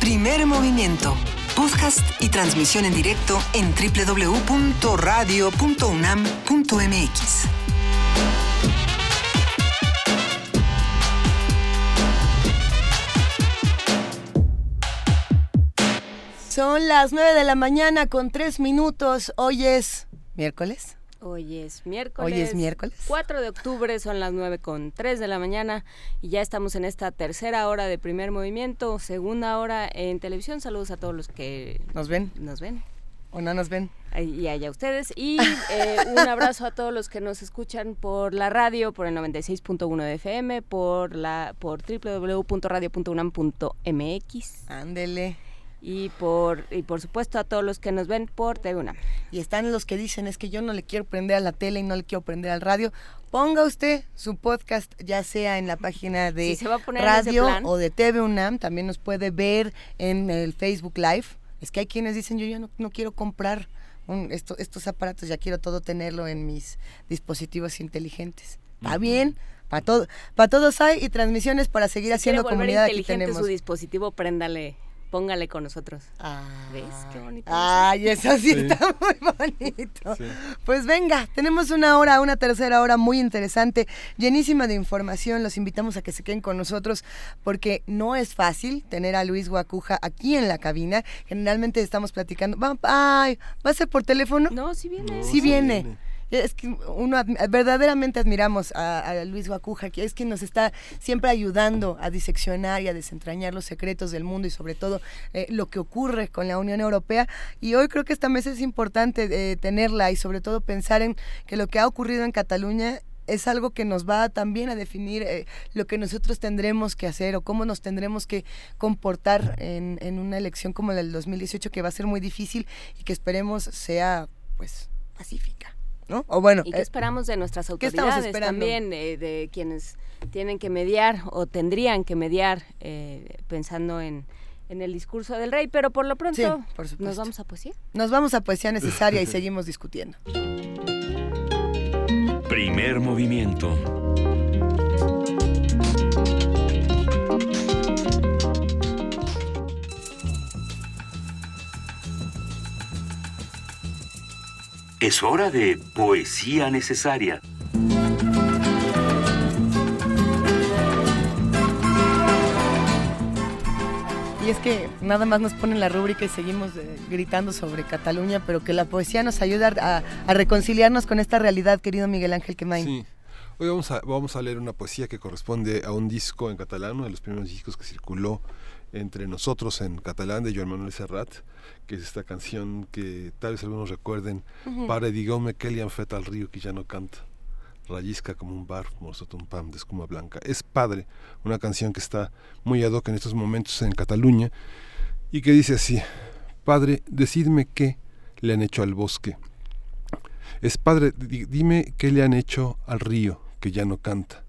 Primer movimiento. Podcast y transmisión en directo en www.radio.unam.mx. Son las 9 de la mañana con 3 minutos. Hoy es miércoles. Hoy es miércoles. Hoy es miércoles. 4 de octubre, son las 9 con 3 de la mañana y ya estamos en esta tercera hora de primer movimiento, segunda hora en televisión. Saludos a todos los que nos ven. Nos ven. ¿O no nos ven? Y allá ustedes. Y eh, un abrazo a todos los que nos escuchan por la radio, por el 96.1 de FM, por, la, por www.radio.unam.mx. Ándele y por y por supuesto a todos los que nos ven por TV Y están los que dicen es que yo no le quiero prender a la tele y no le quiero prender al radio. Ponga usted su podcast ya sea en la página de radio o de TV UNAM, también nos puede ver en el Facebook Live. Es que hay quienes dicen yo ya no, no quiero comprar estos aparatos, ya quiero todo tenerlo en mis dispositivos inteligentes. Va bien, para todo, para todos hay y transmisiones para seguir haciendo comunidad aquí tenemos. su dispositivo, préndale póngale con nosotros. Ah, ¿Ves? Qué bonito. Ay, eso sí, está muy bonito. Pues venga, tenemos una hora, una tercera hora muy interesante, llenísima de información. Los invitamos a que se queden con nosotros porque no es fácil tener a Luis Guacuja aquí en la cabina. Generalmente estamos platicando. Ay, ¿va a ser por teléfono? No, sí viene. sí, viene. Es que uno verdaderamente admiramos a, Luis Guacuja, que es quien nos está siempre ayudando a diseccionar y a desentrañar los secretos del mundo y sobre todo eh, lo que ocurre con la Unión Europea. Y hoy creo que esta mesa es importante eh, tenerla y sobre todo pensar en que lo que ha ocurrido en Cataluña es algo que nos va también a definir eh, lo que nosotros tendremos que hacer o cómo nos tendremos que comportar en, en, una elección como la del 2018 que va a ser muy difícil y que esperemos sea pues pacífica. O bueno, ¿Y qué eh, esperamos de nuestras autoridades también, eh, de quienes tienen que mediar o tendrían que mediar eh, pensando en, en el discurso del rey? Pero por lo pronto, ¿nos vamos a poesía? Nos vamos a poesía necesaria y seguimos discutiendo. Primer movimiento. Es hora de poesía necesaria. Y es que nada más nos ponen la rúbrica y seguimos eh, gritando sobre Cataluña, pero que la poesía nos ayuda a, a reconciliarnos con esta realidad, querido Miguel Ángel Quemain. Sí. Hoy vamos a, vamos a leer una poesía que corresponde a un disco en catalán, uno de los primeros discos que circuló entre nosotros en catalán de Joan Manuel Serrat, que es esta canción que tal vez algunos recuerden, Ujú. Pare digome que li han fet al río que ya no canta, rayisca como un bar, un pam de escuma blanca. Es Padre, una canción que está muy ad hoc en estos momentos en Cataluña y que dice así, Padre, decidme qué le han hecho al bosque. Es Padre, di- dime qué le han hecho al río que ya no canta.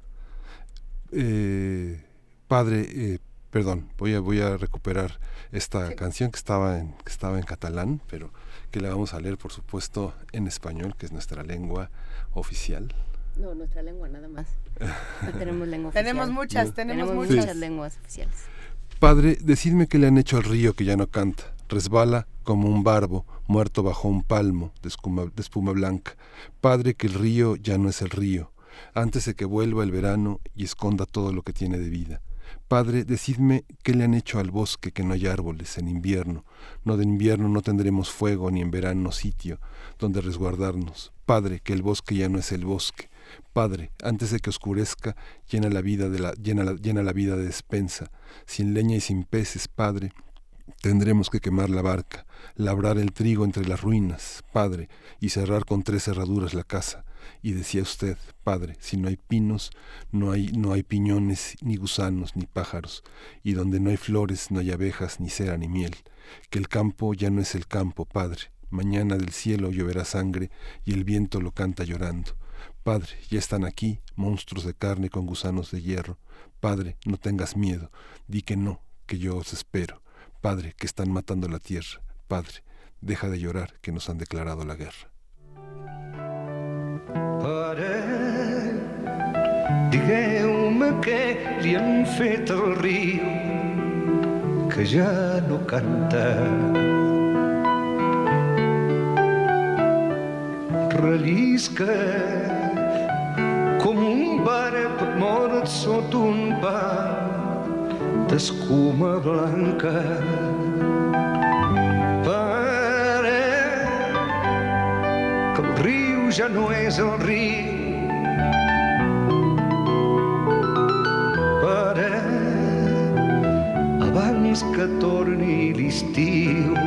Eh, padre, eh, perdón, voy a, voy a recuperar esta canción que estaba, en, que estaba en catalán, pero que la vamos a leer, por supuesto, en español, que es nuestra lengua oficial. No, nuestra lengua nada más. No tenemos lengua oficial. Tenemos muchas, tenemos muchas. muchas lenguas oficiales. Padre, decidme qué le han hecho al río que ya no canta. Resbala como un barbo muerto bajo un palmo de espuma, de espuma blanca. Padre, que el río ya no es el río, antes de que vuelva el verano y esconda todo lo que tiene de vida. Padre, decidme qué le han hecho al bosque que no hay árboles en invierno. No de invierno no tendremos fuego ni en verano sitio donde resguardarnos. Padre, que el bosque ya no es el bosque. Padre, antes de que oscurezca, llena la vida de la, llena la, llena la vida de despensa. Sin leña y sin peces, Padre, tendremos que quemar la barca, labrar el trigo entre las ruinas, Padre, y cerrar con tres cerraduras la casa. Y decía usted, Padre, si no hay pinos, no hay, no hay piñones, ni gusanos, ni pájaros, y donde no hay flores, no hay abejas, ni cera, ni miel, que el campo ya no es el campo, Padre. Mañana del cielo lloverá sangre y el viento lo canta llorando. Padre, ya están aquí monstruos de carne con gusanos de hierro. Padre, no tengas miedo, di que no, que yo os espero. Padre, que están matando la tierra. Padre, deja de llorar, que nos han declarado la guerra. Pare, digueu-me què li han fet al riu que ja no canta. Rellisca com un barb mort sota un pa d'escuma blanca. Ja no és el riu. Pare, abans que torni l'estiu,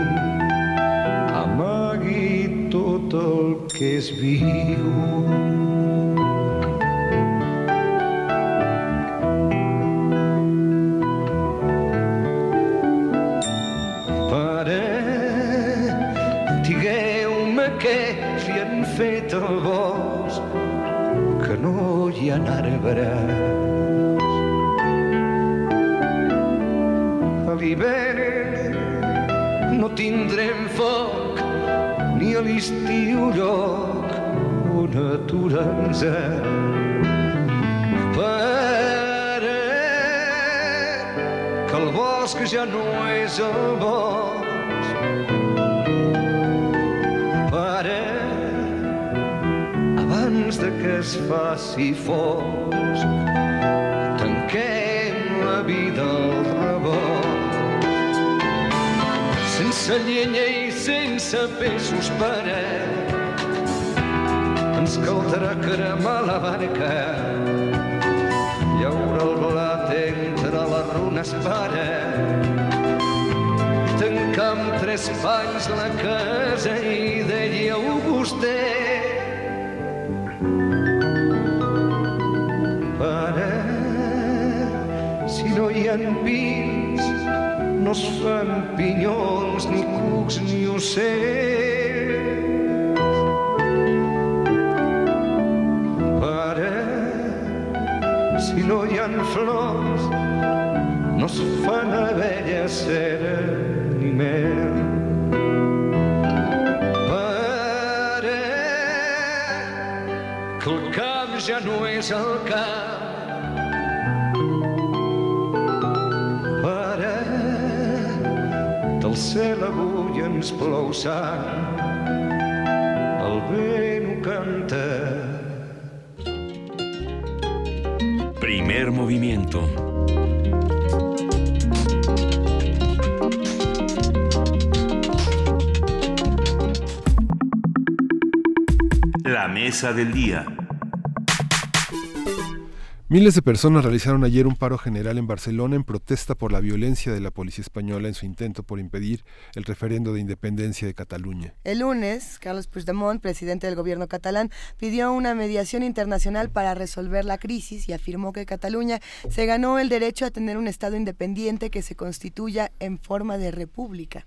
amagui tot el que és viu. Hi ha arbres. A l'hivern no tindrem foc, ni a l'estiu lloc on aturar-nos. Pare, que el bosc ja no és el bosc. Abans de que es faci fosc, tanquem la vida al rebost. Sense llenya i sense peixos, pare, ens caldrà cremar la barca. Llaura el blat entre les runes, pare, tancar amb tres panys la casa i deia-ho vostè. Si no es fan pinyons, ni cucs, ni ocells. Pare, si no hi ha flors, no es fan abelles, cera ni mel. Pare, que el camp ja no és el camp. Potser l'avui ens plou sang, el vent ho canta. Primer movimiento. La mesa del día. Miles de personas realizaron ayer un paro general en Barcelona en protesta por la violencia de la policía española en su intento por impedir el referendo de independencia de Cataluña. El lunes, Carlos Puigdemont, presidente del gobierno catalán, pidió una mediación internacional para resolver la crisis y afirmó que Cataluña se ganó el derecho a tener un Estado independiente que se constituya en forma de república.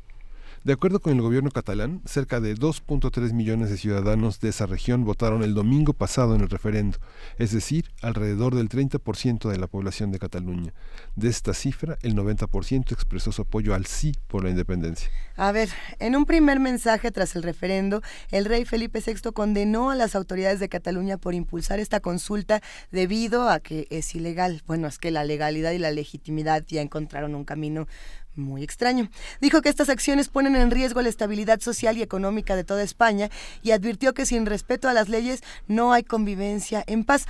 De acuerdo con el gobierno catalán, cerca de 2.3 millones de ciudadanos de esa región votaron el domingo pasado en el referendo, es decir, alrededor del 30% de la población de Cataluña. De esta cifra, el 90% expresó su apoyo al sí por la independencia. A ver, en un primer mensaje tras el referendo, el rey Felipe VI condenó a las autoridades de Cataluña por impulsar esta consulta debido a que es ilegal. Bueno, es que la legalidad y la legitimidad ya encontraron un camino muy extraño. Dijo que estas acciones ponen en riesgo la estabilidad social y económica de toda España y advirtió que sin respeto a las leyes no hay convivencia en paz.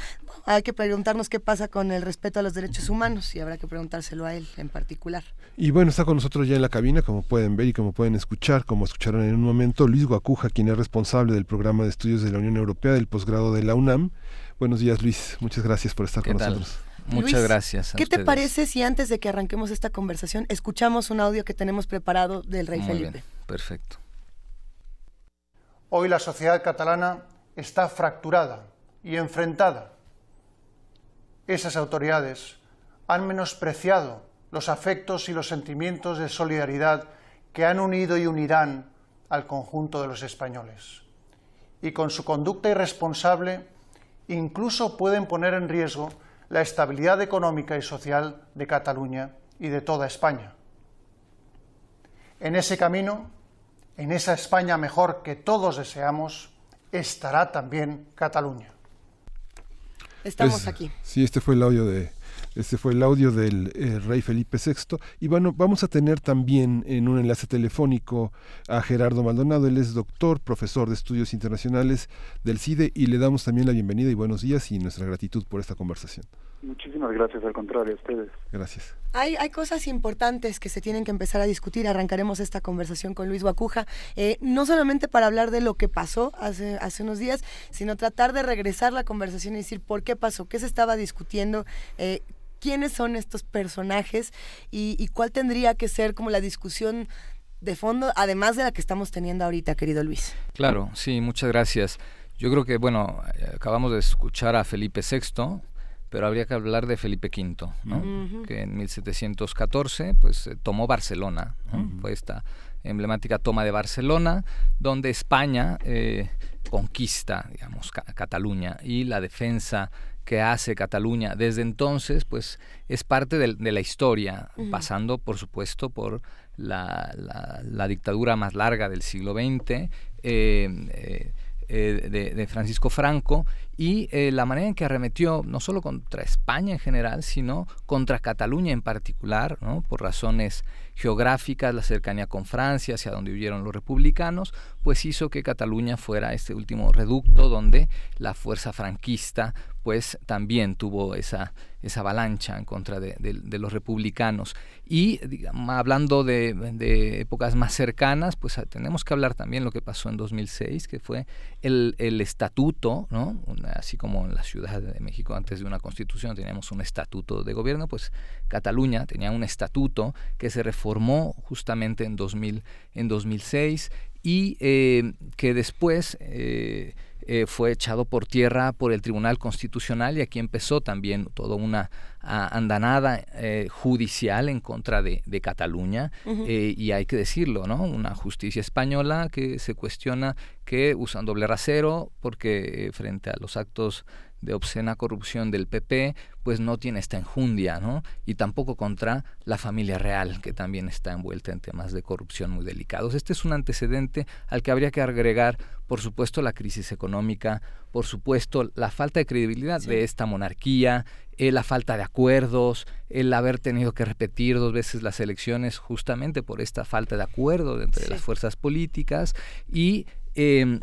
Hay que preguntarnos qué pasa con el respeto a los derechos humanos y habrá que preguntárselo a él en particular. Y bueno, está con nosotros ya en la cabina, como pueden ver y como pueden escuchar, como escucharon en un momento, Luis Guacuja, quien es responsable del programa de estudios de la Unión Europea del posgrado de la UNAM. Buenos días, Luis. Muchas gracias por estar con nosotros. Muchas gracias. ¿Qué te parece si antes de que arranquemos esta conversación escuchamos un audio que tenemos preparado del rey Muy Felipe? bien, perfecto. Hoy la sociedad catalana está fracturada y enfrentada. Esas autoridades han menospreciado los afectos y los sentimientos de solidaridad que han unido y unirán al conjunto de los españoles. Y con su conducta irresponsable incluso pueden poner en riesgo la estabilidad económica y social de Cataluña y de toda España. En ese camino, en esa España mejor que todos deseamos, estará también Cataluña. Estamos Pues, aquí. Sí, este fue el audio de este fue el audio del eh, rey Felipe VI y bueno, vamos a tener también en un enlace telefónico a Gerardo Maldonado, él es doctor, profesor de estudios internacionales del CIDE y le damos también la bienvenida y buenos días y nuestra gratitud por esta conversación. Muchísimas gracias, al contrario, a ustedes. Gracias. Hay, hay cosas importantes que se tienen que empezar a discutir. Arrancaremos esta conversación con Luis Guacuja, eh, no solamente para hablar de lo que pasó hace, hace unos días, sino tratar de regresar la conversación y decir por qué pasó, qué se estaba discutiendo, eh, quiénes son estos personajes y, y cuál tendría que ser como la discusión de fondo, además de la que estamos teniendo ahorita, querido Luis. Claro, sí, muchas gracias. Yo creo que, bueno, eh, acabamos de escuchar a Felipe VI, pero habría que hablar de Felipe V, ¿no? Que en 1714 pues eh, tomó Barcelona, ¿no? fue esta emblemática toma de Barcelona, donde España eh, conquista, digamos, Ca- Cataluña y la defensa que hace Cataluña desde entonces, pues es parte de, la historia, pasando, por supuesto, por la, la- la dictadura más larga del siglo XX, eh, eh, eh, de, de Francisco Franco y la manera en que arremetió no solo contra España en general, sino contra Cataluña en particular, ¿no? por razones geográficas, la cercanía con Francia, hacia donde huyeron los republicanos, pues hizo que Cataluña fuera este último reducto donde la fuerza franquista pues también tuvo esa, esa avalancha en contra de, los republicanos. Y digamos, hablando de, épocas más cercanas, pues ah, tenemos que hablar también lo que pasó en 2006, que fue el, el estatuto, ¿no? Así como en la Ciudad de México antes de una constitución teníamos un estatuto de gobierno, pues Cataluña tenía un estatuto que se reformó justamente en, 2000, en 2006 y eh, que después eh, eh, fue echado por tierra por el Tribunal Constitucional y aquí empezó también toda una andanada judicial en contra de, de Cataluña y hay que decirlo, ¿no? Una justicia española que se cuestiona que usan doble rasero porque frente a los actos de obscena corrupción del PP, pues no tiene esta enjundia, ¿no? Y tampoco contra la familia real, que también está envuelta en temas de corrupción muy delicados. Este es un antecedente al que habría que agregar, por supuesto, la crisis económica, por supuesto, la falta de credibilidad de esta monarquía, eh, la falta de acuerdos, el haber tenido que repetir dos veces las elecciones justamente por esta falta de acuerdo entre las fuerzas políticas y em,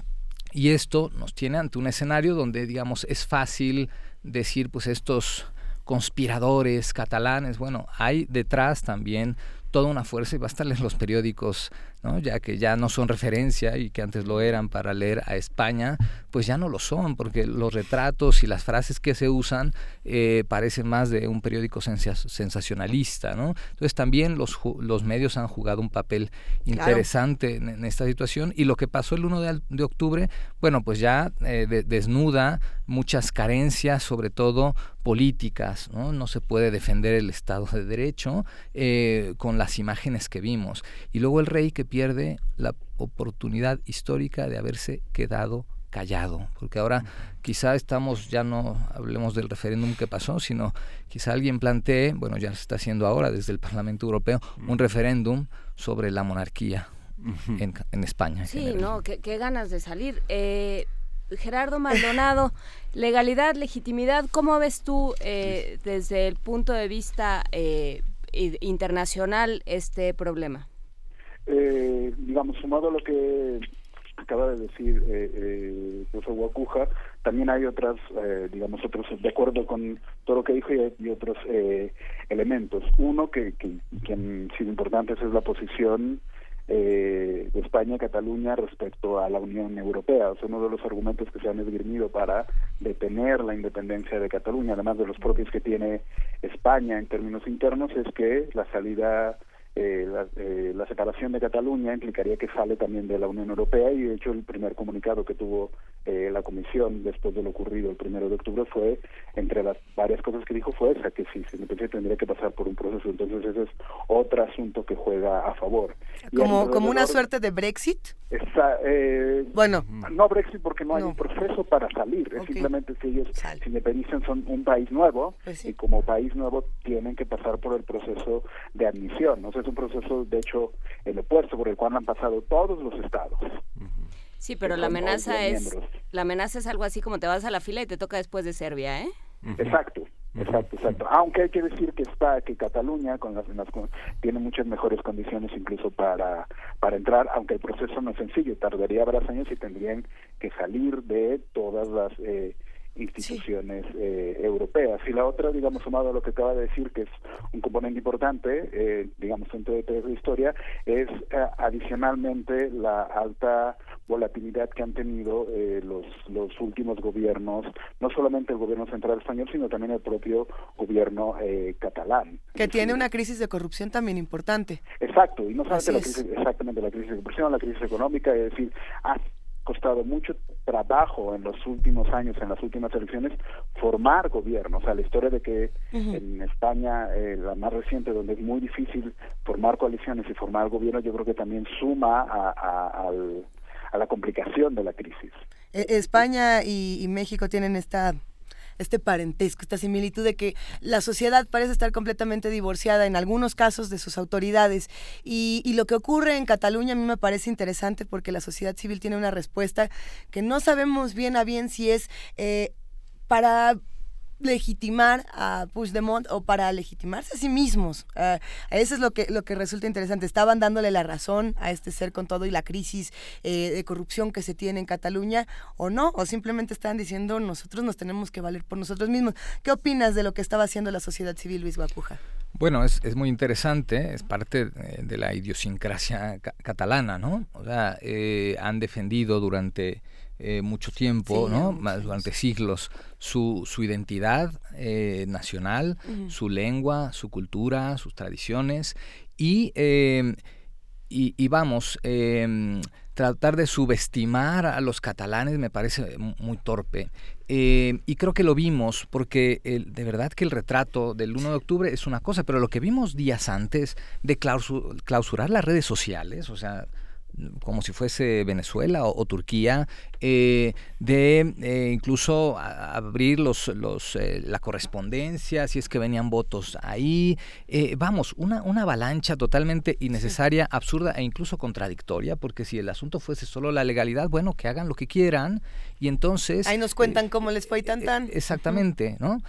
y esto nos tiene ante un escenario donde, digamos, es fácil decir, pues estos conspiradores catalanes. Bueno, hay detrás también toda una fuerza y basta leer los periódicos, ¿no? ya que ya no son referencia y que antes lo eran para leer a España, pues ya no lo son, porque los retratos y las frases que se usan eh, parecen más de un periódico sensacionalista. ¿no? Entonces también los, los medios han jugado un papel interesante en, esta situación y lo que pasó el 1 de, octubre, bueno, pues ya eh, desnuda muchas carencias, sobre todo políticas, ¿no? No se puede defender el Estado de Derecho eh, con las imágenes que vimos. Y luego el rey que pierde la oportunidad histórica de haberse quedado callado, porque ahora quizá estamos, ya no hablemos del referéndum que pasó, sino quizá alguien plantee, bueno, ya se está haciendo ahora desde el Parlamento Europeo, un referéndum sobre la monarquía en, España. sí, no, qué, ganas de salir. Eh, Gerardo Maldonado, legalidad, legitimidad, ¿cómo ves tú eh, desde el punto de vista eh, internacional este problema? Eh, digamos, sumado a lo que acaba de decir eh, profesor Guacuja, también hay otras, digamos, otros, de acuerdo con todo lo que dijo, y, otros elementos. Uno que, que, que han sido importantes es la posición eh, de España y Cataluña respecto a la Unión Europea. Sea, uno de los argumentos que se han esgrimido para detener la independencia de Cataluña, además de los propios que tiene España en términos internos, es que la salida eh, la, eh, la, separación de Cataluña implicaría que sale también de la Unión Europea y de hecho el primer comunicado que tuvo eh, la Comisión después de lo ocurrido el primero de octubre fue, entre las varias cosas que dijo fue esa, que si se independencia tendría que pasar por un proceso, entonces ese es otro asunto que juega a favor. ¿Como, como una suerte de Brexit? eh, bueno. No Brexit porque no, hay un proceso para salir, es simplemente que ellos se independizan son un país nuevo pues y como país nuevo tienen que pasar por el proceso de admisión, ¿no? Es un proceso, de hecho, el opuesto por el cual han pasado todos los estados. Sí, pero la amenaza es la amenaza es algo así como te vas a la fila y te toca después de Serbia, ¿eh? Exacto. Exacto, exacto. Aunque hay que decir que está que Cataluña con las, tiene muchas mejores condiciones incluso para para entrar, aunque el proceso no es sencillo, tardaría varios años y tendrían que salir de todas las eh, instituciones eh, europeas. Y la otra, digamos, sumado a lo que acaba de decir, que es un componente importante, eh, digamos, dentro de toda la historia, es eh, adicionalmente la alta volatilidad que han tenido los, los últimos gobiernos, no solamente el gobierno central español, sino también el propio gobierno catalán. Que tiene una crisis de corrupción también importante. Exacto, y no solamente la crisis, exactamente la crisis de corrupción, la crisis económica, es decir, costado mucho trabajo en los últimos años, en las últimas elecciones, formar gobierno. O sea, la historia de que en España, eh, la más reciente, donde es muy difícil formar coaliciones y formar gobierno, yo creo que también suma a, a la complicación de la crisis. E, España y México tienen esta este parentesco, esta similitud de que la sociedad parece estar completamente divorciada en algunos casos de sus autoridades. Y, lo que ocurre en Cataluña a mí me parece interesante porque la sociedad civil tiene una respuesta que no sabemos bien a bien si es eh, para legitimar a Puigdemont o para legitimarse a sí mismos. Uh, eso es lo que, lo que resulta interesante. Estaban dándole la razón a este ser con todo y la crisis eh, de corrupción que se tiene en Cataluña o no, o simplemente estaban diciendo nosotros nos tenemos que valer por nosotros mismos. ¿Qué opinas de lo que estaba haciendo la sociedad civil, Luis Guacuja? Bueno, es, es muy interesante, es parte de la idiosincrasia catalana, ¿no? O sea, eh, han defendido durante eh, mucho tiempo, ¿no? durante siglos, su, su identidad eh, nacional, su lengua, su cultura, sus tradiciones y, em, y, vamos, em, tratar de subestimar a los catalanes me parece muy torpe. Em, y creo que lo vimos porque de verdad que el retrato del 1 de octubre es una cosa, pero lo que vimos días antes de clausurar las redes sociales, o sea, como si fuese Venezuela o, Turquía, eh, de eh, incluso abrir los, los, eh, la correspondencia, si es que venían votos ahí. vamos, una, una avalancha totalmente innecesaria, absurda e incluso contradictoria, porque si el asunto fuese solo la legalidad, bueno, que hagan lo que quieran y entonces... Ahí nos cuentan cómo les fue tan tan. Exactamente, ¿no?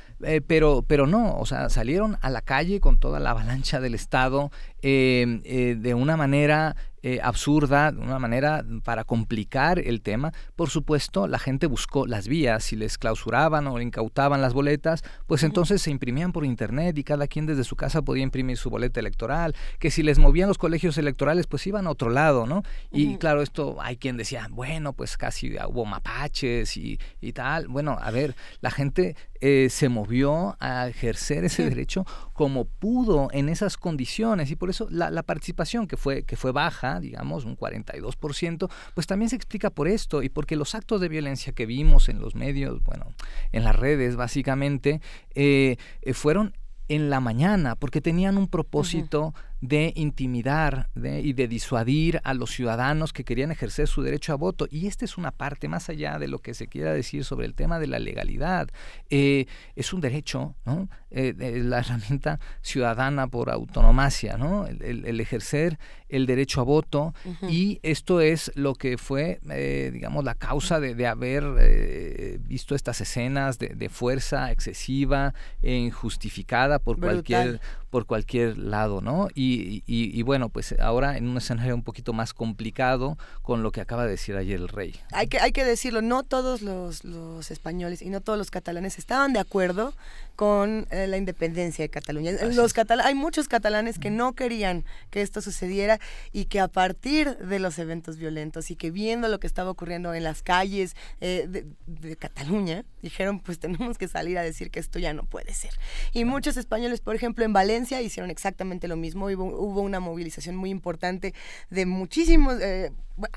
pero, pero no, o sea, salieron a la calle con toda la avalancha del Estado de una manera eh, absurda, de una manera para complicar el tema. Por supuesto, la gente buscó las vías, si les clausuraban o incautaban las boletas, pues entonces se imprimían por internet y cada quien desde su casa podía imprimir su boleta electoral, que si les movían los colegios electorales, pues iban a otro lado, ¿no? Y claro, esto hay quien decía, bueno, pues casi hubo mapaches y, y tal. Bueno, a ver, la gente eh, se movió a ejercer ese derecho como pudo en esas condiciones. Y por eso la, la, participación que fue, que fue baja, digamos, un 42%, pues también se explica por esto y porque los actos de violencia que vimos en los medios, bueno, en las redes básicamente, eh, eh, fueron en la mañana porque tenían un propósito de intimidar y de disuadir a los ciudadanos que querían ejercer su derecho a voto. Y esta es una parte más allá de lo que se quiera decir sobre el tema de la legalidad. Eh, es un derecho, ¿no? Eh, la herramienta ciudadana por autonomacia, ¿no? El, ejercer el derecho a voto. Y esto es lo que fue, eh, digamos, la causa de, haber visto estas escenas de, fuerza excesiva e injustificada por cualquier por cualquier lado, ¿no? Y, bueno, pues ahora en un escenario un poquito más complicado con lo que acaba de decir ayer el rey. Hay que, hay que decirlo, no todos los, los españoles y no todos los catalanes estaban de acuerdo con eh, la independencia de Cataluña. Los hay muchos catalanes que no querían que esto sucediera y que a partir de los eventos violentos y que viendo lo que estaba ocurriendo en las calles eh, de, Cataluña, dijeron pues tenemos que salir a decir que esto ya no puede ser. Y muchos españoles, por ejemplo, en Valencia hicieron exactamente lo mismo. Hubo, hubo una movilización muy importante de muchísimos... Eh,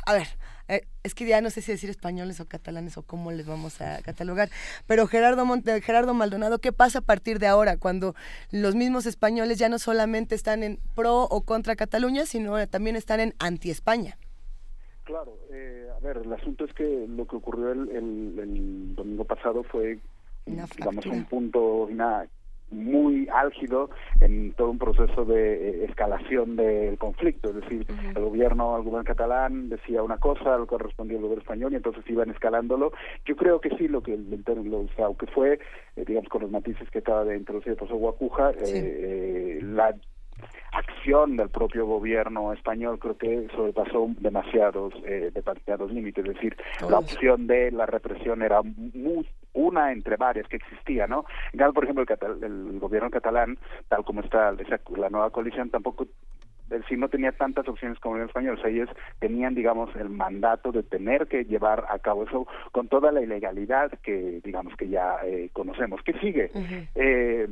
a ver, eh, es que ya no sé si decir españoles o catalanes o cómo les vamos a catalogar, pero Gerardo, Gerardo Maldonado, ¿qué pasa a partir de ahora cuando los mismos españoles ya no solamente están en pro o contra Cataluña, sino también están en anti-España? Claro, eh, a ver, el asunto es que lo que ocurrió el, el, domingo pasado fue, digamos, un punto, una muy álgido en todo un proceso de eh, escalación del conflicto, es decir, el gobierno, el gobierno catalán decía una cosa, lo que respondía el gobierno español y entonces iban escalándolo. Yo creo que sí, lo que lo, aunque fue, eh, digamos, con los matices que acaba de introducir el profesor Guacuja, eh, la acción del propio gobierno español creo que sobrepasó demasiados eh, demasiados límites. Es decir la opción de la represión era muy, una entre varias que existía no en por ejemplo el, el gobierno catalán tal como está la nueva coalición tampoco es decir, no tenía tantas opciones como el español. O sea, ellos tenían, digamos, el mandato de tener que llevar a cabo eso con toda la ilegalidad que, digamos, que ya eh, conocemos. ¿Qué sigue? eh,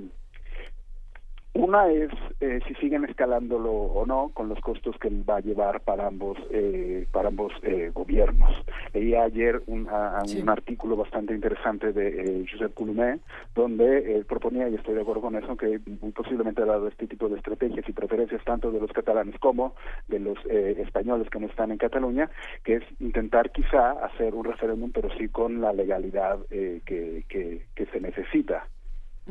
una es eh, si siguen escalándolo o no, con los costos que va a llevar para ambos eh, para ambos eh, gobiernos. Leí ayer un, un artículo bastante interesante de eh, Josep Coulomé, donde él proponía, y estoy de acuerdo con eso, que muy posiblemente dado este tipo de estrategias y preferencias tanto de los catalanes como de los eh, españoles que no están en Cataluña, que es intentar quizá hacer un referéndum, pero sí con la legalidad eh, que, que, que se necesita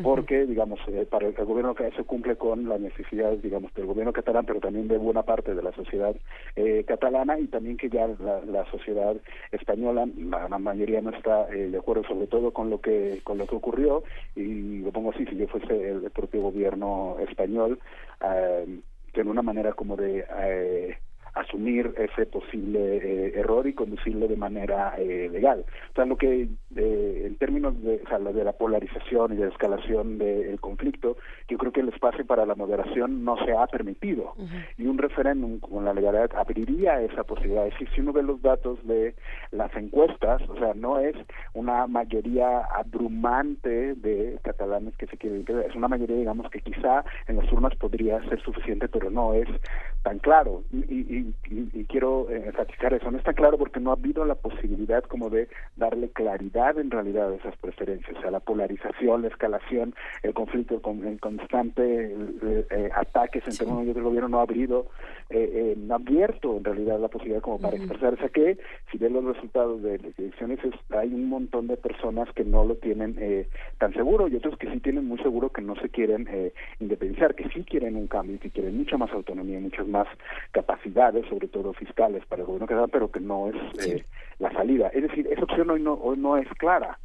porque, digamos, eh, para el, gobierno que se cumple con las necesidades, digamos, del gobierno catalán, pero también de buena parte de la sociedad eh, catalana y también que ya la, sociedad española, la mayoría no está eh, de acuerdo sobre todo con lo que con lo que ocurrió y lo pongo así, si yo fuese el, propio gobierno español, eh, que en una manera como de asumir ese posible eh, error y conducirlo de manera eh, legal. O sea, lo que eh, en términos de, o sea, de la polarización y de la escalación del conflicto, yo creo que el espacio para la moderación no se ha permitido. Y un referéndum con la legalidad abriría esa posibilidad. Es decir, si uno ve los datos de las encuestas, o sea, no es una mayoría abrumante de catalanes que se quieren es una mayoría, digamos, que quizá en las urnas podría ser suficiente, pero no es tan claro. y y, quiero eh, enfatizar eso, no está claro porque no ha habido la posibilidad como de darle claridad en realidad a esas preferencias, o sea, la polarización, la escalación, el conflicto, el, constante eh, ataques entre uno y otro gobierno no ha habido, eh, no ha abierto en realidad la posibilidad como para expresar, o sea que si ven los resultados de las elecciones hay un montón de personas que no lo tienen tan seguro y otros que sí tienen muy seguro que no se quieren independizar, que sí quieren un cambio, que quieren mucha más autonomía, muchas más capacidades sobre todo fiscales, para el gobierno catalán, pero que no es eh, la salida. Es decir, esa opción hoy no, hoy no es clara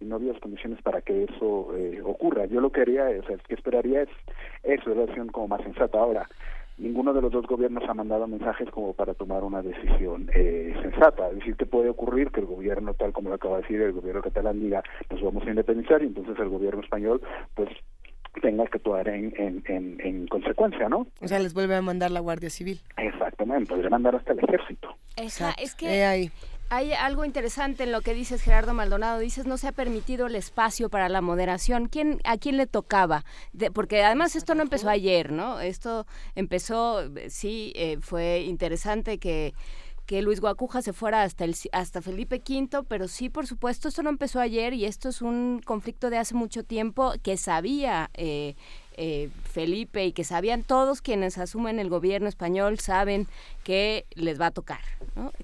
y no había las condiciones para que eso eh, ocurra. Yo lo que haría, o sea, que esperaría es eso, es la opción como más sensata. Ahora, ninguno de los dos gobiernos ha mandado mensajes como para tomar una decisión eh, sensata. Es decir, que puede ocurrir que el gobierno, tal como lo acaba de decir, el gobierno catalán diga, nos vamos a independizar y entonces el gobierno español, pues tenga que actuar en, en, en, consecuencia, ¿no? O sea, les vuelve a mandar la Guardia Civil. Exactamente, podría mandar hasta el ejército. es que hay algo interesante en lo que dices, Gerardo Maldonado. Dices, no se ha permitido el espacio para la moderación. ¿Quién, ¿A quién le tocaba? porque además esto no empezó ayer, ¿no? Esto empezó, sí, eh, fue interesante que que Luis Guacuja se fuera hasta el hasta Felipe V, pero sí, por supuesto, esto no empezó ayer y esto es un conflicto de hace mucho tiempo que sabía eh, eh, Felipe y que sabían todos quienes asumen el gobierno español saben que les va a tocar,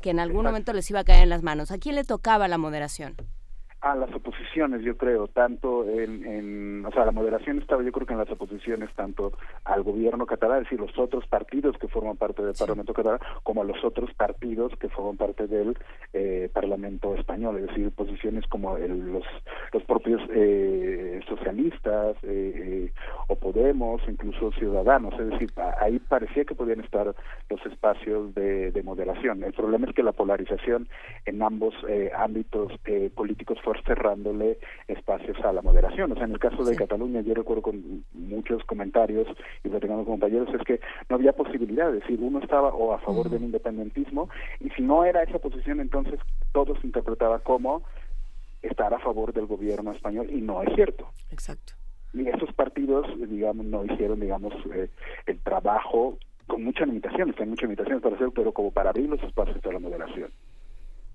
que en algún momento les iba a caer en las manos. ¿A quién le tocaba la moderación? A las oposiciones, yo creo, tanto en, en, o sea, la moderación estaba yo creo que en las oposiciones tanto al gobierno catalán, es decir, los otros partidos que forman parte del Parlamento catalán, como a los otros partidos que forman parte del eh, Parlamento español, es decir, posiciones como el, los, los propios eh, socialistas eh, o Podemos, incluso Ciudadanos, es decir, ahí parecía que podían estar los espacios de, de moderación. El problema es que la polarización en ambos ámbitos políticos fue cerrándole espacios a la moderación. O sea, en el caso de Cataluña, yo recuerdo con muchos comentarios y platicando con compañeros, es que no había posibilidad, de decir, uno estaba o a favor del independentismo, y si no era esa posición, entonces todo se interpretaba como estar a favor del gobierno español, y no es cierto. Exacto. Y esos partidos, digamos, no hicieron, digamos, eh, el trabajo con muchas limitaciones, hay muchas limitaciones para hacerlo, pero como para abrir los espacios a la moderación.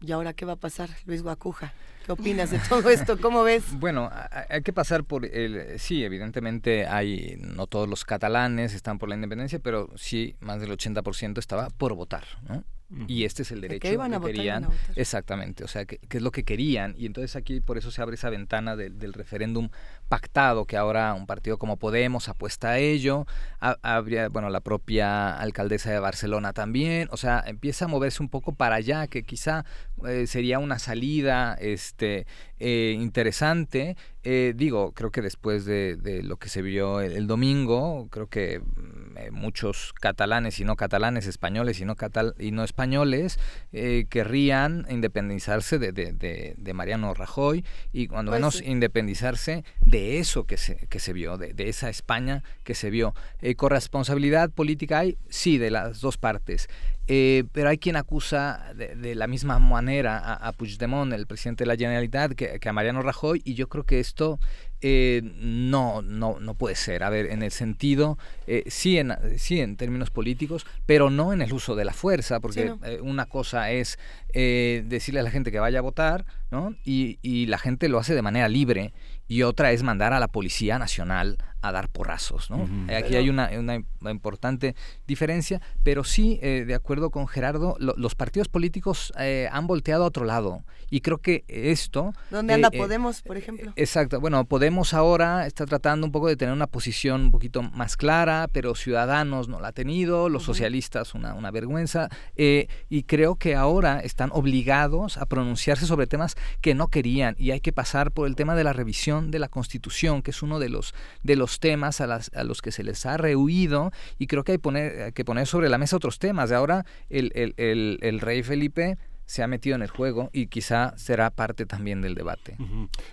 ¿Y ahora qué va a pasar, Luis Guacuja? ¿Qué opinas de todo esto? ¿Cómo ves? Bueno, hay que pasar por el... Sí, evidentemente hay... No todos los catalanes están por la independencia, pero sí, más del 80% estaba por votar, ¿no? Y este es el derecho que, querían. Exactamente, o sea, que, es lo que querían. Y entonces aquí por eso se abre esa ventana del referéndum pactado, que ahora un partido como Podemos apuesta a ello. habría, bueno, la propia alcaldesa de Barcelona también. O sea, empieza a moverse un poco para allá, que quizá eh, sería una salida este, eh, interesante. Eh, digo, creo que después de, lo que se vio el, domingo, creo que mm, muchos catalanes y no catalanes, españoles y no, catal y no españoles, querrían independizarse de, de, Mariano Rajoy y cuando pues menos independizarse de eso que se, que se vio, de, esa España que se vio. corresponsabilidad política hay, sí, de las dos partes. Eh, pero hay quien acusa de, la misma manera a, Puigdemont, el presidente de la Generalitat, que, a Mariano Rajoy, y yo creo que esto eh, no, no, no puede ser. A ver, en el sentido, eh, sí, en, sí en términos políticos, pero no en el uso de la fuerza, porque una cosa es decirle a la gente que vaya a votar, ¿no? Y, y la gente lo hace de manera libre y otra es mandar a la Policía Nacional a dar porrazos. ¿no? Aquí hay una, una, importante diferencia, pero sí, eh, de acuerdo con Gerardo, los partidos políticos eh, han volteado a otro lado. Y creo que esto... ¿Dónde anda eh, Podemos, por ejemplo? Exacto. Bueno, Podemos ahora está tratando un poco de tener una posición un poquito más clara, pero Ciudadanos no la ha tenido, los socialistas una, una vergüenza. y creo que ahora están obligados a pronunciarse sobre temas que no querían. Y hay que pasar por el tema de la revisión de la Constitución, que es uno de los, de los temas a, las, a los que se les ha rehuido y creo que hay, poner, que poner sobre la mesa otros temas. Ahora el, el, el, el rey Felipe se ha metido en el juego y quizá será parte también del debate.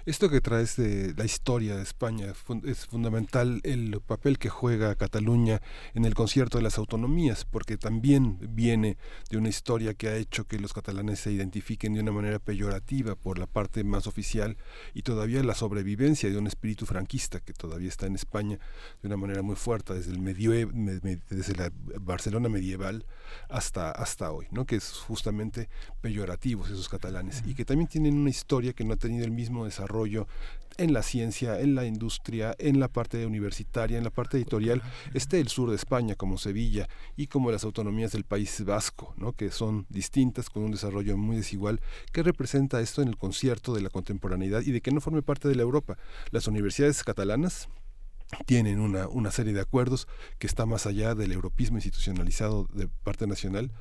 Esto que traes de la historia de España es fundamental el papel que juega Cataluña en el concierto de las autonomías, porque también viene de una historia que ha hecho que los catalanes se identifiquen de una manera peyorativa por la parte más oficial y todavía la sobrevivencia de un espíritu franquista que todavía está en España de una manera muy fuerte desde el medio desde la Barcelona medieval hasta hasta hoy, ¿no? Que es justamente peyorativos esos catalanes y que también tienen una historia que no ha tenido el mismo desarrollo en la ciencia, en la industria, en la parte universitaria, en la parte editorial, esté el sur de España como Sevilla y como las autonomías del País Vasco, ¿no? que son distintas, con un desarrollo muy desigual. ¿Qué representa esto en el concierto de la contemporaneidad y de que no forme parte de la Europa? Las universidades catalanas tienen una, una serie de acuerdos que está más allá del europismo institucionalizado de parte nacional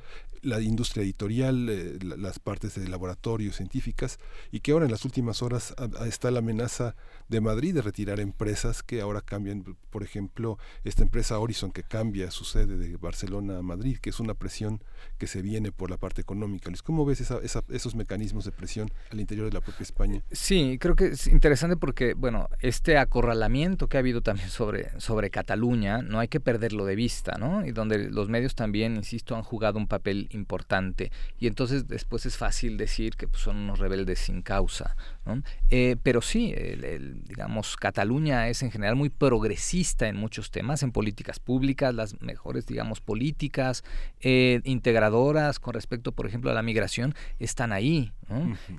la industria editorial, eh, las partes de laboratorios científicas, y que ahora en las últimas horas está la amenaza de Madrid de retirar empresas que ahora cambian, por ejemplo, esta empresa Horizon que cambia su sede de Barcelona a Madrid, que es una presión que se viene por la parte económica. ¿Cómo ves esos mecanismos de presión al interior de la propia España? Sí, creo que es interesante porque, bueno, este acorralamiento que ha habido también sobre, sobre Cataluña, no hay que perderlo de vista, ¿no? Y donde los medios también, insisto, han jugado un papel importante. Y entonces después es fácil decir que pues, son unos rebeldes sin causa. Eh, pero sí, digamos, Cataluña es en general muy progresista en muchos temas, en políticas públicas, las mejores, digamos, políticas eh, integradoras con respecto, por ejemplo, a la migración, están ahí.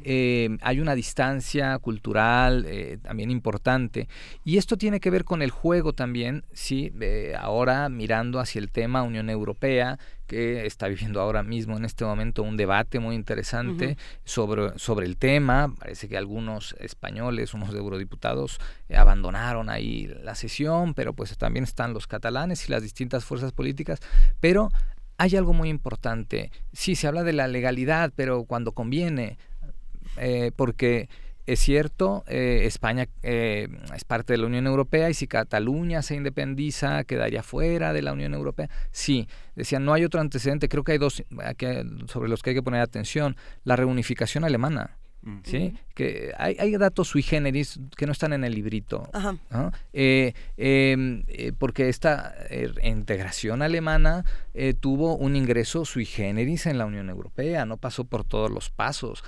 Eh, hay una distancia cultural también importante. Y esto tiene que ver con el juego también, sí, ahora mirando hacia el tema Unión Europea, que está viviendo ahora mismo en este momento un debate muy interesante sobre, sobre el tema. Parece que algunos españoles, unos eurodiputados, eh, abandonaron ahí la sesión, pero pues también están los catalanes y las distintas fuerzas políticas. Pero hay algo muy importante. Sí, se habla de la legalidad, pero cuando conviene, eh, porque es cierto, eh, España eh, es parte de la Unión Europea y si Cataluña se independiza, quedaría fuera de la Unión Europea. Sí, decían, no hay otro antecedente, creo que hay dos sobre los que hay que poner atención. La reunificación alemana. ¿Sí? Que hay, hay, datos sui generis que no están en el librito. Eh, em, eh, porque esta eh, integración alemana tuvo un ingreso sui generis en la Unión Europea, no pasó por todos los pasos.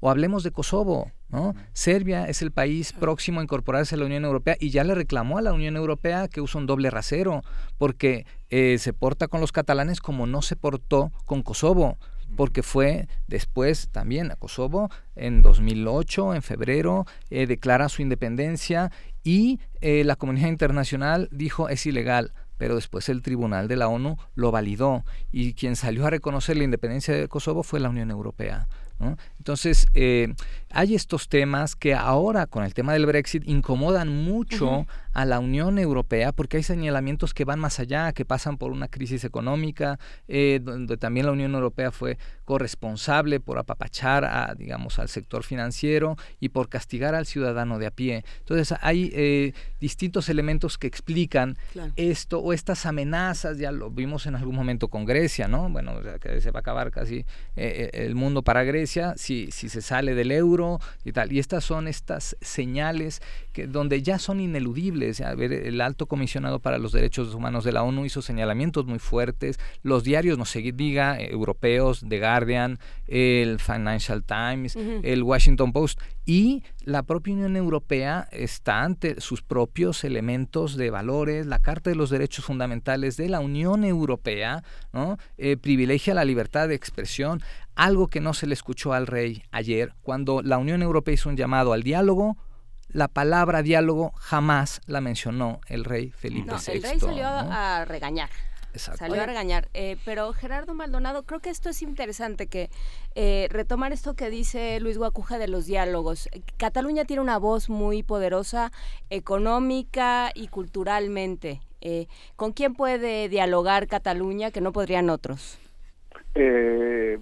o hablemos de Kosovo. ¿no? Serbia es el país próximo a incorporarse a la Unión Europea y ya le reclamó a la Unión Europea que usa un doble rasero porque se porta con los catalanes como no se portó con Kosovo porque fue después también a Kosovo en 2008, en febrero, eh, declara su independencia y eh, la comunidad internacional dijo es ilegal pero después el Tribunal de la ONU lo validó y quien salió a reconocer la independencia de Kosovo fue la Unión Europea. Entonces, eh, hay estos temas que ahora con el tema del Brexit incomodan mucho a la Unión Europea porque hay señalamientos que van más allá, que pasan por una crisis económica, eh, donde también la Unión Europea fue corresponsable por apapachar a, digamos, al sector financiero y por castigar al ciudadano de a pie. Entonces, hay eh, distintos elementos que explican esto o estas amenazas, ya lo vimos en algún momento con Grecia, ¿no? Bueno, que se va a acabar casi el mundo para Grecia si, si se sale del euro y tal. Y estas son estas señales que donde ya son ineludibles. A ver, el alto comisionado para los derechos humanos de la ONU hizo señalamientos muy fuertes. Los diarios, no sé, diga, eh, europeos, The Guardian, el Financial Times, el Washington Post y la propia Unión Europea está ante sus propios elementos de valores. La Carta de los Derechos Fundamentales de la Unión Europea ¿no? Eh, privilegia la libertad de expresión, algo que no se le escuchó al rey ayer, cuando la Unión Europea hizo un llamado al diálogo. La palabra diálogo jamás la mencionó el rey Felipe VI. El rey salió a regañar. Salió a regañar. Eh, pero Gerardo Maldonado, creo que esto es interesante, que eh, retomar esto que dice Luis Guacuja de los diálogos. Cataluña tiene una voz muy poderosa económica y culturalmente. Eh, ¿Con quién puede dialogar Cataluña que no podrían otros?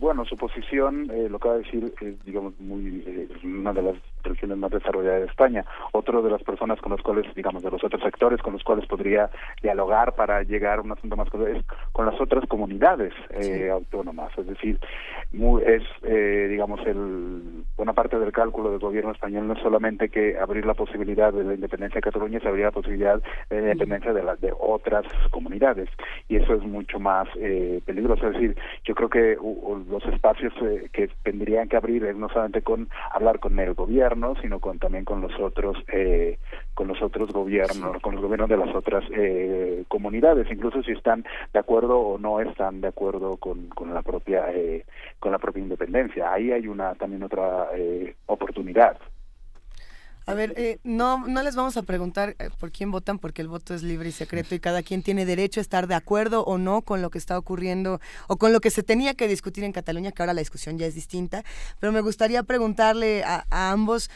bueno, su posición, lo que va a decir, es digamos muy una de las regiones más desarrolladas de España. Otro de las personas con las cuales, digamos, de los otros sectores con los cuales podría dialogar para llegar a un asunto más es con las otras comunidades eh, autónomas. Es decir, es, eh, digamos, el buena parte del cálculo del gobierno español no es solamente que abrir la posibilidad de la independencia de Cataluña, se abrir la posibilidad de la independencia de las de otras comunidades. Y eso es mucho más eh, peligroso. Es decir, yo creo que los espacios que tendrían que abrir es no solamente con hablar con el gobierno, sino con también con los otros eh, con los otros gobiernos con los gobiernos de las otras eh, comunidades. Incluso si están de acuerdo o no están de acuerdo con, con la propia eh, con la propia independencia. Ahí hay una también otra oportunidad a ver, no, no les vamos a preguntar por quién votan porque el voto es libre y secreto y cada quien tiene derecho a estar de acuerdo o no con lo que está ocurriendo o con lo que se tenía que discutir en Cataluña, que ahora la discusión ya es distinta. Pero me gustaría preguntarle a, ambos,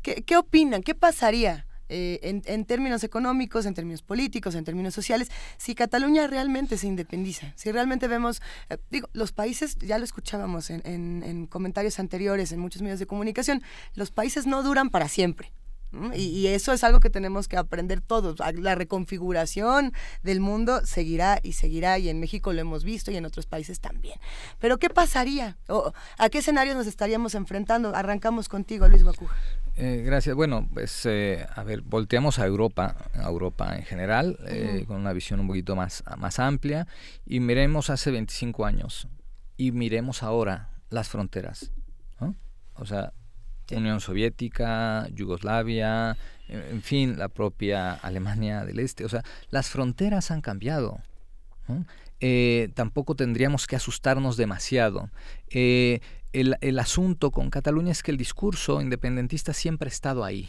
¿qué, ¿qué, opinan? ¿Qué pasaría eh, en, términos económicos, en términos políticos, en términos sociales, si Cataluña realmente se independiza, si realmente vemos, eh, digo, los países, ya lo escuchábamos en, en comentarios anteriores, en muchos medios de comunicación, los países no duran para siempre. Y, eso es algo que tenemos que aprender todos. La reconfiguración del mundo seguirá y seguirá, y en México lo hemos visto y en otros países también. Pero ¿qué pasaría? ¿A qué escenario nos estaríamos enfrentando? Arrancamos contigo, Luis Guacuja. Eh, gracias. Bueno, pues, eh, a ver, volteamos a Europa, a Europa en general, eh, con una visión un poquito más, más amplia, y miremos hace 25 años, y miremos ahora las fronteras. O sea, Unión Soviética, Yugoslavia, en fin, la propia Alemania del Este. O sea, las fronteras han cambiado. Eh, tampoco tendríamos que asustarnos demasiado. Eh, el, el, asunto con Cataluña es que el discurso independentista siempre ha estado ahí.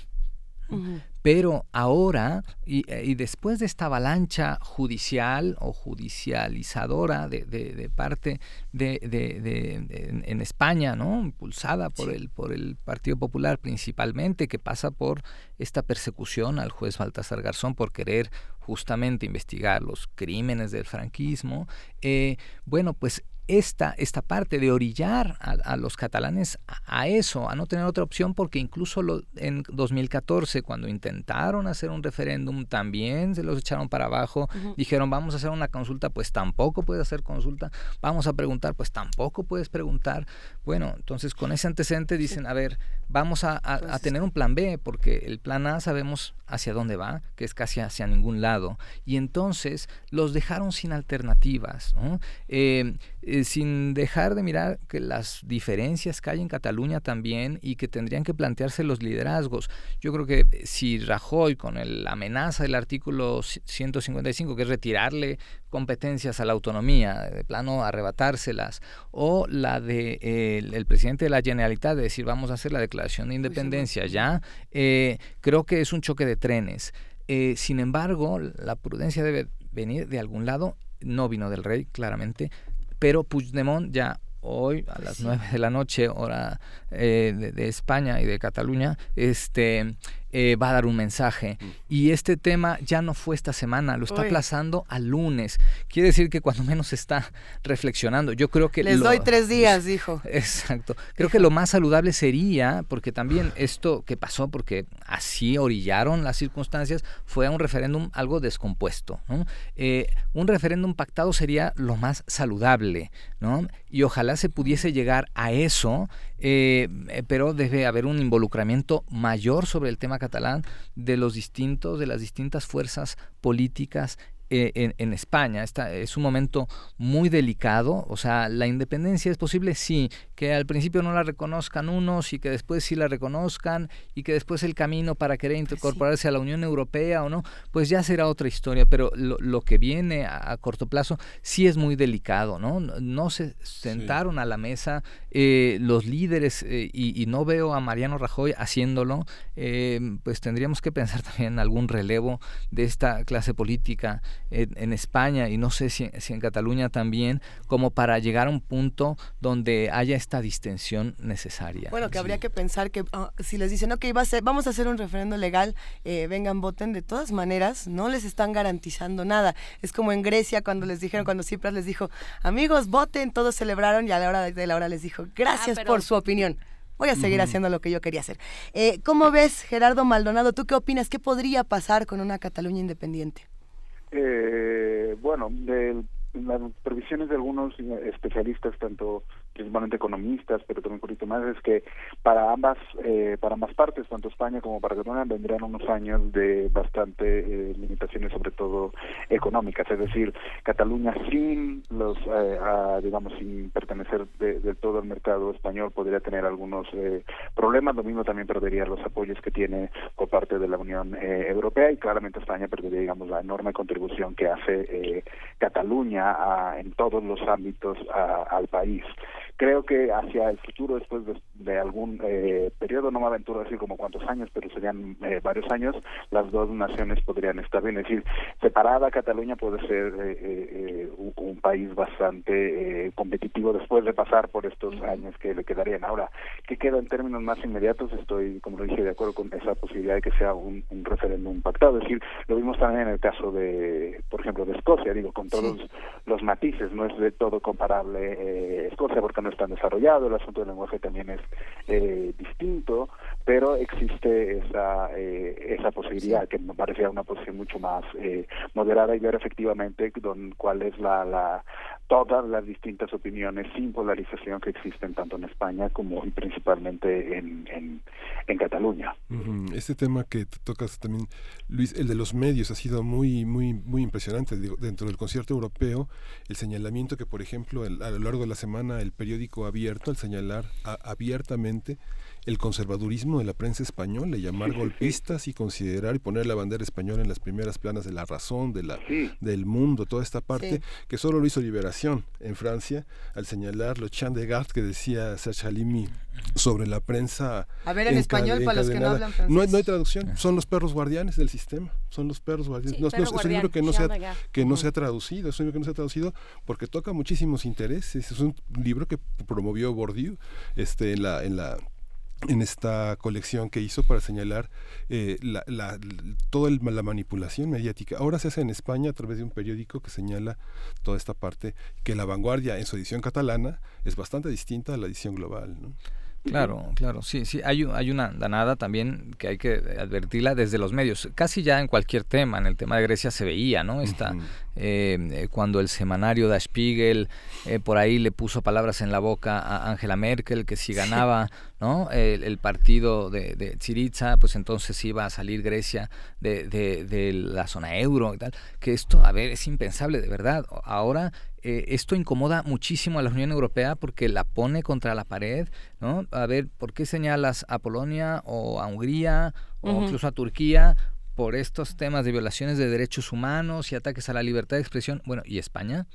Pero ahora, y, después de esta avalancha judicial o judicializadora de, de, parte de, en, España, ¿no? impulsada por, el, por el Partido Popular principalmente, que pasa por esta persecución al juez Baltasar Garzón por querer justamente investigar los crímenes del franquismo, eh, bueno, pues esta, esta parte de orillar a, los catalanes a, eso, a no tener otra opción, porque incluso lo, en 2014, cuando intentaron hacer un referéndum, también se los echaron para abajo, dijeron vamos a hacer una consulta, pues tampoco puedes hacer consulta, vamos a preguntar, pues tampoco puedes preguntar. Bueno, entonces con ese antecedente dicen, a ver, vamos a, a tener un plan B, porque el plan A sabemos hacia dónde va, que es casi hacia ningún lado. Y entonces los dejaron sin alternativas, eh, eh, sin dejar de mirar que las diferencias que hay en Cataluña también y que tendrían que plantearse los liderazgos. Yo creo que si Rajoy, con la amenaza del artículo 155, que es retirarle competencias a la autonomía, de plano arrebatárselas, o la de el, presidente de la Generalitat de decir vamos a hacer la declaración de independencia ya, eh, creo que es un choque de trenes. Eh, sin embargo, la prudencia debe venir de algún lado, no vino del rey, claramente, pero Puigdemont ya hoy a las nueve de la noche, hora eh, de, de, España y de Cataluña, este eh, va a dar un mensaje. Mm. Y este tema ya no fue esta semana, lo está aplazando al lunes. Quiere decir que cuando menos está reflexionando. Yo creo que... Les doy tres días, dijo. Exacto. Creo que lo más saludable sería, porque también esto que pasó, porque así orillaron las circunstancias, fue a un referéndum algo descompuesto. Eh, un referéndum pactado sería lo más saludable, ¿no? Y ojalá se pudiese llegar a eso eh, eh, pero debe haber un involucramiento mayor sobre el tema catalán de los distintos, de las distintas fuerzas políticas eh, en, España. es un momento muy delicado, o sea, la independencia es posible, sí, que al principio no la reconozcan unos y que después sí la reconozcan y que después el camino para querer pues incorporarse a la Unión Europea o no, pues ya será otra historia, pero lo, que viene a, corto plazo sí es muy delicado, ¿no? No se sentaron a la mesa eh, los líderes eh, y, no veo a Mariano Rajoy haciéndolo, pues tendríamos que pensar también en algún relevo de esta clase política en, España y no sé si, en Cataluña también, como para llegar a un punto donde haya esta distensión necesaria. Bueno, que habría que pensar que ah, si les dicen, ok, va a ser, vamos a hacer un referendo legal, eh, vengan, voten, de todas maneras, no les están garantizando nada. Es como en Grecia cuando les dijeron, cuando Cipras les dijo, amigos, voten, todos celebraron y a la hora de la hora les dijo, gracias ah, por su opinión voy a seguir haciendo lo que yo quería hacer. Eh, ¿Cómo ves, Gerardo Maldonado? ¿Tú qué opinas? ¿Qué podría pasar con una Cataluña independiente? Eh, bueno, de las previsiones de algunos especialistas, tanto principalmente economistas, pero también un poquito más, es que para ambas eh, para ambas partes, tanto España como para Cataluña, vendrán unos años de bastante eh, limitaciones, sobre todo económicas. Es decir, Cataluña sin los, eh, digamos, sin pertenecer del todo al mercado español podría tener algunos eh, problemas. Lo mismo también perdería los apoyos que tiene por parte de la Unión eh, Europea y claramente España perdería, digamos, la enorme contribución que hace Cataluña a, en todos los ámbitos al país. Creo que hacia el futuro, después de, algún eh, periodo, no me aventuro a decir como cuántos años, pero serían eh, varios años, las dos naciones podrían estar bien. Es decir, separada Cataluña puede ser un, un, país bastante competitivo después de pasar por estos años que le quedarían. Ahora, ¿qué queda en términos más inmediatos? Estoy, como lo dije, de acuerdo con esa posibilidad de que sea un, un referéndum pactado. Es decir, lo vimos también en el caso de, por ejemplo, de Escocia, digo, con todos los matices, no es de todo comparable eh, Escocia porque no está desarrollado, el asunto del lenguaje también es eh, distinto, pero existe esa eh, esa posibilidad que me parecía una posición mucho más eh, moderada y ver efectivamente don, cuál es la, la todas las distintas opiniones sin polarización que existen tanto en España como y principalmente en, en, Cataluña. Este tema que tocas también, Luis, el de los medios ha sido muy muy muy impresionante dentro del concierto europeo, el señalamiento que por ejemplo a lo largo de la semana el periódico abierto al señalar abiertamente el conservadurismo de la prensa española, llamar golpistas y considerar y poner la bandera española en las primeras planas de la razón, de la, del mundo, toda esta parte, que solo lo hizo Liberación en Francia, al señalar lo Chan de Gart que decía Serge Halimi sobre la prensa. A ver en español para los que no hablan francés. No hay, no hay traducción, son los perros guardianes del sistema, son los perros guardianes. no, es un libro que no, se ha, que no se ha traducido, es un libro que no se ha traducido porque toca muchísimos intereses, es un libro que promovió Bourdieu este, en la, en la en esta colección que hizo para señalar eh, la, la, toda la manipulación mediática. Ahora se hace en España a través de un periódico que señala toda esta parte, que la vanguardia en su edición catalana es bastante distinta a la edición global. Claro, claro, sí, sí, hay, hay una danada también que hay que advertirla desde los medios, casi ya en cualquier tema, en el tema de Grecia se veía, ¿no? Esta, eh, cuando el semanario Da Spiegel eh, por ahí le puso palabras en la boca a Angela Merkel, que si ganaba ¿no? el, partido de, de pues entonces iba a salir Grecia de, de, de la zona euro y tal, que esto, a ver, es impensable, de verdad. Ahora eh, esto incomoda muchísimo a la Unión Europea porque la pone contra la pared, ¿no? A ver, ¿por qué señalas a Polonia o a Hungría o incluso a Turquía por estos temas de violaciones de derechos humanos y ataques a la libertad de expresión? Bueno, ¿y España?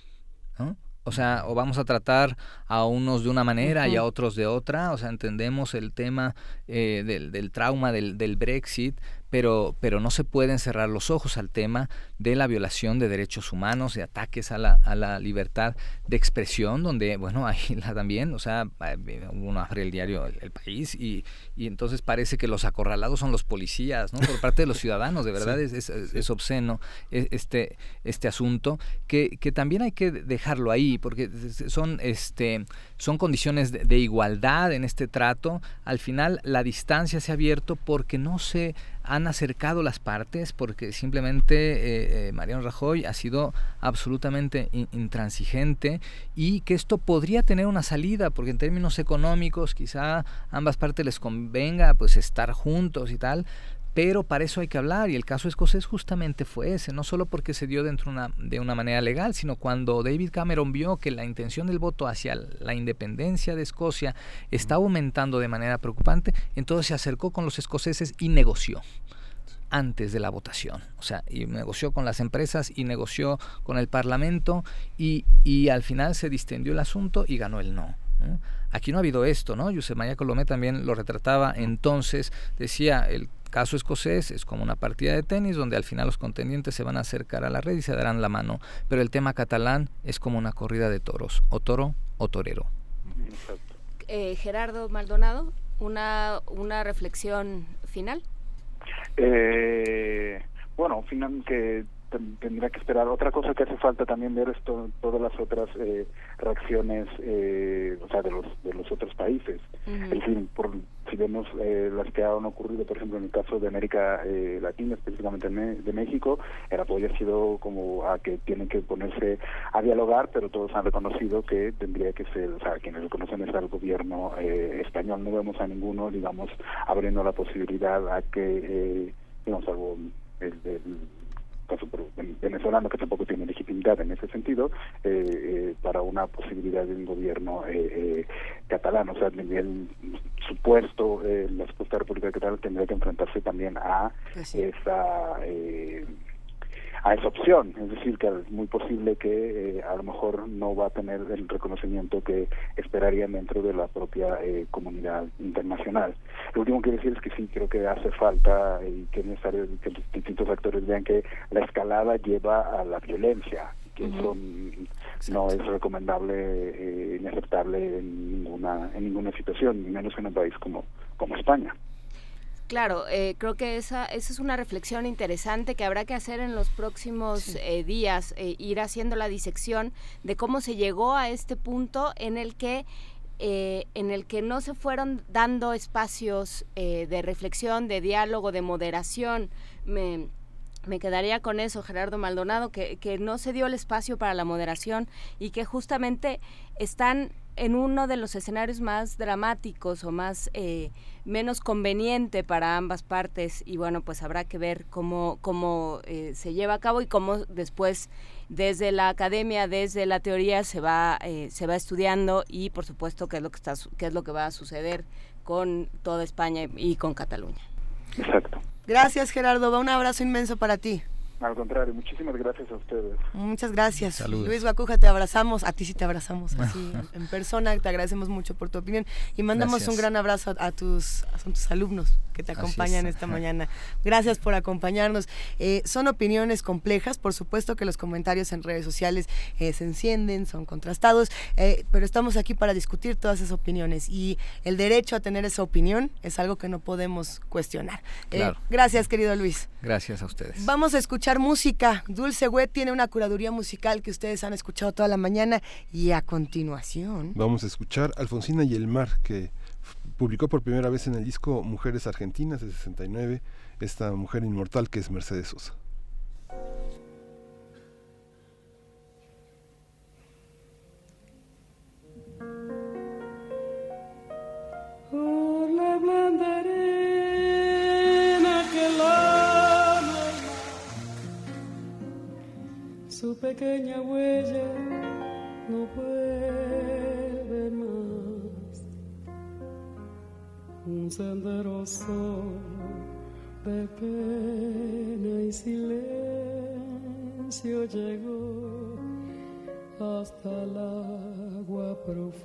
¿No? O sea, o vamos a tratar a unos de una manera y a otros de otra. O sea, entendemos el tema eh, del, del, trauma del, del Brexit, pero, pero no se pueden cerrar los ojos al tema de la violación de derechos humanos, de ataques a la, a la libertad de expresión, donde, bueno, ahí la también, o sea, uno abre el diario El, País y, y, entonces parece que los acorralados son los policías, ¿no? Por parte de los ciudadanos, de verdad es, es, es, obsceno e, este, este asunto, que, que también hay que dejarlo ahí, porque son, este, son condiciones de, de igualdad en este trato. Al final la distancia se ha abierto porque no se han acercado las partes porque simplemente eh, eh, Mariano Rajoy ha sido absolutamente intransigente y que esto podría tener una salida porque en términos económicos quizá ambas partes les convenga pues estar juntos y tal pero para eso hay que hablar y el caso escocés justamente fue ese, no solo porque se dio dentro una, de una manera legal, sino cuando David Cameron vio que la intención del voto hacia la independencia de Escocia estaba aumentando de manera preocupante, entonces se acercó con los escoceses y negoció antes de la votación. O sea, y negoció con las empresas y negoció con el Parlamento y, y al final se distendió el asunto y ganó el no. Aquí no ha habido esto, ¿no? José María Colomé también lo retrataba entonces, decía, el caso escocés es como una partida de tenis donde al final los contendientes se van a acercar a la red y se darán la mano, pero el tema catalán es como una corrida de toros, o toro o torero. Eh, Gerardo Maldonado, una, una reflexión final. Eh, bueno, final que tendría que esperar. Otra cosa que hace falta también ver es todas las otras eh, reacciones, eh, o sea, de los de los otros países. Es decir, por, si vemos eh, las que han ocurrido, por ejemplo, en el caso de América eh, Latina, específicamente de México, el apoyo ha sido como a que tienen que ponerse a dialogar, pero todos han reconocido que tendría que ser, o sea, quienes reconocen es al gobierno eh, español. No vemos a ninguno, digamos, abriendo la posibilidad a que, eh, digamos, algo el, el caso venezolano que tampoco tiene legitimidad en ese sentido eh, eh, para una posibilidad de un gobierno eh, eh catalán. O sea supuesto la supuesta República Catalana tendría que enfrentarse también a pues esa a esa opción, es decir, que es muy posible que eh, a lo mejor no va a tener el reconocimiento que esperarían dentro de la propia eh, comunidad internacional. Lo último que quiero decir es que sí, creo que hace falta y que es necesario que los distintos actores vean que la escalada lleva a la violencia, que eso no es recomendable eh, inaceptable en ninguna en ninguna situación, ni menos en un país como como España. Claro, eh, creo que esa, esa es una reflexión interesante que habrá que hacer en los próximos eh, días, eh, ir haciendo la disección de cómo se llegó a este punto en el que en el que no se fueron dando espacios de reflexión, de diálogo, de moderación. Me, me quedaría con eso, Gerardo Maldonado, que, que no se dio el espacio para la moderación y que justamente están en uno de los escenarios más dramáticos o más eh, menos conveniente para ambas partes y bueno pues habrá que ver cómo cómo eh, se lleva a cabo y cómo después desde la academia desde la teoría se va eh, se va estudiando y por supuesto qué es lo que está qué es lo que va a suceder con toda España y con Cataluña. Exacto. Gracias Gerardo. Un abrazo inmenso para ti al contrario, muchísimas gracias a ustedes. Muchas gracias. Saludos. Luis Guacuja, te abrazamos, a ti sí te abrazamos así en persona, te agradecemos mucho por tu opinión y mandamos Gracias. un gran abrazo a, a tus, a tus alumnos que te acompañan es, esta ajá. mañana. Gracias por acompañarnos. Eh, son opiniones complejas, por supuesto que los comentarios en redes sociales eh, se encienden, son contrastados, eh, pero estamos aquí para discutir todas esas opiniones y el derecho a tener esa opinión es algo que no podemos cuestionar. Eh, Claro. gracias, querido Luis. Gracias a ustedes. Vamos a escuchar música. Dulce Wet tiene una curaduría musical que ustedes han escuchado toda la mañana y a continuación. Vamos a escuchar Alfonsina y el mar, que publicó por primera vez en el disco Mujeres Argentinas de 69, esta mujer inmortal que es Mercedes Sosa. Por la blanda arena que su pequeña huella no vuelve más. Un sendero solo de pena y silencio llegó hasta el agua profunda.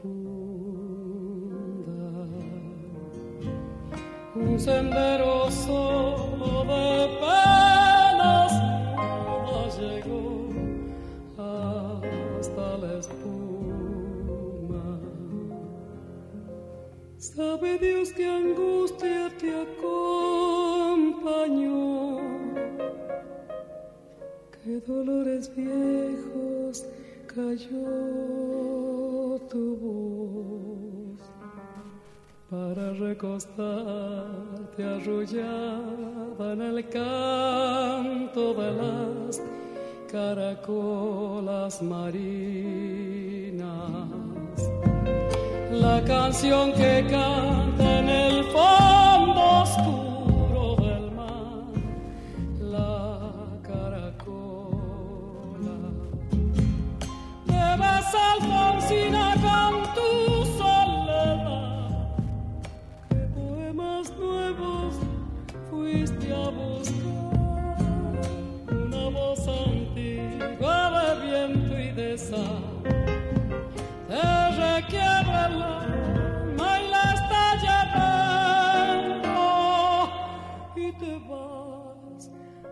Un sendero solo de penas Sabe Dios que angustia te acompañó, que dolores viejos cayó tu voz para recostarte arrullada en el canto de las caracolas marinas. La canción que canta en el fondo oscuro del mar, la caracola. Te vas Alfonsina con tu soledad, que poemas nuevos fuiste a buscar, te requiebra el alma y la está llevando. Y te vas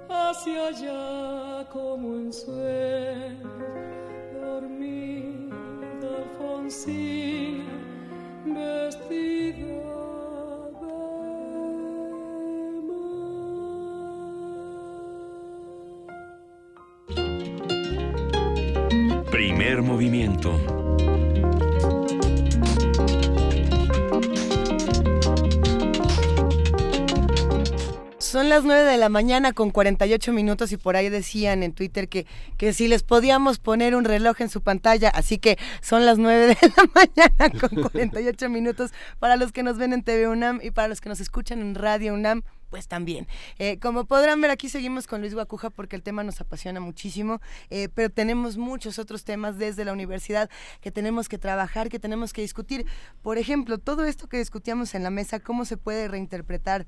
hacia allá como en sueño dormida Alfonsina vestida Primer movimiento. Son las 9 de la mañana con 48 minutos y por ahí decían en Twitter que, que si les podíamos poner un reloj en su pantalla, así que son las 9 de la mañana con 48 minutos para los que nos ven en TV UNAM y para los que nos escuchan en Radio UNAM. Pues también. Eh, como podrán ver, aquí seguimos con Luis Guacuja porque el tema nos apasiona muchísimo, eh, pero tenemos muchos otros temas desde la universidad que tenemos que trabajar, que tenemos que discutir. Por ejemplo, todo esto que discutíamos en la mesa, cómo se puede reinterpretar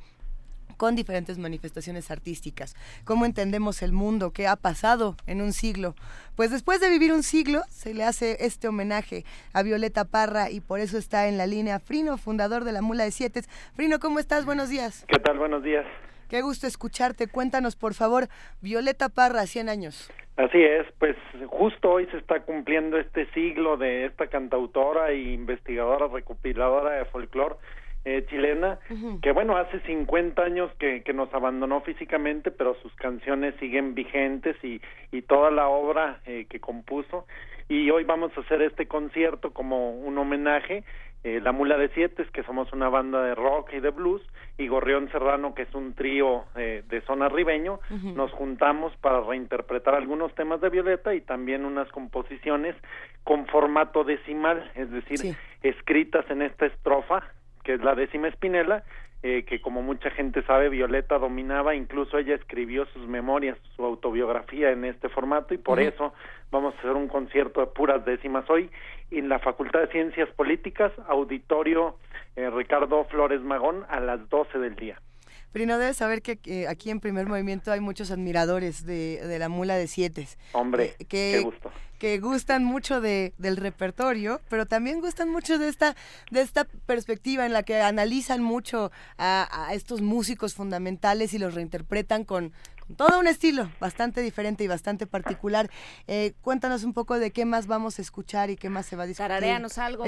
con diferentes manifestaciones artísticas. ¿Cómo entendemos el mundo? ¿Qué ha pasado en un siglo? Pues después de vivir un siglo, se le hace este homenaje a Violeta Parra y por eso está en la línea Frino, fundador de la Mula de Siete. Frino, ¿cómo estás? Buenos días. ¿Qué tal? Buenos días. Qué gusto escucharte. Cuéntanos, por favor, Violeta Parra, 100 años. Así es, pues justo hoy se está cumpliendo este siglo de esta cantautora e investigadora recopiladora de folclore eh, chilena, que bueno, hace 50 años que, que, nos abandonó físicamente, pero sus canciones siguen vigentes y, y toda la obra eh, que compuso. Y hoy vamos a hacer este concierto como un homenaje eh, La Mula de Siete, que somos una banda de rock y de blues, y Gorrión Serrano, que es un trío eh, de zona ribeño, nos juntamos para reinterpretar algunos temas de Violeta y también unas composiciones con formato decimal, es decir, escritas en esta estrofa, que es la décima espinela, eh, que como mucha gente sabe, Violeta dominaba, incluso ella escribió sus memorias, su autobiografía en este formato y por eso vamos a hacer un concierto de puras décimas hoy en la Facultad de Ciencias Políticas, auditorio eh, Ricardo Flores Magón a las 12 del día. Pero no debes saber que aquí en Primer Movimiento hay muchos admiradores de, de la mula de siete. Hombre, que, qué gusto. Que gustan mucho de, del repertorio, pero también gustan mucho de esta, de esta perspectiva en la que analizan mucho a, a estos músicos fundamentales y los reinterpretan con, todo un estilo bastante diferente y bastante particular. Eh, cuéntanos un poco de qué más vamos a escuchar y qué más se va a discutir. Tarareanos algo,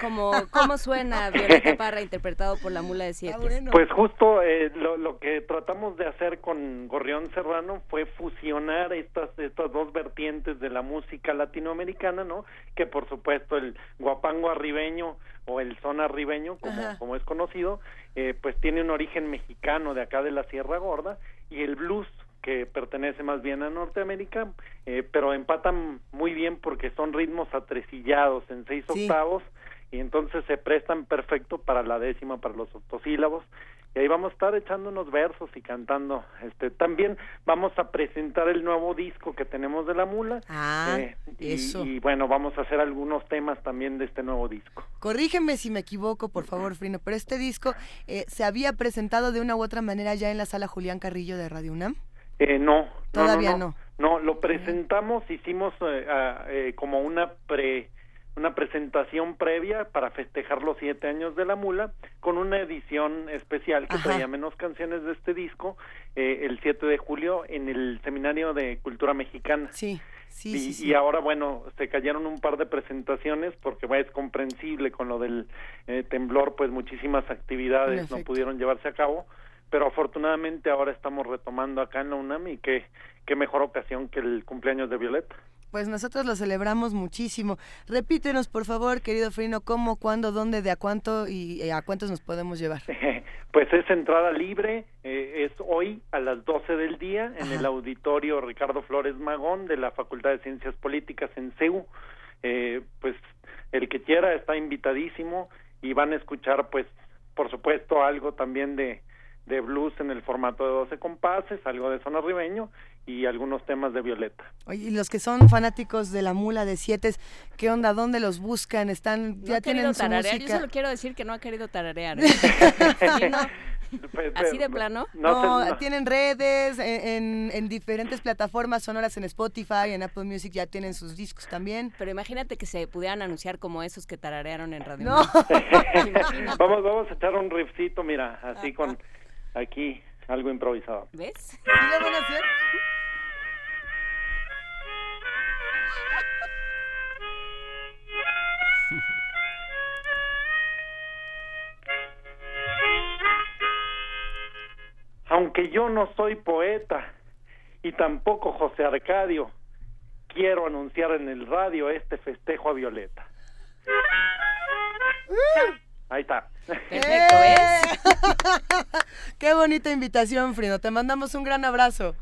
como, cómo suena Violeta Parra interpretado por la Mula de Siete. Ah, pues justo eh, lo, lo, que tratamos de hacer con Gorrión Serrano fue fusionar estas, estas dos vertientes de la música latinoamericana, ¿no? Que por supuesto el guapango arribeño o el son arribeño, como, como es conocido, eh, pues tiene un origen mexicano de acá de la Sierra Gorda y el blues que pertenece más bien a Norteamérica, eh, pero empatan muy bien porque son ritmos atresillados en seis octavos y entonces se prestan perfecto para la décima, para los octosílabos y ahí vamos a estar echando unos versos y cantando. Este, también vamos a presentar el nuevo disco que tenemos de la mula. Ah, eh, y, eso. Y bueno, vamos a hacer algunos temas también de este nuevo disco. Corrígeme si me equivoco, por favor, Frino, pero este disco eh, se había presentado de una u otra manera ya en la sala Julián Carrillo de Radio UNAM. Eh, no, todavía no. No, lo presentamos, hicimos eh, como una pre una presentación previa para festejar los siete años de la mula con una edición especial que traía menos canciones de este disco eh, el 7 de julio en el seminario de cultura mexicana. Sí Sí, y, sí, y ahora bueno se cayeron un par de presentaciones porque es comprensible con lo del eh, temblor pues muchísimas actividades no pudieron llevarse a cabo pero afortunadamente ahora estamos retomando acá en la UNAM y qué qué mejor ocasión que el cumpleaños de Violeta pues nosotros lo celebramos muchísimo. Repítenos, por favor, querido Frino, cómo, cuándo, dónde, de a cuánto y a cuántos nos podemos llevar. Pues es entrada libre, eh, es hoy a las 12 del día en el auditorio Ricardo Flores Magón de la Facultad de Ciencias Políticas en CEU. Eh, pues el que quiera está invitadísimo y van a escuchar, pues, por supuesto, algo también de, de blues en el formato de 12 compases, algo de zona ribeño y algunos temas de Violeta. Oye, y los que son fanáticos de la mula de siete, ¿qué onda? ¿Dónde los buscan? ¿Están, no ya tienen su música? Yo solo quiero decir que no ha querido tararear. ¿eh? ¿Sí, no? ¿Así de plano? No, no, tienen redes, en, en, diferentes plataformas sonoras en Spotify, en Apple Music ya tienen sus discos también. Pero imagínate que se pudieran anunciar como esos que tararearon en radio. No. vamos, vamos a echar un riffcito, mira, así con aquí algo improvisado. ¿Ves? ¿Sí lo van a hacer? Aunque yo no soy poeta y tampoco José Arcadio, quiero anunciar en el radio este festejo a Violeta. Ahí está. Perfecto, ¿ves? Qué bonita invitación, Frino. Te mandamos un gran abrazo.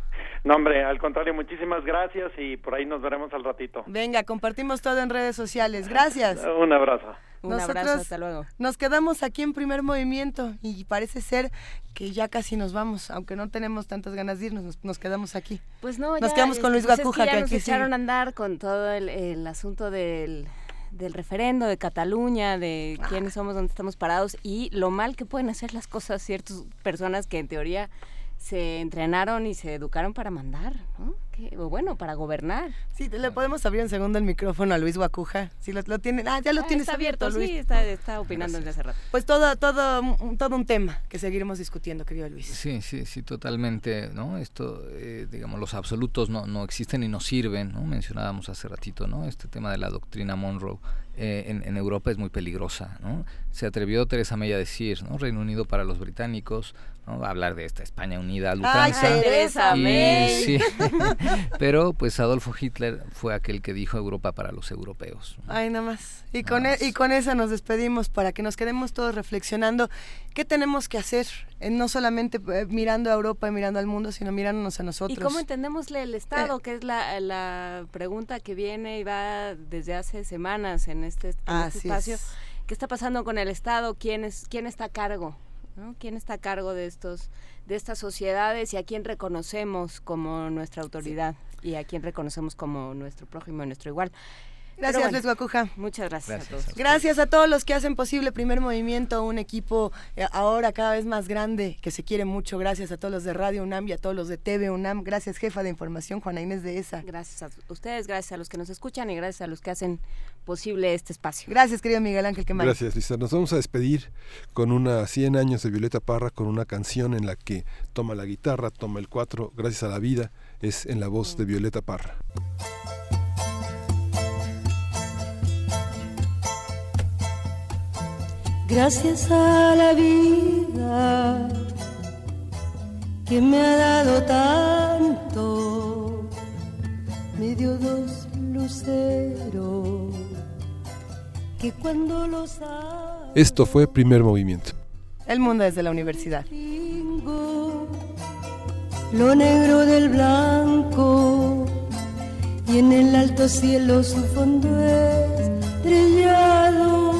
No, hombre, al contrario, muchísimas gracias y por ahí nos veremos al ratito. Venga, compartimos todo en redes sociales. Gracias. Un abrazo. Un abrazo, hasta luego. Nos quedamos aquí en primer movimiento y parece ser que ya casi nos vamos, aunque no tenemos tantas ganas de irnos, nos, quedamos aquí. Pues no, nos quedamos con Luis pues Guacuja. Es que ya que nos aquí echaron a andar con todo el, el asunto del del referendo de Cataluña, de quiénes somos, dónde estamos parados y lo mal que pueden hacer las cosas ciertas personas que en teoría se entrenaron y se educaron para mandar, ¿no? O bueno, para gobernar. Sí, le podemos abrir un segundo el micrófono a Luis Guacuja. Si lo, lo tiene, ah, ya lo Ah, tienes está abierto, Luis. sí, está, está opinando desde hace rato. Pues todo, todo, un- todo un tema que seguiremos discutiendo, querido Luis. Sí, sí, sí, totalmente, ¿no? Esto, eh, digamos, los absolutos no, no existen y no sirven, ¿no? Mencionábamos hace ratito, ¿no? Este tema de la doctrina Monroe eh, en, en Europa es muy peligrosa, ¿no? Se atrevió Teresa May a decir, ¿no? Reino Unido para los británicos, ¿no? A hablar de esta España unida al Ay. Teresa Y May. sí, pero pues Adolfo Hitler fue aquel que dijo Europa para los europeos. Ay, nada más. Y con, e- y con esa nos despedimos para que nos quedemos todos reflexionando qué tenemos que hacer, en no solamente eh, mirando a Europa y mirando al mundo, sino mirándonos a nosotros. ¿Y cómo entendemosle el Estado? que es la, la pregunta que viene y va desde hace semanas en este, en este espacio. es. ¿Qué está pasando con el Estado? ¿Quién, es, quién está a cargo? ¿No? ¿Quién está a cargo de, estos, de estas sociedades y a quién reconocemos como nuestra autoridad y a quién reconocemos como nuestro prójimo nuestro igual? Gracias, bueno, Luis Guacuja. Muchas gracias, a todos. Gracias a todos los que hacen posible Primer Movimiento, un equipo eh, ahora cada vez más grande, que se quiere mucho. Gracias a todos los de Radio UNAM y a todos los de TV UNAM. Gracias, jefa de información, Juana Inés de ESA. Gracias a ustedes, gracias a los que nos escuchan y gracias a los que hacen posible este espacio. Gracias, querido Miguel Ángel Quemán. Gracias, Lisa. Nos vamos a despedir con una 100 años de Violeta Parra, con una canción en la que toma la guitarra, toma el cuatro, gracias a la vida, es en la voz de Violeta Parra. Gracias a la vida que me ha dado tanto, me dio dos luceros que cuando los Esto fue Primer Movimiento. El mundo desde la universidad. lo negro del blanco y en el alto cielo su fondo estrellado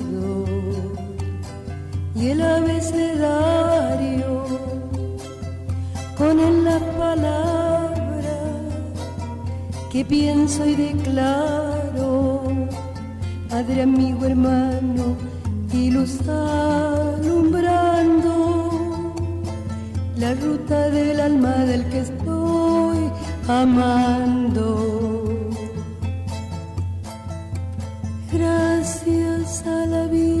y el abecedario con él la palabra que pienso y declaro, Padre, amigo, hermano y luz alumbrando la ruta del alma del que estoy amando. Gracias a la vida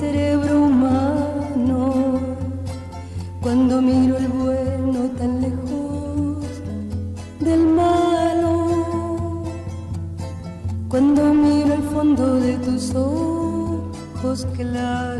cerebro humano cuando miro el bueno tan lejos del malo, cuando miro el fondo de tus ojos claros.